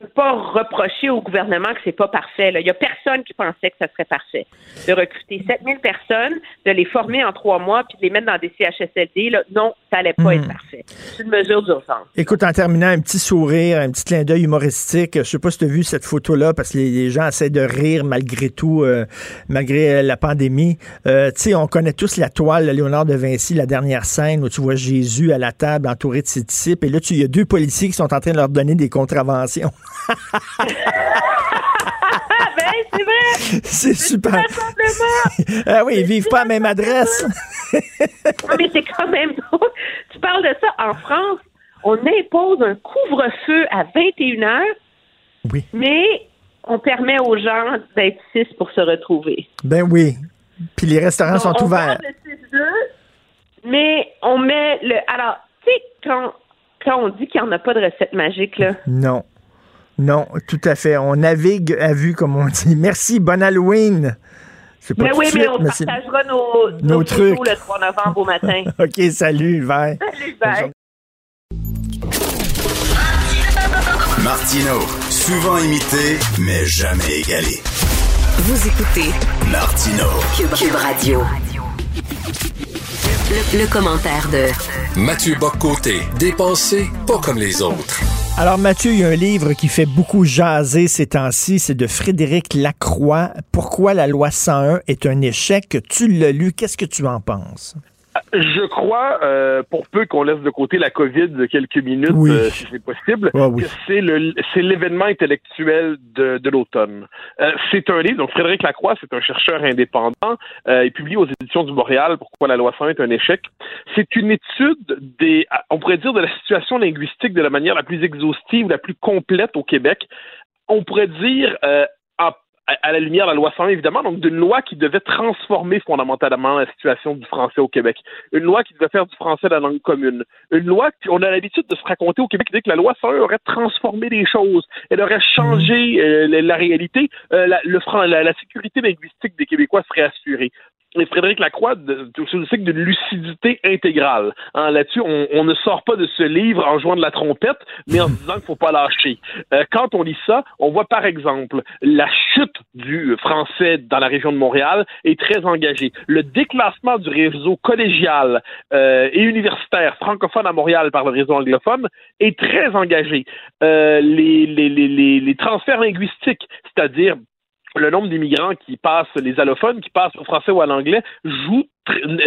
peut pas reprocher au gouvernement que c'est pas parfait. Il y a personne qui pensait que ça serait parfait. De recruter 7000 personnes, de les former en trois mois, puis de les mettre dans des CHSLD, là, non, ça allait pas Mhm. être parfait. C'est une mesure d'urgence. Écoute, en terminant, un petit sourire, un petit clin d'œil humoristique. Je sais pas si tu as vu cette photo-là, parce que les, les gens essaient de rire malgré tout, euh, malgré euh, la pandémie. Euh, tu sais, on connaît tous la toile de Léonard de Vinci, la dernière scène où tu vois Jésus à la table entouré de ses disciples. Et là, tu- il y a deux policiers qui sont en train de leur donner des contraventions. Ben, c'est vrai! (laughs) C'est super. (laughs) Ah oui, ils vivent pas à la même adresse. (laughs) Mais c'est quand même drôle. Tu parles de ça. En France, on impose un couvre-feu à 21 heures. Oui. Mais on permet aux gens d'être six pour se retrouver. Ben oui. Puis les restaurants Donc, sont on ouverts. 6-2, mais on met le. Alors, tu sais, quand, quand on dit qu'il n'y en a pas de recette magique, là. Non. Non, tout à fait. On navigue à vue, comme on dit. Merci, bon Halloween. C'est pas Mais oui, mais on mais partagera nos, Nos nos trucs. le 3 novembre au matin. (laughs) OK, salut, bye. Salut, bye. Martino, souvent imité, mais jamais égalé. Vous écoutez Martino. Cube, Cube Radio. Le, le commentaire de Mathieu Boccoté, dépensé pas comme les autres. Alors, Mathieu, il y a un livre qui fait beaucoup jaser ces temps-ci. C'est de Frédéric Lacroix. Pourquoi la loi 101 est un échec? Tu l'as lu. Qu'est-ce que tu en penses? Je crois, euh, pour peu qu'on laisse de côté la COVID de quelques minutes, Oui. euh, si c'est possible, Ah oui. que c'est le c'est l'événement intellectuel de, de l'automne. Euh, c'est un livre, donc Frédéric Lacroix, c'est un chercheur indépendant, euh, il publie aux éditions du Montréal Pourquoi la loi 101 est un échec. C'est une étude des, on pourrait dire, de la situation linguistique de la manière la plus exhaustive, la plus complète au Québec. On pourrait dire euh, à la lumière de la loi 101, évidemment, donc d'une loi qui devait transformer fondamentalement la situation du français au Québec. Une loi qui devait faire du français la langue commune. Une loi qui, on a l'habitude de se raconter au Québec que la loi 101 aurait transformé les choses. Elle aurait changé euh, la, réalité. Euh, le, la, la sécurité linguistique des Québécois serait assurée. Et Frédéric Lacroix, cycle d'une lucidité intégrale. Hein, Là-dessus, on, on ne sort pas de ce livre en jouant de la trompette, mais en (laughs) disant qu'il faut pas lâcher. Euh, quand on lit ça, on voit par exemple la chute du français dans la région de Montréal est très engagée. Le déclassement du réseau collégial euh, et universitaire francophone à Montréal par le réseau anglophone est très engagé. Euh, les, les, les, les, les transferts linguistiques, c'est-à-dire le nombre d'immigrants qui passent, les allophones qui passent au français ou à l'anglais, joue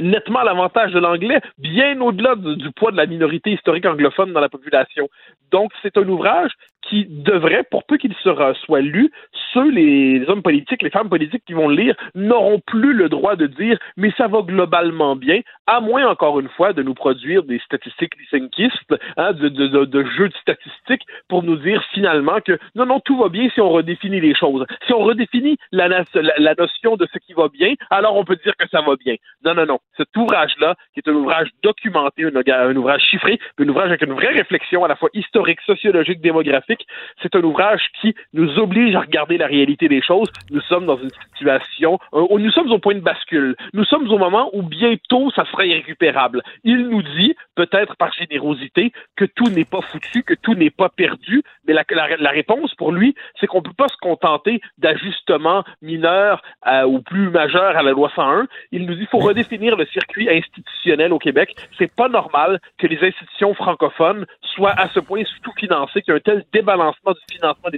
nettement l'avantage de l'anglais, bien au-delà du, poids de la minorité historique anglophone dans la population. Donc, c'est un ouvrage qui devrait, pour peu qu'il soit lu, ceux, les, hommes politiques, les femmes politiques qui vont le lire, n'auront plus le droit de dire « mais ça va globalement bien », à moins, encore une fois, de nous produire des statistiques lysenkistes, hein, de, de, jeux de statistiques pour nous dire finalement que non, non, tout va bien si on redéfinit les choses. Si on redéfinit la notion de ce qui va bien, alors on peut dire que ça va bien. Non, non, non. Cet ouvrage-là, qui est un ouvrage documenté, un, ouvrage chiffré, un ouvrage avec une vraie réflexion à la fois historique, sociologique, démographique, c'est un ouvrage qui nous oblige à regarder la réalité des choses. Nous sommes dans une situation euh, où nous sommes au point de bascule. Nous sommes au moment où bientôt ça sera irrécupérable. Il nous dit, peut-être par générosité, que tout n'est pas foutu, que tout n'est pas perdu, mais la, réponse pour lui, c'est qu'on peut pas se contenter d'ajustements mineurs euh, ou plus majeurs à la loi 101. Il nous dit qu'il faut redéfinir le circuit institutionnel au Québec. C'est pas normal que les institutions francophones soient à ce point sous-financées, qu'il y a un tel débalancement du financement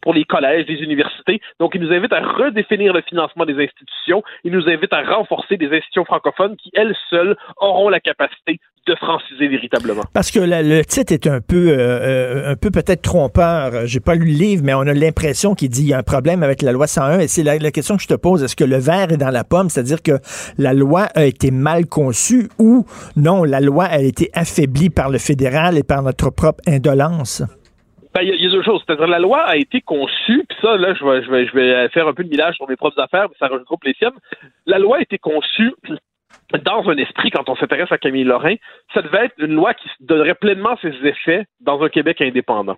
pour les collèges, des universités. Donc, il nous invite à redéfinir le financement des institutions. Il nous invite à renforcer des institutions francophones qui, elles seules, auront la capacité de franciser véritablement. Parce que la- le titre est un peu, euh, euh, un peu peut-être trompeur. J'ai pas lu le livre, mais on a l'impression qu'il dit il y a un problème avec la loi 101. Et c'est la, la question que je te pose. Est-ce que le verre est dans la pomme? C'est-à-dire que la loi a été mal conçue ou non, la loi a été affaiblie par le fédéral et par notre propre indolence? Ben, il y, a- il y a deux choses. C'est-à-dire, la loi a été conçue, puis ça, là, je vais, je, vais, je vais faire un peu de millage sur mes propres affaires, mais ça regroupe les siennes. La loi a été conçue dans un esprit, quand on s'intéresse à Camille Lorrain, ça devait être une loi qui donnerait pleinement ses effets dans un Québec indépendant.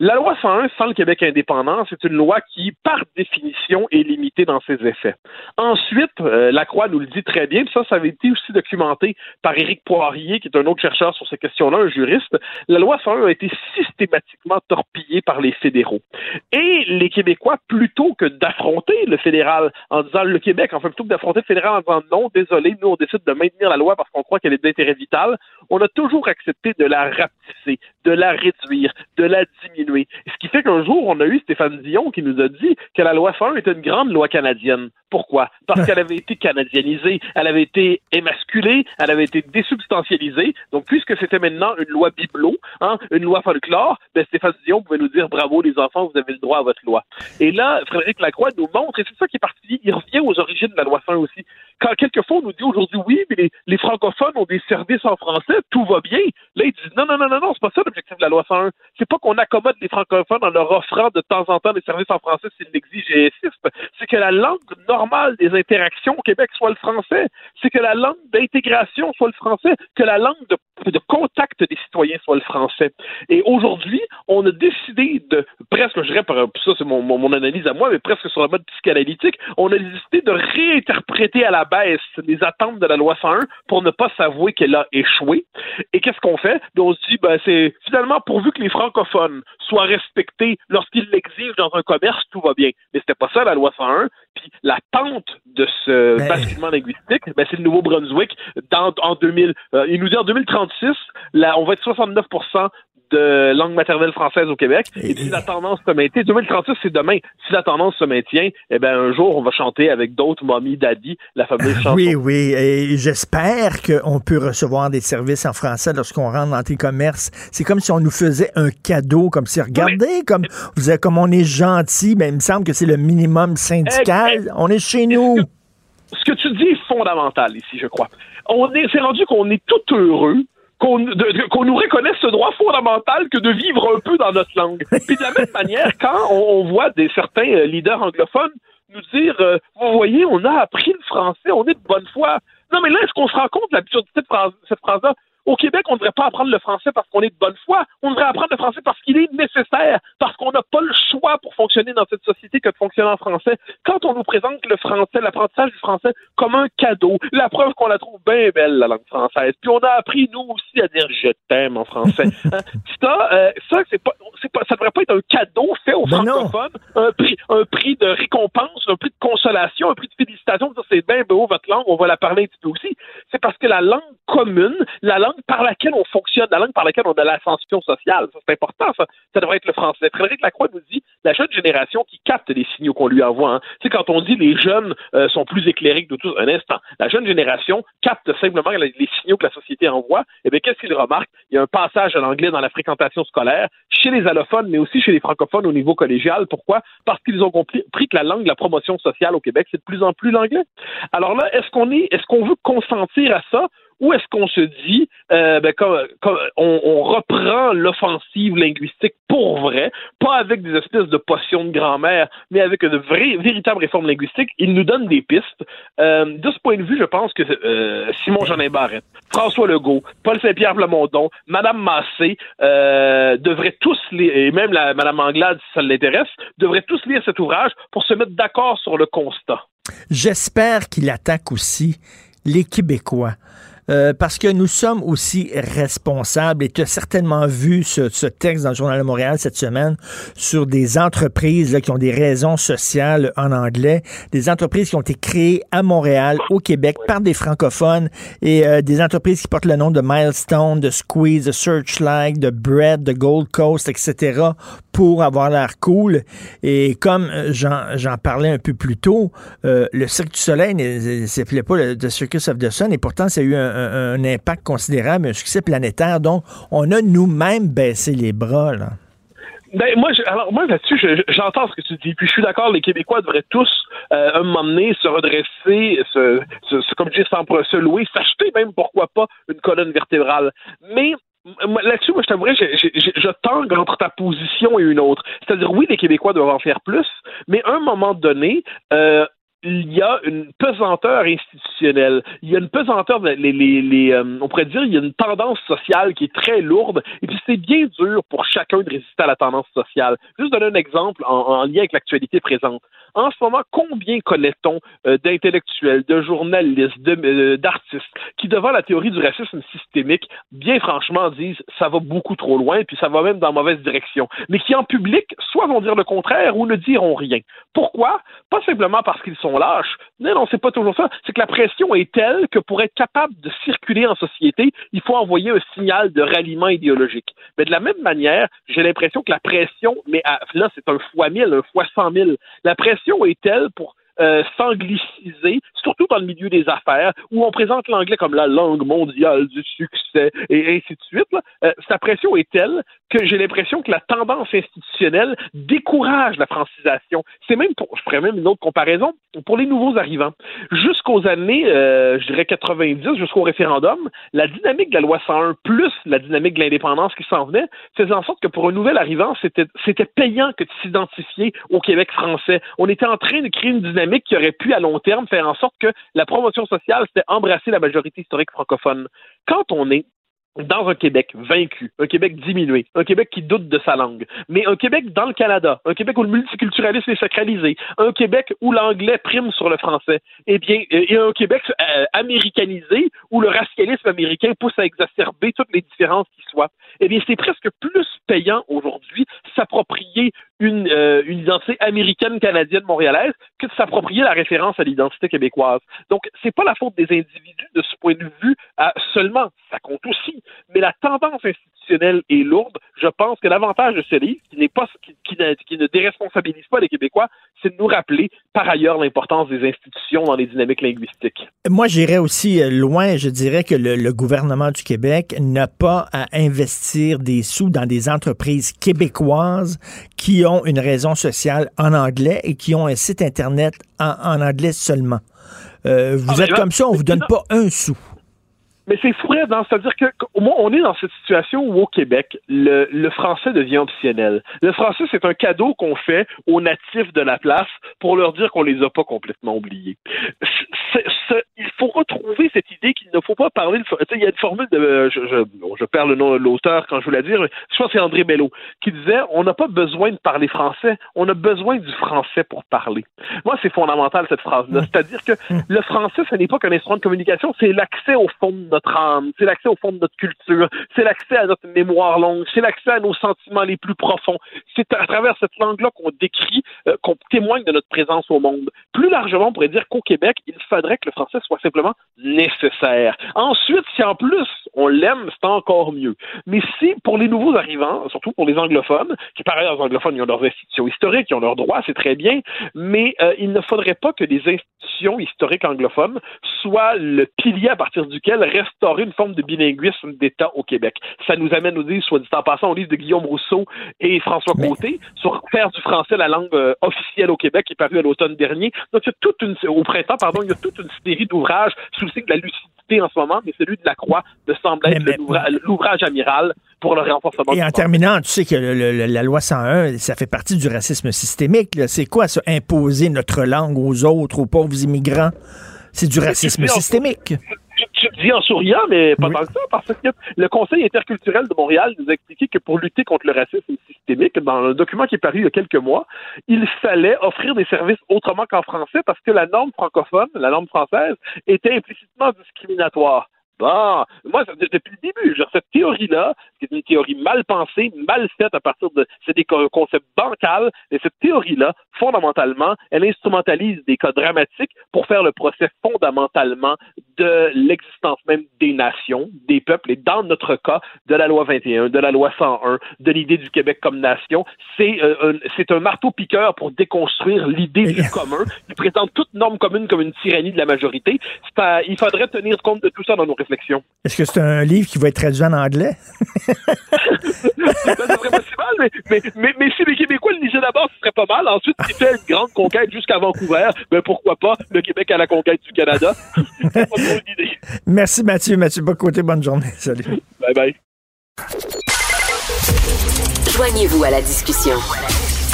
La loi 101 sans le Québec indépendant, c'est une loi qui, par définition, est limitée dans ses effets. Ensuite, euh, la Croix nous le dit très bien, puis ça, ça avait été aussi documenté par Éric Poirier, qui est un autre chercheur sur ces questions-là, un juriste. La loi 101 a été systématiquement torpillée par les fédéraux. Et les Québécois, plutôt que d'affronter le fédéral en disant le Québec, enfin plutôt que d'affronter le fédéral en disant non, désolé, nous on décide de maintenir la loi parce qu'on croit qu'elle est d'intérêt vital, on a toujours accepté de la rapetisser, de la réduire, de la diminuer. Ce qui fait qu'un jour, on a eu Stéphane Dion qui nous a dit que la loi 101 était une grande loi canadienne. Pourquoi? Parce (laughs) qu'elle avait été canadianisée, elle avait été émasculée, elle avait été désubstantialisée. Donc, puisque c'était maintenant une loi bibelot, hein, une loi folklore, ben, Stéphane Dion pouvait nous dire bravo les enfants, vous avez le droit à votre loi. Et là, Frédéric Lacroix nous montre, et c'est ça qui est parti, il revient aux origines de la loi 101 aussi. Quand quelquefois on nous dit aujourd'hui oui, mais les, les francophones ont des services en français, tout va bien. Là, ils disent non, non, non, non, non, c'est pas ça l'objectif de la loi 101. C'est pas qu'on accommode les francophones en leur offrant de temps en temps des services en français s'ils l'exigent et. C'est que la langue normale des interactions au Québec soit le français. C'est que la langue d'intégration soit le français. Que la langue de, contact des citoyens soit le français. Et aujourd'hui, on a décidé de, presque, je dirais, ça c'est mon, analyse à moi, mais presque sur le mode psychanalytique, on a décidé de réinterpréter à la baisse les attentes de la loi 101 pour ne pas s'avouer qu'elle a échoué. Et qu'est-ce qu'on fait? Ben, on se dit, ben, c'est finalement, pourvu que les francophones soient respectés lorsqu'ils l'exigent dans un commerce, tout va bien. Mais c'était pas ça, la loi 101. Puis la pente de ce ben... basculement linguistique, ben, c'est le Nouveau-Brunswick. en 2000, euh, il nous dit en 2036, là, on va être 69 de langue maternelle française au Québec. Et, si la tendance se maintient, 2036, c'est demain. Si la tendance se maintient, eh ben un jour, on va chanter avec d'autres Mommy Daddy, la fameuse chanson. Oui, oui. Et j'espère qu'on peut recevoir des services en français lorsqu'on rentre dans tes commerces. C'est comme si on nous faisait un cadeau, comme si, regardez, oui. comme, vous avez, comme on est gentil, mais il me semble que c'est le minimum syndical. on est chez nous. Ce que tu dis est fondamental ici, je crois. On est, c'est rendu qu'on est tout heureux qu'on qu nous reconnaisse ce droit fondamental que de vivre un peu dans notre langue. Puis de la même manière, quand on, on voit des certains euh, leaders anglophones nous dire euh, vous voyez, on a appris le français, on est de bonne foi. Non, mais là, est-ce qu'on se rend compte de l'absurdité de cette phrase-là? Au Québec, on ne devrait pas apprendre le français parce qu'on est de bonne foi. On devrait apprendre le français parce qu'il est nécessaire, parce qu'on n'a pas le choix pour fonctionner dans cette société que de fonctionner en français. Quand on nous présente le français, l'apprentissage du français comme un cadeau, la preuve qu'on la trouve bien belle, la langue française. Puis on a appris, nous aussi, à dire je t'aime en français. (laughs) Hein? Ça, euh, ça, c'est pas, pas, ça devrait pas être un cadeau fait aux Ben francophones, un prix, un prix de récompense, un prix de consolation, un prix de félicitation. C'est bien beau votre langue, on va la parler un petit peu aussi. C'est parce que la langue commune, la langue par laquelle on fonctionne, la langue par laquelle on a l'ascension sociale. Ça, c'est important, ça. Ça devrait être le français. Frédéric Lacroix nous dit la jeune génération qui capte les signaux qu'on lui envoie. Hein. Sais, quand on dit les jeunes euh, sont plus éclairés que de tous, un instant, la jeune génération capte simplement les, signaux que la société envoie. Et bien, qu'est-ce qu'il remarque? Il y a un passage à l'anglais dans la fréquentation scolaire chez les allophones, mais aussi chez les francophones au niveau collégial. Pourquoi? Parce qu'ils ont compris que la langue de la promotion sociale au Québec, c'est de plus en plus l'anglais. Alors là, est-ce qu'on est, est-ce qu'on veut consentir à ça? Ou est-ce qu'on se dit, euh, ben, on, reprend l'offensive linguistique pour vrai, pas avec des espèces de potions de grand-mère, mais avec une vraie, véritable réforme linguistique? Il nous donne des pistes. Euh, de ce point de vue, je pense que euh, Simon Jeanin Barrette, François Legault, Paul Saint-Pierre Plamondon, Madame Massé devraient tous lire, et même Madame Anglade, si ça l'intéresse, devraient tous lire cet ouvrage pour se mettre d'accord sur le constat. J'espère qu'il attaque aussi les Québécois. Euh, parce que nous sommes aussi responsables, et tu as certainement vu ce, ce, texte dans le Journal de Montréal cette semaine sur des entreprises qui ont des raisons sociales en anglais, des entreprises qui ont été créées à Montréal, au Québec, par des francophones, et euh, des entreprises qui portent le nom de Milestone, de Squeeze, de Searchlight, de Bread, de Gold Coast, etc., pour avoir l'air cool. Et comme j'en parlais un peu plus tôt, euh, le Cirque du Soleil ne s'appelait pas le The Circus of the Sun, et pourtant, ça a eu un impact considérable, un succès planétaire. Donc, on a nous-mêmes baissé les bras. Là. Ben, moi, alors moi là-dessus, j'entends ce que tu dis. Puis je suis d'accord, les Québécois devraient tous, euh, un moment donné, se redresser, se, se, comme je dis, se louer, s'acheter même, pourquoi pas, une colonne vertébrale. Mais Là-dessus, moi, je t'avouerais, je, je, je, tangue entre ta position et une autre. C'est-à-dire, oui, les Québécois doivent en faire plus, mais à un moment donné, euh, il y a une pesanteur institutionnelle. Il y a une pesanteur, les, euh, on pourrait dire, il y a une tendance sociale qui est très lourde. Et puis c'est bien dur pour chacun de résister à la tendance sociale. Juste donner un exemple en, en lien avec l'actualité présente. En ce moment, combien connaît-on euh, d'intellectuels, de journalistes, euh, d'artistes qui, devant la théorie du racisme systémique, bien franchement disent ça va beaucoup trop loin, puis ça va même dans la mauvaise direction, mais qui en public soit vont dire le contraire ou ne diront rien. Pourquoi? Pas simplement parce qu'ils sont lâches. Non, non, c'est pas toujours ça. C'est que la pression est telle que pour être capable de circuler en société, il faut envoyer un signal de ralliement idéologique. Mais de la même manière, j'ai l'impression que la pression, mais là, c'est un fois mille, un fois cent mille. La pression est telle pour euh, s'angliciser, surtout dans le milieu des affaires, où on présente l'anglais comme la langue mondiale du succès et ainsi de suite. Euh, sa pression est telle que j'ai l'impression que la tendance institutionnelle décourage la francisation. C'est même, pour, je ferais même une autre comparaison, pour les nouveaux arrivants. Jusqu'aux années, euh, je dirais 90, jusqu'au référendum, la dynamique de la loi 101 plus la dynamique de l'indépendance qui s'en venait faisait en sorte que pour un nouvel arrivant, c'était, c'était payant que de s'identifier au Québec français. On était en train de créer une dynamique qui aurait pu, à long terme, faire en sorte que la promotion sociale, c'était embrasser la majorité historique francophone. Quand on est dans un Québec vaincu, un Québec diminué, un Québec qui doute de sa langue, mais un Québec dans le Canada, un Québec où le multiculturalisme est sacralisé, un Québec où l'anglais prime sur le français, eh bien, euh, et un Québec euh, américanisé où le racialisme américain pousse à exacerber toutes les différences qui soient. Eh bien, c'est presque plus payant aujourd'hui s'approprier une, euh, une identité américaine, canadienne, montréalaise que de s'approprier la référence à l'identité québécoise. Donc, c'est pas la faute des individus de ce point de vue seulement, ça compte aussi, mais la tendance institutionnelle est lourde. Je pense que l'avantage de ce livre, qui n'est pas, qui, qui, ne, qui ne déresponsabilise pas les Québécois, c'est de nous rappeler par ailleurs l'importance des institutions dans les dynamiques linguistiques. Moi, j'irais aussi euh, loin. Je dirais que le, le gouvernement du Québec n'a pas à investir des sous dans des entreprises québécoises qui ont une raison sociale en anglais et qui ont un site Internet en, en anglais seulement. Euh, vous Ah, êtes comme ça, on vous donne pas un sou. Mais c'est fou, dans c'est-à-dire que on est dans cette situation où au Québec, le, le français devient optionnel. Le français, c'est un cadeau qu'on fait aux natifs de la place pour leur dire qu'on les a pas complètement oubliés. Il faut retrouver cette idée qu'il ne faut pas parler. il y a une formule de, euh, je, je, bon, je perds le nom de l'auteur quand je vous la dire. Je pense que c'est André Bello qui disait on n'a pas besoin de parler français, on a besoin du français pour parler. Moi, c'est fondamental cette phrase-là. C'est-à-dire que le français, ce n'est pas qu'un instrument de communication, c'est l'accès au fond de notre âme, c'est l'accès au fond de notre culture, c'est l'accès à notre mémoire longue, c'est l'accès à nos sentiments les plus profonds. C'est à travers cette langue-là qu'on décrit, euh, qu'on témoigne de notre présence au monde. Plus largement, on pourrait dire qu'au Québec, il faudrait que le français soit simplement nécessaire. Ensuite, si en plus on l'aime, c'est encore mieux. Mais si pour les nouveaux arrivants, surtout pour les anglophones, qui par ailleurs les anglophones, ils ont leurs institutions historiques, ils ont leurs droits, c'est très bien, mais euh, il ne faudrait pas que les institutions historiques anglophones soient le pilier à partir duquel restaurer une forme de bilinguisme d'État au Québec. Ça nous amène au livre, soit dit en passant, au livre de Guillaume Rousseau et François Côté sur faire du français la langue euh, officielle au Québec, qui est paru à l'automne dernier. Donc, il y a toute une, au printemps, pardon, il y a toute une série d'ouvrages sous le signe de la lucidité en ce moment, mais celui de la Croix me semble être l'ouvrage amiral pour le renforcement Et en terminant, tu sais que le- le- la loi 101, ça fait partie du racisme systémique. C'est quoi ça, imposer notre langue aux autres, aux pauvres immigrants? C'est du racisme systémique. Je dis en souriant, mais pas tant que ça, parce que le Conseil interculturel de Montréal nous a expliqué que pour lutter contre le racisme systémique, dans un document qui est paru il y a quelques mois, il fallait offrir des services autrement qu'en français parce que la norme francophone, la norme française, était implicitement discriminatoire. Bon, moi, ça- depuis le début, genre, cette théorie-là, qui est une théorie mal pensée, mal faite à partir de, c'est des co- concepts bancals, et cette théorie-là, fondamentalement, elle instrumentalise des cas dramatiques pour faire le procès fondamentalement de l'existence même des nations, des peuples, et dans notre cas, de la loi 21, de la loi 101, de l'idée du Québec comme nation. C'est euh, un, marteau-piqueur pour déconstruire l'idée du commun, qui présente toute norme commune comme une tyrannie de la majorité. À- il faudrait tenir compte de tout ça dans nos Est-ce que c'est un livre qui va être traduit en anglais? (laughs) ça serait pas si mal, mais, mais, mais, mais si les Québécois le lisaient d'abord, ce serait pas mal. Ensuite, s'ils fait une grande conquête jusqu'à Vancouver, ben pourquoi pas le Québec à la conquête du Canada? (laughs) C'est pas trop une idée. Merci Mathieu. Mathieu Bocoté, bonne journée. Salut. Bye bye. Joignez-vous à la discussion.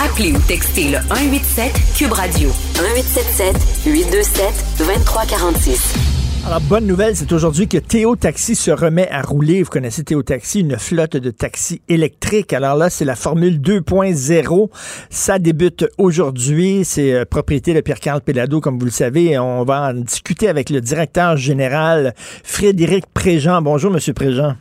Appelez ou textez le 187 Cube Radio 1877 827 2346. Alors, bonne nouvelle, c'est aujourd'hui que Théo Taxi se remet à rouler. Vous connaissez Théo Taxi, une flotte de taxis électriques. Alors là, c'est la formule 2.0. Ça débute aujourd'hui. C'est euh, propriété de Pierre-Carl Pelado, comme vous le savez. On va en discuter avec le directeur général Frédéric Préjean. Bonjour, Monsieur Préjean.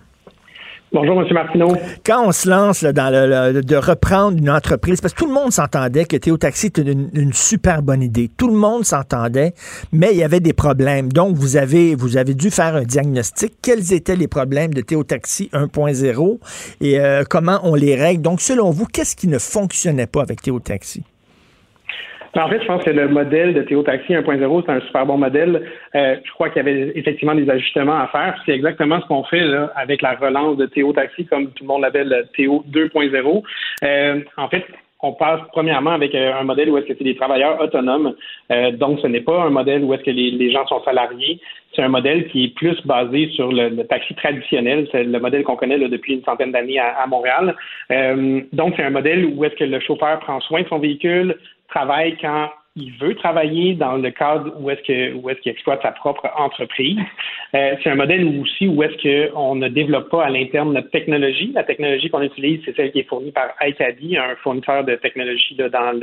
Bonjour, M. Martineau. Quand on se lance là, dans le, de reprendre une entreprise, parce que tout le monde s'entendait que Théo Taxi était une, super bonne idée. Tout le monde s'entendait, mais il y avait des problèmes. Donc, vous avez, vous avez dû faire un diagnostic. Quels étaient les problèmes de Théo Taxi 1.0 et euh, comment on les règle? Donc, selon vous, qu'est-ce qui ne fonctionnait pas avec Théo Taxi? Ben, en fait, je pense que le modèle de Théo Taxi 1.0, c'est un super bon modèle. Euh, je crois qu'il y avait effectivement des ajustements à faire. C'est exactement ce qu'on fait là, avec la relance de Théo Taxi, comme tout le monde l'appelle Théo 2.0. Euh, en fait, on passe premièrement avec euh, un modèle où est-ce que c'est des travailleurs autonomes. Euh, donc, ce n'est pas un modèle où est-ce que les, gens sont salariés. C'est un modèle qui est plus basé sur le, taxi traditionnel. C'est le modèle qu'on connaît là, depuis une centaine d'années à, Montréal. Euh, donc, c'est un modèle où est-ce que le chauffeur prend soin de son véhicule, travaille quand il veut travailler dans le cadre où est-ce que où est-ce qu'il exploite sa propre entreprise. Euh, c'est un modèle aussi où est-ce qu'on ne développe pas à l'interne notre technologie. La technologie qu'on utilise, c'est celle qui est fournie par iCaddy, un fournisseur de technologie dans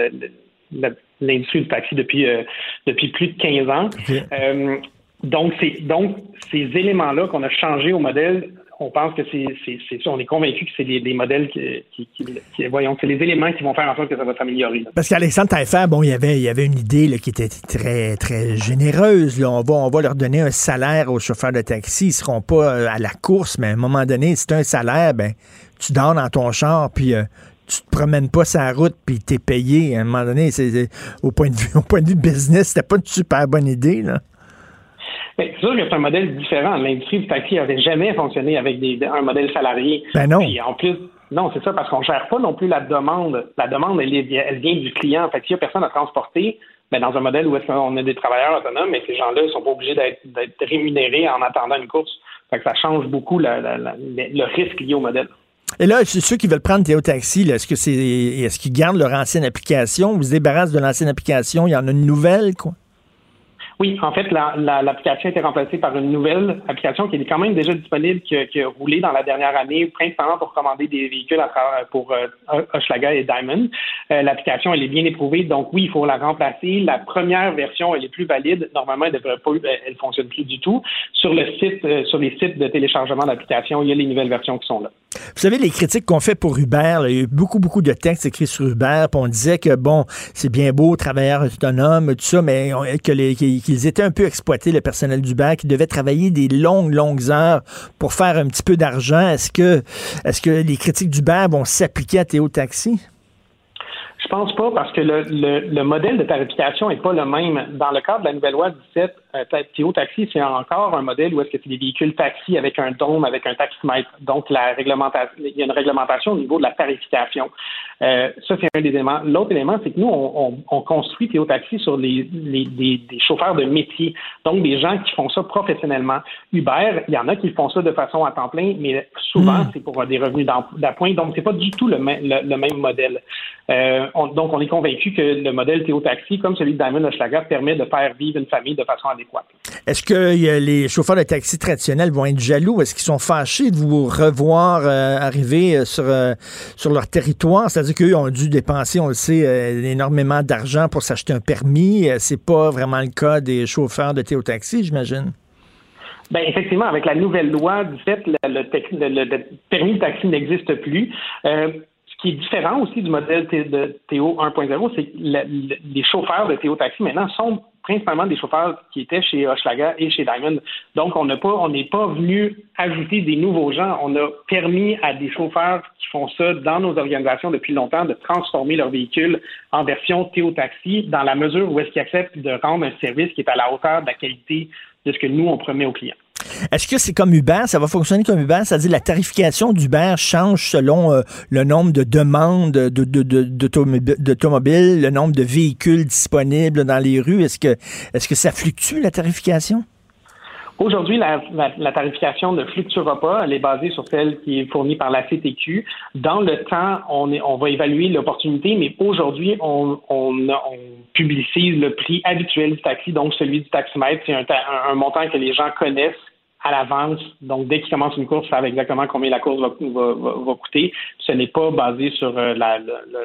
l'industrie du taxi depuis euh, depuis plus de 15 ans. Euh, donc c'est donc ces éléments-là qu'on a changé au modèle on pense que c'est ça, on est convaincu que c'est des, modèles qui, qui, voyons, c'est les éléments qui vont faire en sorte que ça va s'améliorer. Parce qu'Alexandre Taillefer, bon, il y avait, il avait une idée qui était très, très généreuse. On, va, on va leur donner un salaire aux chauffeurs de taxi. Ils seront pas euh, à la course, mais à un moment donné, si tu un salaire, ben, tu dors dans ton char, puis euh, tu te promènes pas sur la route, puis tu es payé. À un moment donné, c'est, au, point de vue, (laughs) au point de vue business, c'était pas une super bonne idée. Là. C'est sûr que c'est un modèle différent. L'industrie du taxi n'avait jamais fonctionné avec des, un modèle salarié. Ben non. en plus, non, c'est ça, parce qu'on ne gère pas non plus la demande. La demande, elle, elle vient du client. Fait s'il n'y a personne à transporter, ben dans un modèle où est-ce qu'on a des travailleurs autonomes, mais ces gens-là ne sont pas obligés d'être rémunérés en attendant une course. Fait que ça change beaucoup le risque lié au modèle. Et là, ceux qui veulent prendre Théo Taxi, est-ce que c'est est-ce qu'ils gardent leur ancienne application? Vous se débarrassent de l'ancienne application, il y en a une nouvelle, quoi? Oui, en fait, l'application a été remplacée par une nouvelle application qui est quand même déjà disponible, qui, a roulé dans la dernière année, principalement pour commander des véhicules pour euh, et Diamond. Euh, l'application, elle est bien éprouvée, donc oui, il faut la remplacer. La première version, elle est plus valide. Normalement, elle devrait pas, elle fonctionne plus du tout. Sur le site, euh, sur les sites de téléchargement d'application, il y a les nouvelles versions qui sont là. Vous savez, les critiques qu'on fait pour Uber, il y a eu beaucoup, beaucoup de textes écrits sur Uber, puis on disait que, bon, c'est bien beau, travailleurs autonomes, tout ça, mais que les, qu'ils étaient un peu exploités, le personnel d'Uber, qui devait travailler des longues, longues heures pour faire un petit peu d'argent. Est-ce que, est-ce que les critiques d'Uber vont s'appliquer à Théo Taxi? Je pense pas parce que le, le, modèle de tarification n'est pas le même. Dans le cadre de la nouvelle loi 17, euh, Théo Taxi, c'est encore un modèle où est-ce que c'est des véhicules taxi avec un dôme, avec un taximètre. Donc, la réglementation, il y a une réglementation au niveau de la tarification. Euh, ça, c'est un des éléments. L'autre élément, c'est que nous, on, on, construit Théo Taxi sur les, les des, des, chauffeurs de métier. Donc, des gens qui font ça professionnellement. Uber, il y en a qui font ça de façon à temps plein, mais souvent, hmm. c'est pour des revenus d'appoint. Donc, c'est pas du tout le, le, même modèle. Euh, donc, on est convaincu que le modèle Théo Taxi, comme celui de Diamond Hochelaga, permet de faire vivre une famille de façon adéquate. Est-ce que les chauffeurs de taxi traditionnels vont être jaloux? Est-ce qu'ils sont fâchés de vous revoir euh, arriver euh, sur, sur leur territoire? C'est-à-dire qu'eux ont dû dépenser, on le sait, énormément d'argent pour s'acheter un permis. C'est pas vraiment le cas des chauffeurs de Théo Taxi, j'imagine. Ben effectivement, avec la nouvelle loi du fait, le, le, permis de taxi n'existe plus ce qui est différent aussi du modèle de Théo 1.0, c'est que les chauffeurs de Théo Taxi maintenant sont principalement des chauffeurs qui étaient chez Hochelaga et chez Diamond. Donc, on n'a pas, on n'est pas venu ajouter des nouveaux gens. On a permis à des chauffeurs qui font ça dans nos organisations depuis longtemps de transformer leur véhicule en version Théo Taxi dans la mesure où est-ce qu'ils acceptent de rendre un service qui est à la hauteur de la qualité de ce que nous, on promet aux clients. Est-ce que c'est comme Uber? Ça va fonctionner comme Uber? C'est-à-dire la tarification d'Uber change selon euh, le nombre de demandes d'automobiles, le nombre de véhicules disponibles dans les rues? Est-ce que, est-ce que ça fluctue, la tarification? Aujourd'hui, la, tarification ne fluctuera pas. Elle est basée sur celle qui est fournie par la CTQ. Dans le temps, on, est, on va évaluer l'opportunité, mais aujourd'hui, on, on, publicise le prix habituel du taxi, donc celui du taximètre. C'est un montant que les gens connaissent à l'avance. Donc, dès qu'ils commencent une course, savent exactement combien la course va, va, va, coûter. Ce n'est pas basé sur euh, la, la,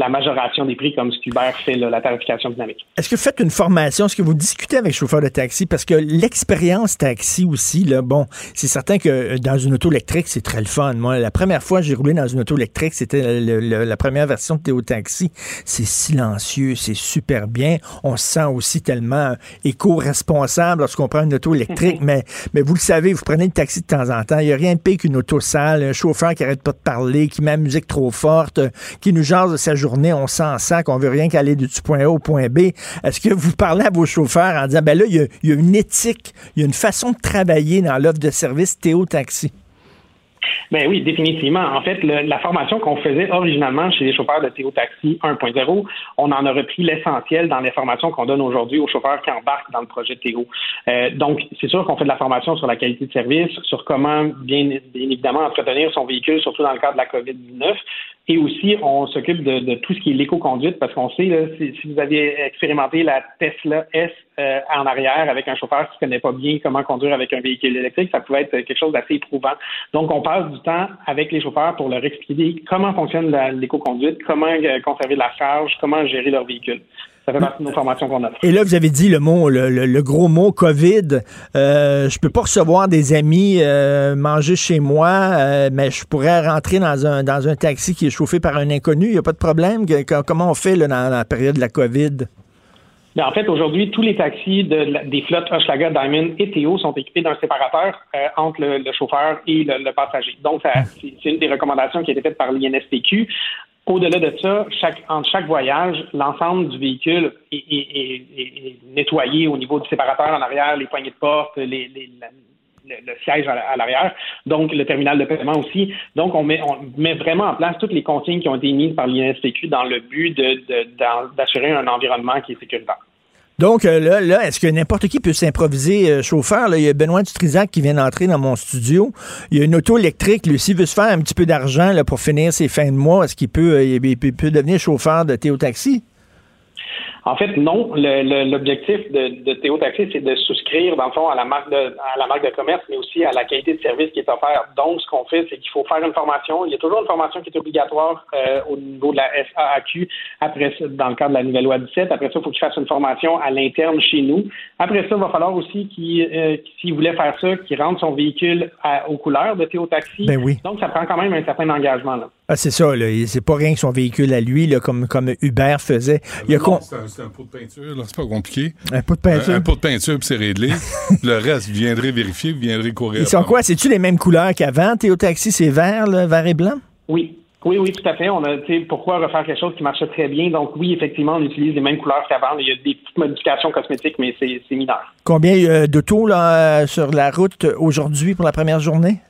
la, majoration des prix comme ce qu'Uber fait, là, la tarification dynamique. Est-ce que vous faites une formation? Est-ce que vous discutez avec chauffeurs de taxi? Parce que l'expérience taxi aussi, là, bon, c'est certain que euh, dans une auto électrique, c'est très le fun. Moi, la première fois que j'ai roulé dans une auto électrique, c'était la première version de Théo Taxi. C'est silencieux, c'est super bien. On se sent aussi tellement éco-responsable lorsqu'on prend une auto électrique, (laughs) mais, mais vous le savez, vous prenez le taxi de temps en temps, il n'y a rien de pire qu'une auto sale, un chauffeur qui arrête pas de parler, qui met la musique trop forte, qui nous jase de sa journée, on s'en sent qu'on veut rien qu'aller du point A au point B. Est-ce que vous parlez à vos chauffeurs en disant, ben là, il y, a, une éthique, il y a une façon de travailler dans l'offre de service Théo Taxi? Ben oui, définitivement. En fait, la formation qu'on faisait originalement chez les chauffeurs de Théo Taxi 1.0, on en a repris l'essentiel dans les formations qu'on donne aujourd'hui aux chauffeurs qui embarquent dans le projet Théo. Euh, donc, c'est sûr qu'on fait de la formation sur la qualité de service, sur comment bien, bien évidemment entretenir son véhicule, surtout dans le cadre de la COVID-19. Et aussi, on s'occupe de, tout ce qui est l'éco-conduite parce qu'on sait, là, si, vous avez expérimenté la Tesla S euh, en arrière avec un chauffeur qui ne connaît pas bien comment conduire avec un véhicule électrique, ça pouvait être quelque chose d'assez éprouvant. Donc, on passe du temps avec les chauffeurs pour leur expliquer comment fonctionne l'éco-conduite, comment euh, conserver de la charge, comment gérer leur véhicule. Ça fait partie de nos formations qu'on offre. Et là, vous avez dit le mot, le, le, le gros mot COVID. Euh, je peux pas recevoir des amis euh, manger chez moi, euh, mais je pourrais rentrer dans un, dans un taxi qui est chauffé par un inconnu. Il n'y a pas de problème? comment on fait là, dans la période de la COVID? Bien, en fait, aujourd'hui, tous les taxis de, des flottes Hochelaga, Diamond et Théo sont équipés d'un séparateur euh, entre le, le, chauffeur et le, le passager. Donc, c'est une des recommandations qui a été faite par l'INSPQ. Au-delà de ça, chaque, entre chaque voyage, l'ensemble du véhicule est, nettoyé au niveau du séparateur en arrière, les poignées de porte, les, le, siège à l'arrière, donc le terminal de paiement aussi. Donc, on met, on met vraiment en place toutes les consignes qui ont été mises par l'INSPQ dans le but d'assurer un environnement qui est sécuritaire. Donc euh, là, là est-ce que n'importe qui peut s'improviser euh, chauffeur? Il y a Benoît Dutrisac qui vient d'entrer dans mon studio. Il y a une auto électrique. Lui, s'il veut se faire un petit peu d'argent pour finir ses fins de mois, est-ce qu'il peut, euh, peut devenir chauffeur de Théo Taxi? En fait, non. L'objectif de, de Théo Taxi, c'est de souscrire, dans le fond, à la marque de, à la marque de commerce, mais aussi à la qualité de service qui est offerte. Donc, ce qu'on fait, c'est qu'il faut faire une formation. Il y a toujours une formation qui est obligatoire euh, au niveau de la SAAQ après ça, dans le cadre de la nouvelle loi 17. Après ça, il faut qu'il fasse une formation à l'interne chez nous. Après ça, il va falloir aussi qu'il, euh, s'il voulait faire ça, qu'il rentre son véhicule à, aux couleurs de Théo Taxi. Ben oui. Donc, ça prend quand même un certain engagement. Là. Ah, c'est ça. Là. C'est pas rien que son véhicule à lui, là, comme, comme Uber faisait. Il y a non, con... c'est un, un pot de peinture, là. c'est pas compliqué. Un pot de peinture? Un, un pot de peinture, puis c'est réglé. (laughs) le reste, vous viendrez vérifier, vous viendrez courir. Ils sont quoi? C'est-tu les mêmes couleurs qu'avant? Théo Taxi, c'est vert, là, vert et blanc? Oui. Oui, oui, tout à fait. On a, pourquoi refaire quelque chose qui marchait très bien? Donc, oui, effectivement, on utilise les mêmes couleurs qu'avant. Il y a des petites modifications cosmétiques, mais c'est mineur. Combien euh, d'autos là, sur la route aujourd'hui pour la première journée?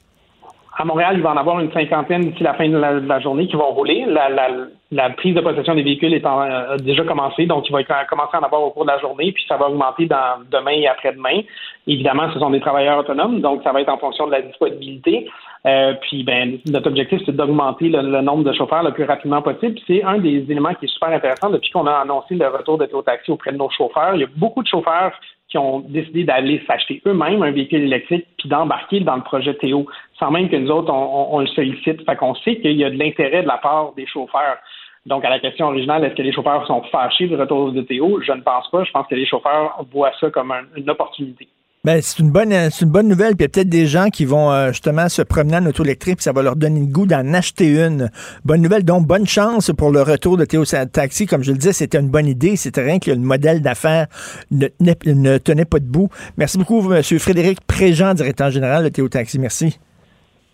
À Montréal, il va en avoir une cinquantaine d'ici la fin de la, journée qui vont rouler. La, prise de possession des véhicules est en, a déjà commencé, donc il va commencer à en avoir au cours de la journée, puis ça va augmenter demain et après-demain. Évidemment, ce sont des travailleurs autonomes, donc ça va être en fonction de la disponibilité. Euh, puis, ben, notre objectif, c'est d'augmenter le, le, nombre de chauffeurs le plus rapidement possible. C'est un des éléments qui est super intéressant depuis qu'on a annoncé le retour de Taxi auprès de nos chauffeurs. Il y a beaucoup de chauffeurs qui ont décidé d'aller s'acheter eux-mêmes un véhicule électrique puis d'embarquer dans le projet Théo, sans même que nous autres, on, le sollicite. Fait qu'on sait qu'il y a de l'intérêt de la part des chauffeurs. Donc, à la question originale, est-ce que les chauffeurs sont fâchés du retour de Théo? Je ne pense pas. Je pense que les chauffeurs voient ça comme un, une opportunité. Ben, c'est une bonne c'est une bonne nouvelle. Puis il y a peut-être des gens qui vont euh, justement se promener en auto électrique, puis ça va leur donner le goût d'en acheter une. Bonne nouvelle. Donc, bonne chance pour le retour de Théo Taxi. Comme je le disais, c'était une bonne idée. C'était rien que le modèle d'affaires ne, ne, ne, tenait pas debout. Merci beaucoup, M. Frédéric Préjean, directeur général de Théo Taxi. Merci.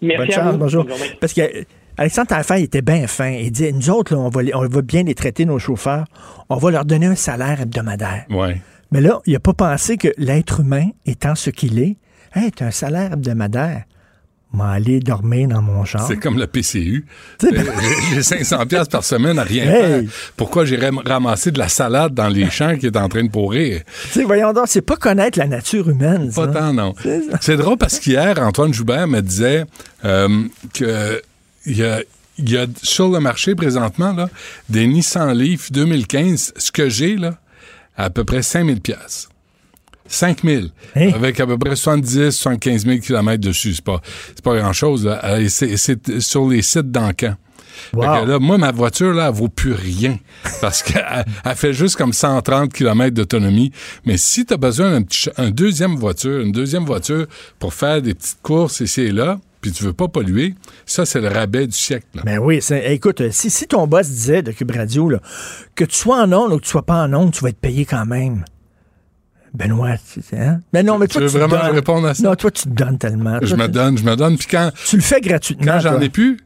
Merci bonne chance. Bonjour. Parce que Alexandre Taillefer était bien fin. Il dit, nous autres, là, on, va, on va bien les traiter, nos chauffeurs. On va leur donner un salaire hebdomadaire. Ouais. Mais là, il n'a pas pensé que l'être humain, étant ce qu'il est, est un salaire hebdomadaire. M'aller dormir dans mon char. C'est comme le PCU. (laughs) Euh, J'ai j'ai 500 pièces par semaine à rien Hey! faire. Pourquoi j'irais ramasser de la salade dans les champs qui est en train de pourrir? Tu sais, voyons donc, c'est pas connaître la nature humaine. Pas ça. tant, non. C'est drôle parce qu'hier, Antoine Joubert me disait euh, que il y a, y a sur le marché présentement là, des Nissan Leaf 2015, ce que j'ai là, à peu près 5000 pièces. 5000 avec à peu près 70 75 000 km dessus, c'est pas c'est pas grand-chose. Euh, c'est sur les sites d'Ancan. Fait que là, moi, ma voiture, là, elle vaut plus rien. (laughs) Parce qu'elle elle fait juste comme 130 km d'autonomie. Mais si tu as besoin d'un petit, ch- un deuxième voiture, une deuxième voiture pour faire des petites courses ici et là, puis tu veux pas polluer, ça, c'est le rabais du siècle. là. Ben oui, écoute, si, si ton boss disait de Cube Radio, là, que tu sois en onde ou que tu sois pas en onde, tu vas être payé quand même. Benoît, tu sais, hein? Mais non, mais Tu toi, veux tu vraiment donnes. répondre à ça? Non, toi, tu te donnes tellement. Je Toi, me tu- donne, je me donne. Puis quand, Tu le fais gratuitement. quand j'en ai plus,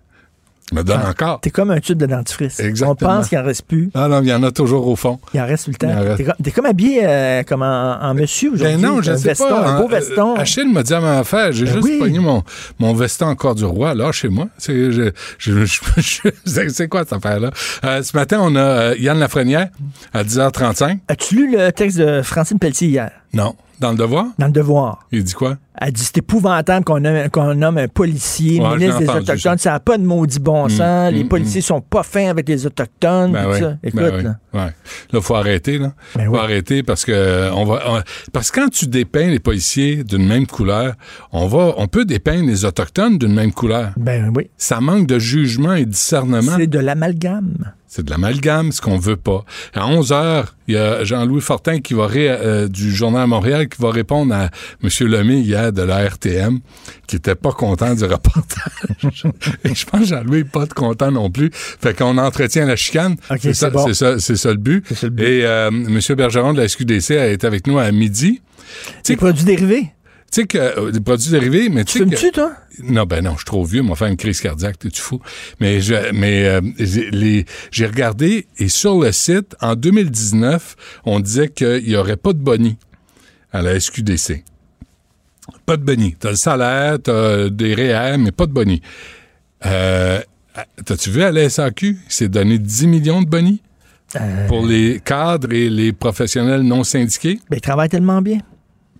me donne encore. T'es comme un tube de dentifrice. Exactement. On pense qu'il en reste plus. Ah non, il y en a toujours au fond. Il en reste tout le temps. reste. T'es comme, t'es comme habillé euh, comme en, en monsieur aujourd'hui. Ben non, je un sais veston, pas. Un beau Euh, veston. Achille m'a dit à ma affaire. J'ai Ben juste oui. pogné mon, mon veston encore du roi, là, chez moi. C'est, je, je, je- (laughs) c'est quoi cette affaire-là? Euh, ce matin, on a euh, Yann Lafrenière à 10h35. As-tu lu le texte de Francine Pelletier hier? Non. Dans le devoir? Dans le devoir. Il dit quoi? Elle dit c'est épouvantable qu'on nomme, nomme un policier, Ouais, ministre des Autochtones. Ça n'a pas de maudit bon sens. Mm, les mm, policiers sont pas fins avec les Autochtones. Ben tout oui. ça. Écoute, Ben oui. là. Ouais. Là, faut arrêter, là. Ben faut arrêter parce que euh, on va, on- parce que quand tu dépeins les policiers d'une même couleur, on va, on peut dépeindre les autochtones d'une même couleur. Ben oui. Ça manque de jugement et de discernement. C'est de l'amalgame. C'est de l'amalgame, ce qu'on veut pas. À 11 heures, il y a Jean-Louis Fortin qui va ré- euh, du Journal Montréal qui va répondre à M. Lemay hier de la RTM, qui était pas content du (laughs) reportage. Et je pense que Jean-Louis n'est pas content non plus. Fait qu'on entretient la chicane. c'est ça, c'est bon. c'est ça, c'est ça le but. Et euh, M. Bergeron de la SQDC a été avec nous à midi. Des produits dérivés? Tu sais que euh, des produits dérivés, mais tu sais que- Fumes-tu, toi? non, ben non, je suis trop vieux, m'a fait une crise cardiaque, t'es-tu fou? Mais je, mais euh, j'ai les- j'ai regardé et sur le site, en 2019, on disait qu'il n'y aurait pas de boni à la SQDC. Pas de boni. T'as le salaire, t'as des REER, mais pas de boni. Euh, T'as-tu vu à la SAQ? Il s'est donné 10 millions de boni pour les cadres et les professionnels non syndiqués? Ben, ils travaillent tellement bien.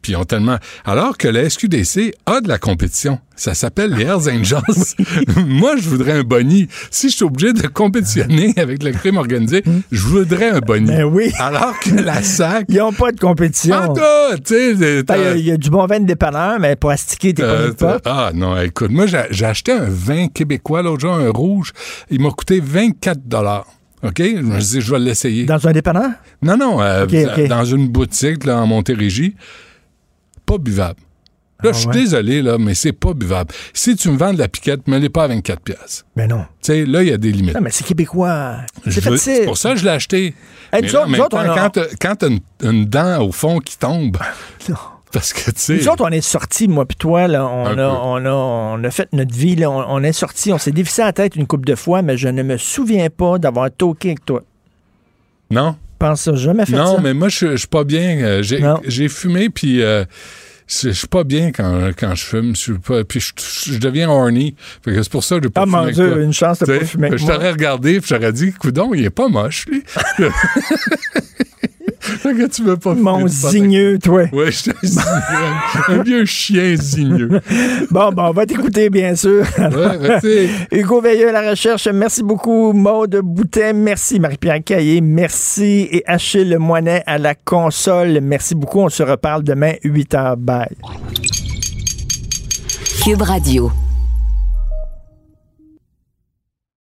Puis ils ont tellement. Alors que la SQDC a de la compétition. Ça s'appelle les Hells Angels. (laughs) (laughs) Moi, je voudrais un boni. Si je suis obligé de compétitionner avec le crime organisé, je voudrais un boni. Ben oui. Alors que la SAC. Ils n'ont pas de compétition. Ah, tu sais. Ben, Il y a- du bon vin de dépanneur, mais pour astiquer, t'es pas Euh, pas. ah non, écoute, moi j'ai acheté un vin québécois l'autre jour, un rouge. Il m'a coûté 24 dollars. OK? Je me suis dit, je vais l'essayer. Dans un dépanneur? Non, non, euh, dans une boutique là, en Montérégie. Pas buvable. Là, Ah je suis ouais? désolé, là, mais c'est pas buvable. Si tu me vends de la piquette, mets-les pas à 24 pièces. Ben non. Tu sais, là, il y a des limites. Non, mais c'est québécois. C'est facile. C'est pour ça que je l'ai acheté. Hey, Mais nous là, autres- nous temps, on a- quand t'as- une, une dent au fond qui tombe, (laughs) parce que, tu sais... Nous autres, on est sortis, moi puis toi, là, on, a, on, a, on a fait notre vie, là, on, on est sortis, on s'est dévissé la tête une couple de fois, mais je ne me souviens pas d'avoir toqué avec toi. Non? Pense jamais fait non, ça. mais moi, je je suis pas bien. Euh, J'ai fumé, puis euh, je je suis pas bien quand, quand je fume. Je pas- puis je, je deviens horny. C'est pour ça que j'ai pas Ah, mon Dieu, une chance de pas fumer Je t'aurais regardé, puis j'aurais dit, coudon, il est pas moche, lui. (laughs) (laughs) que tu veux pas Mon zigneux, toi. Oui, je suis un zigneux. un vieux chien zigneux. (laughs) Bon, bon, on va t'écouter, bien sûr. merci. (laughs) Hugo Veilleux à la recherche, merci beaucoup. Maude Boutet, merci. Marie-Pierre Caillé, merci. Et Achille Moinet à la console, merci beaucoup. On se reparle demain, 8h. Bye. Cube Radio.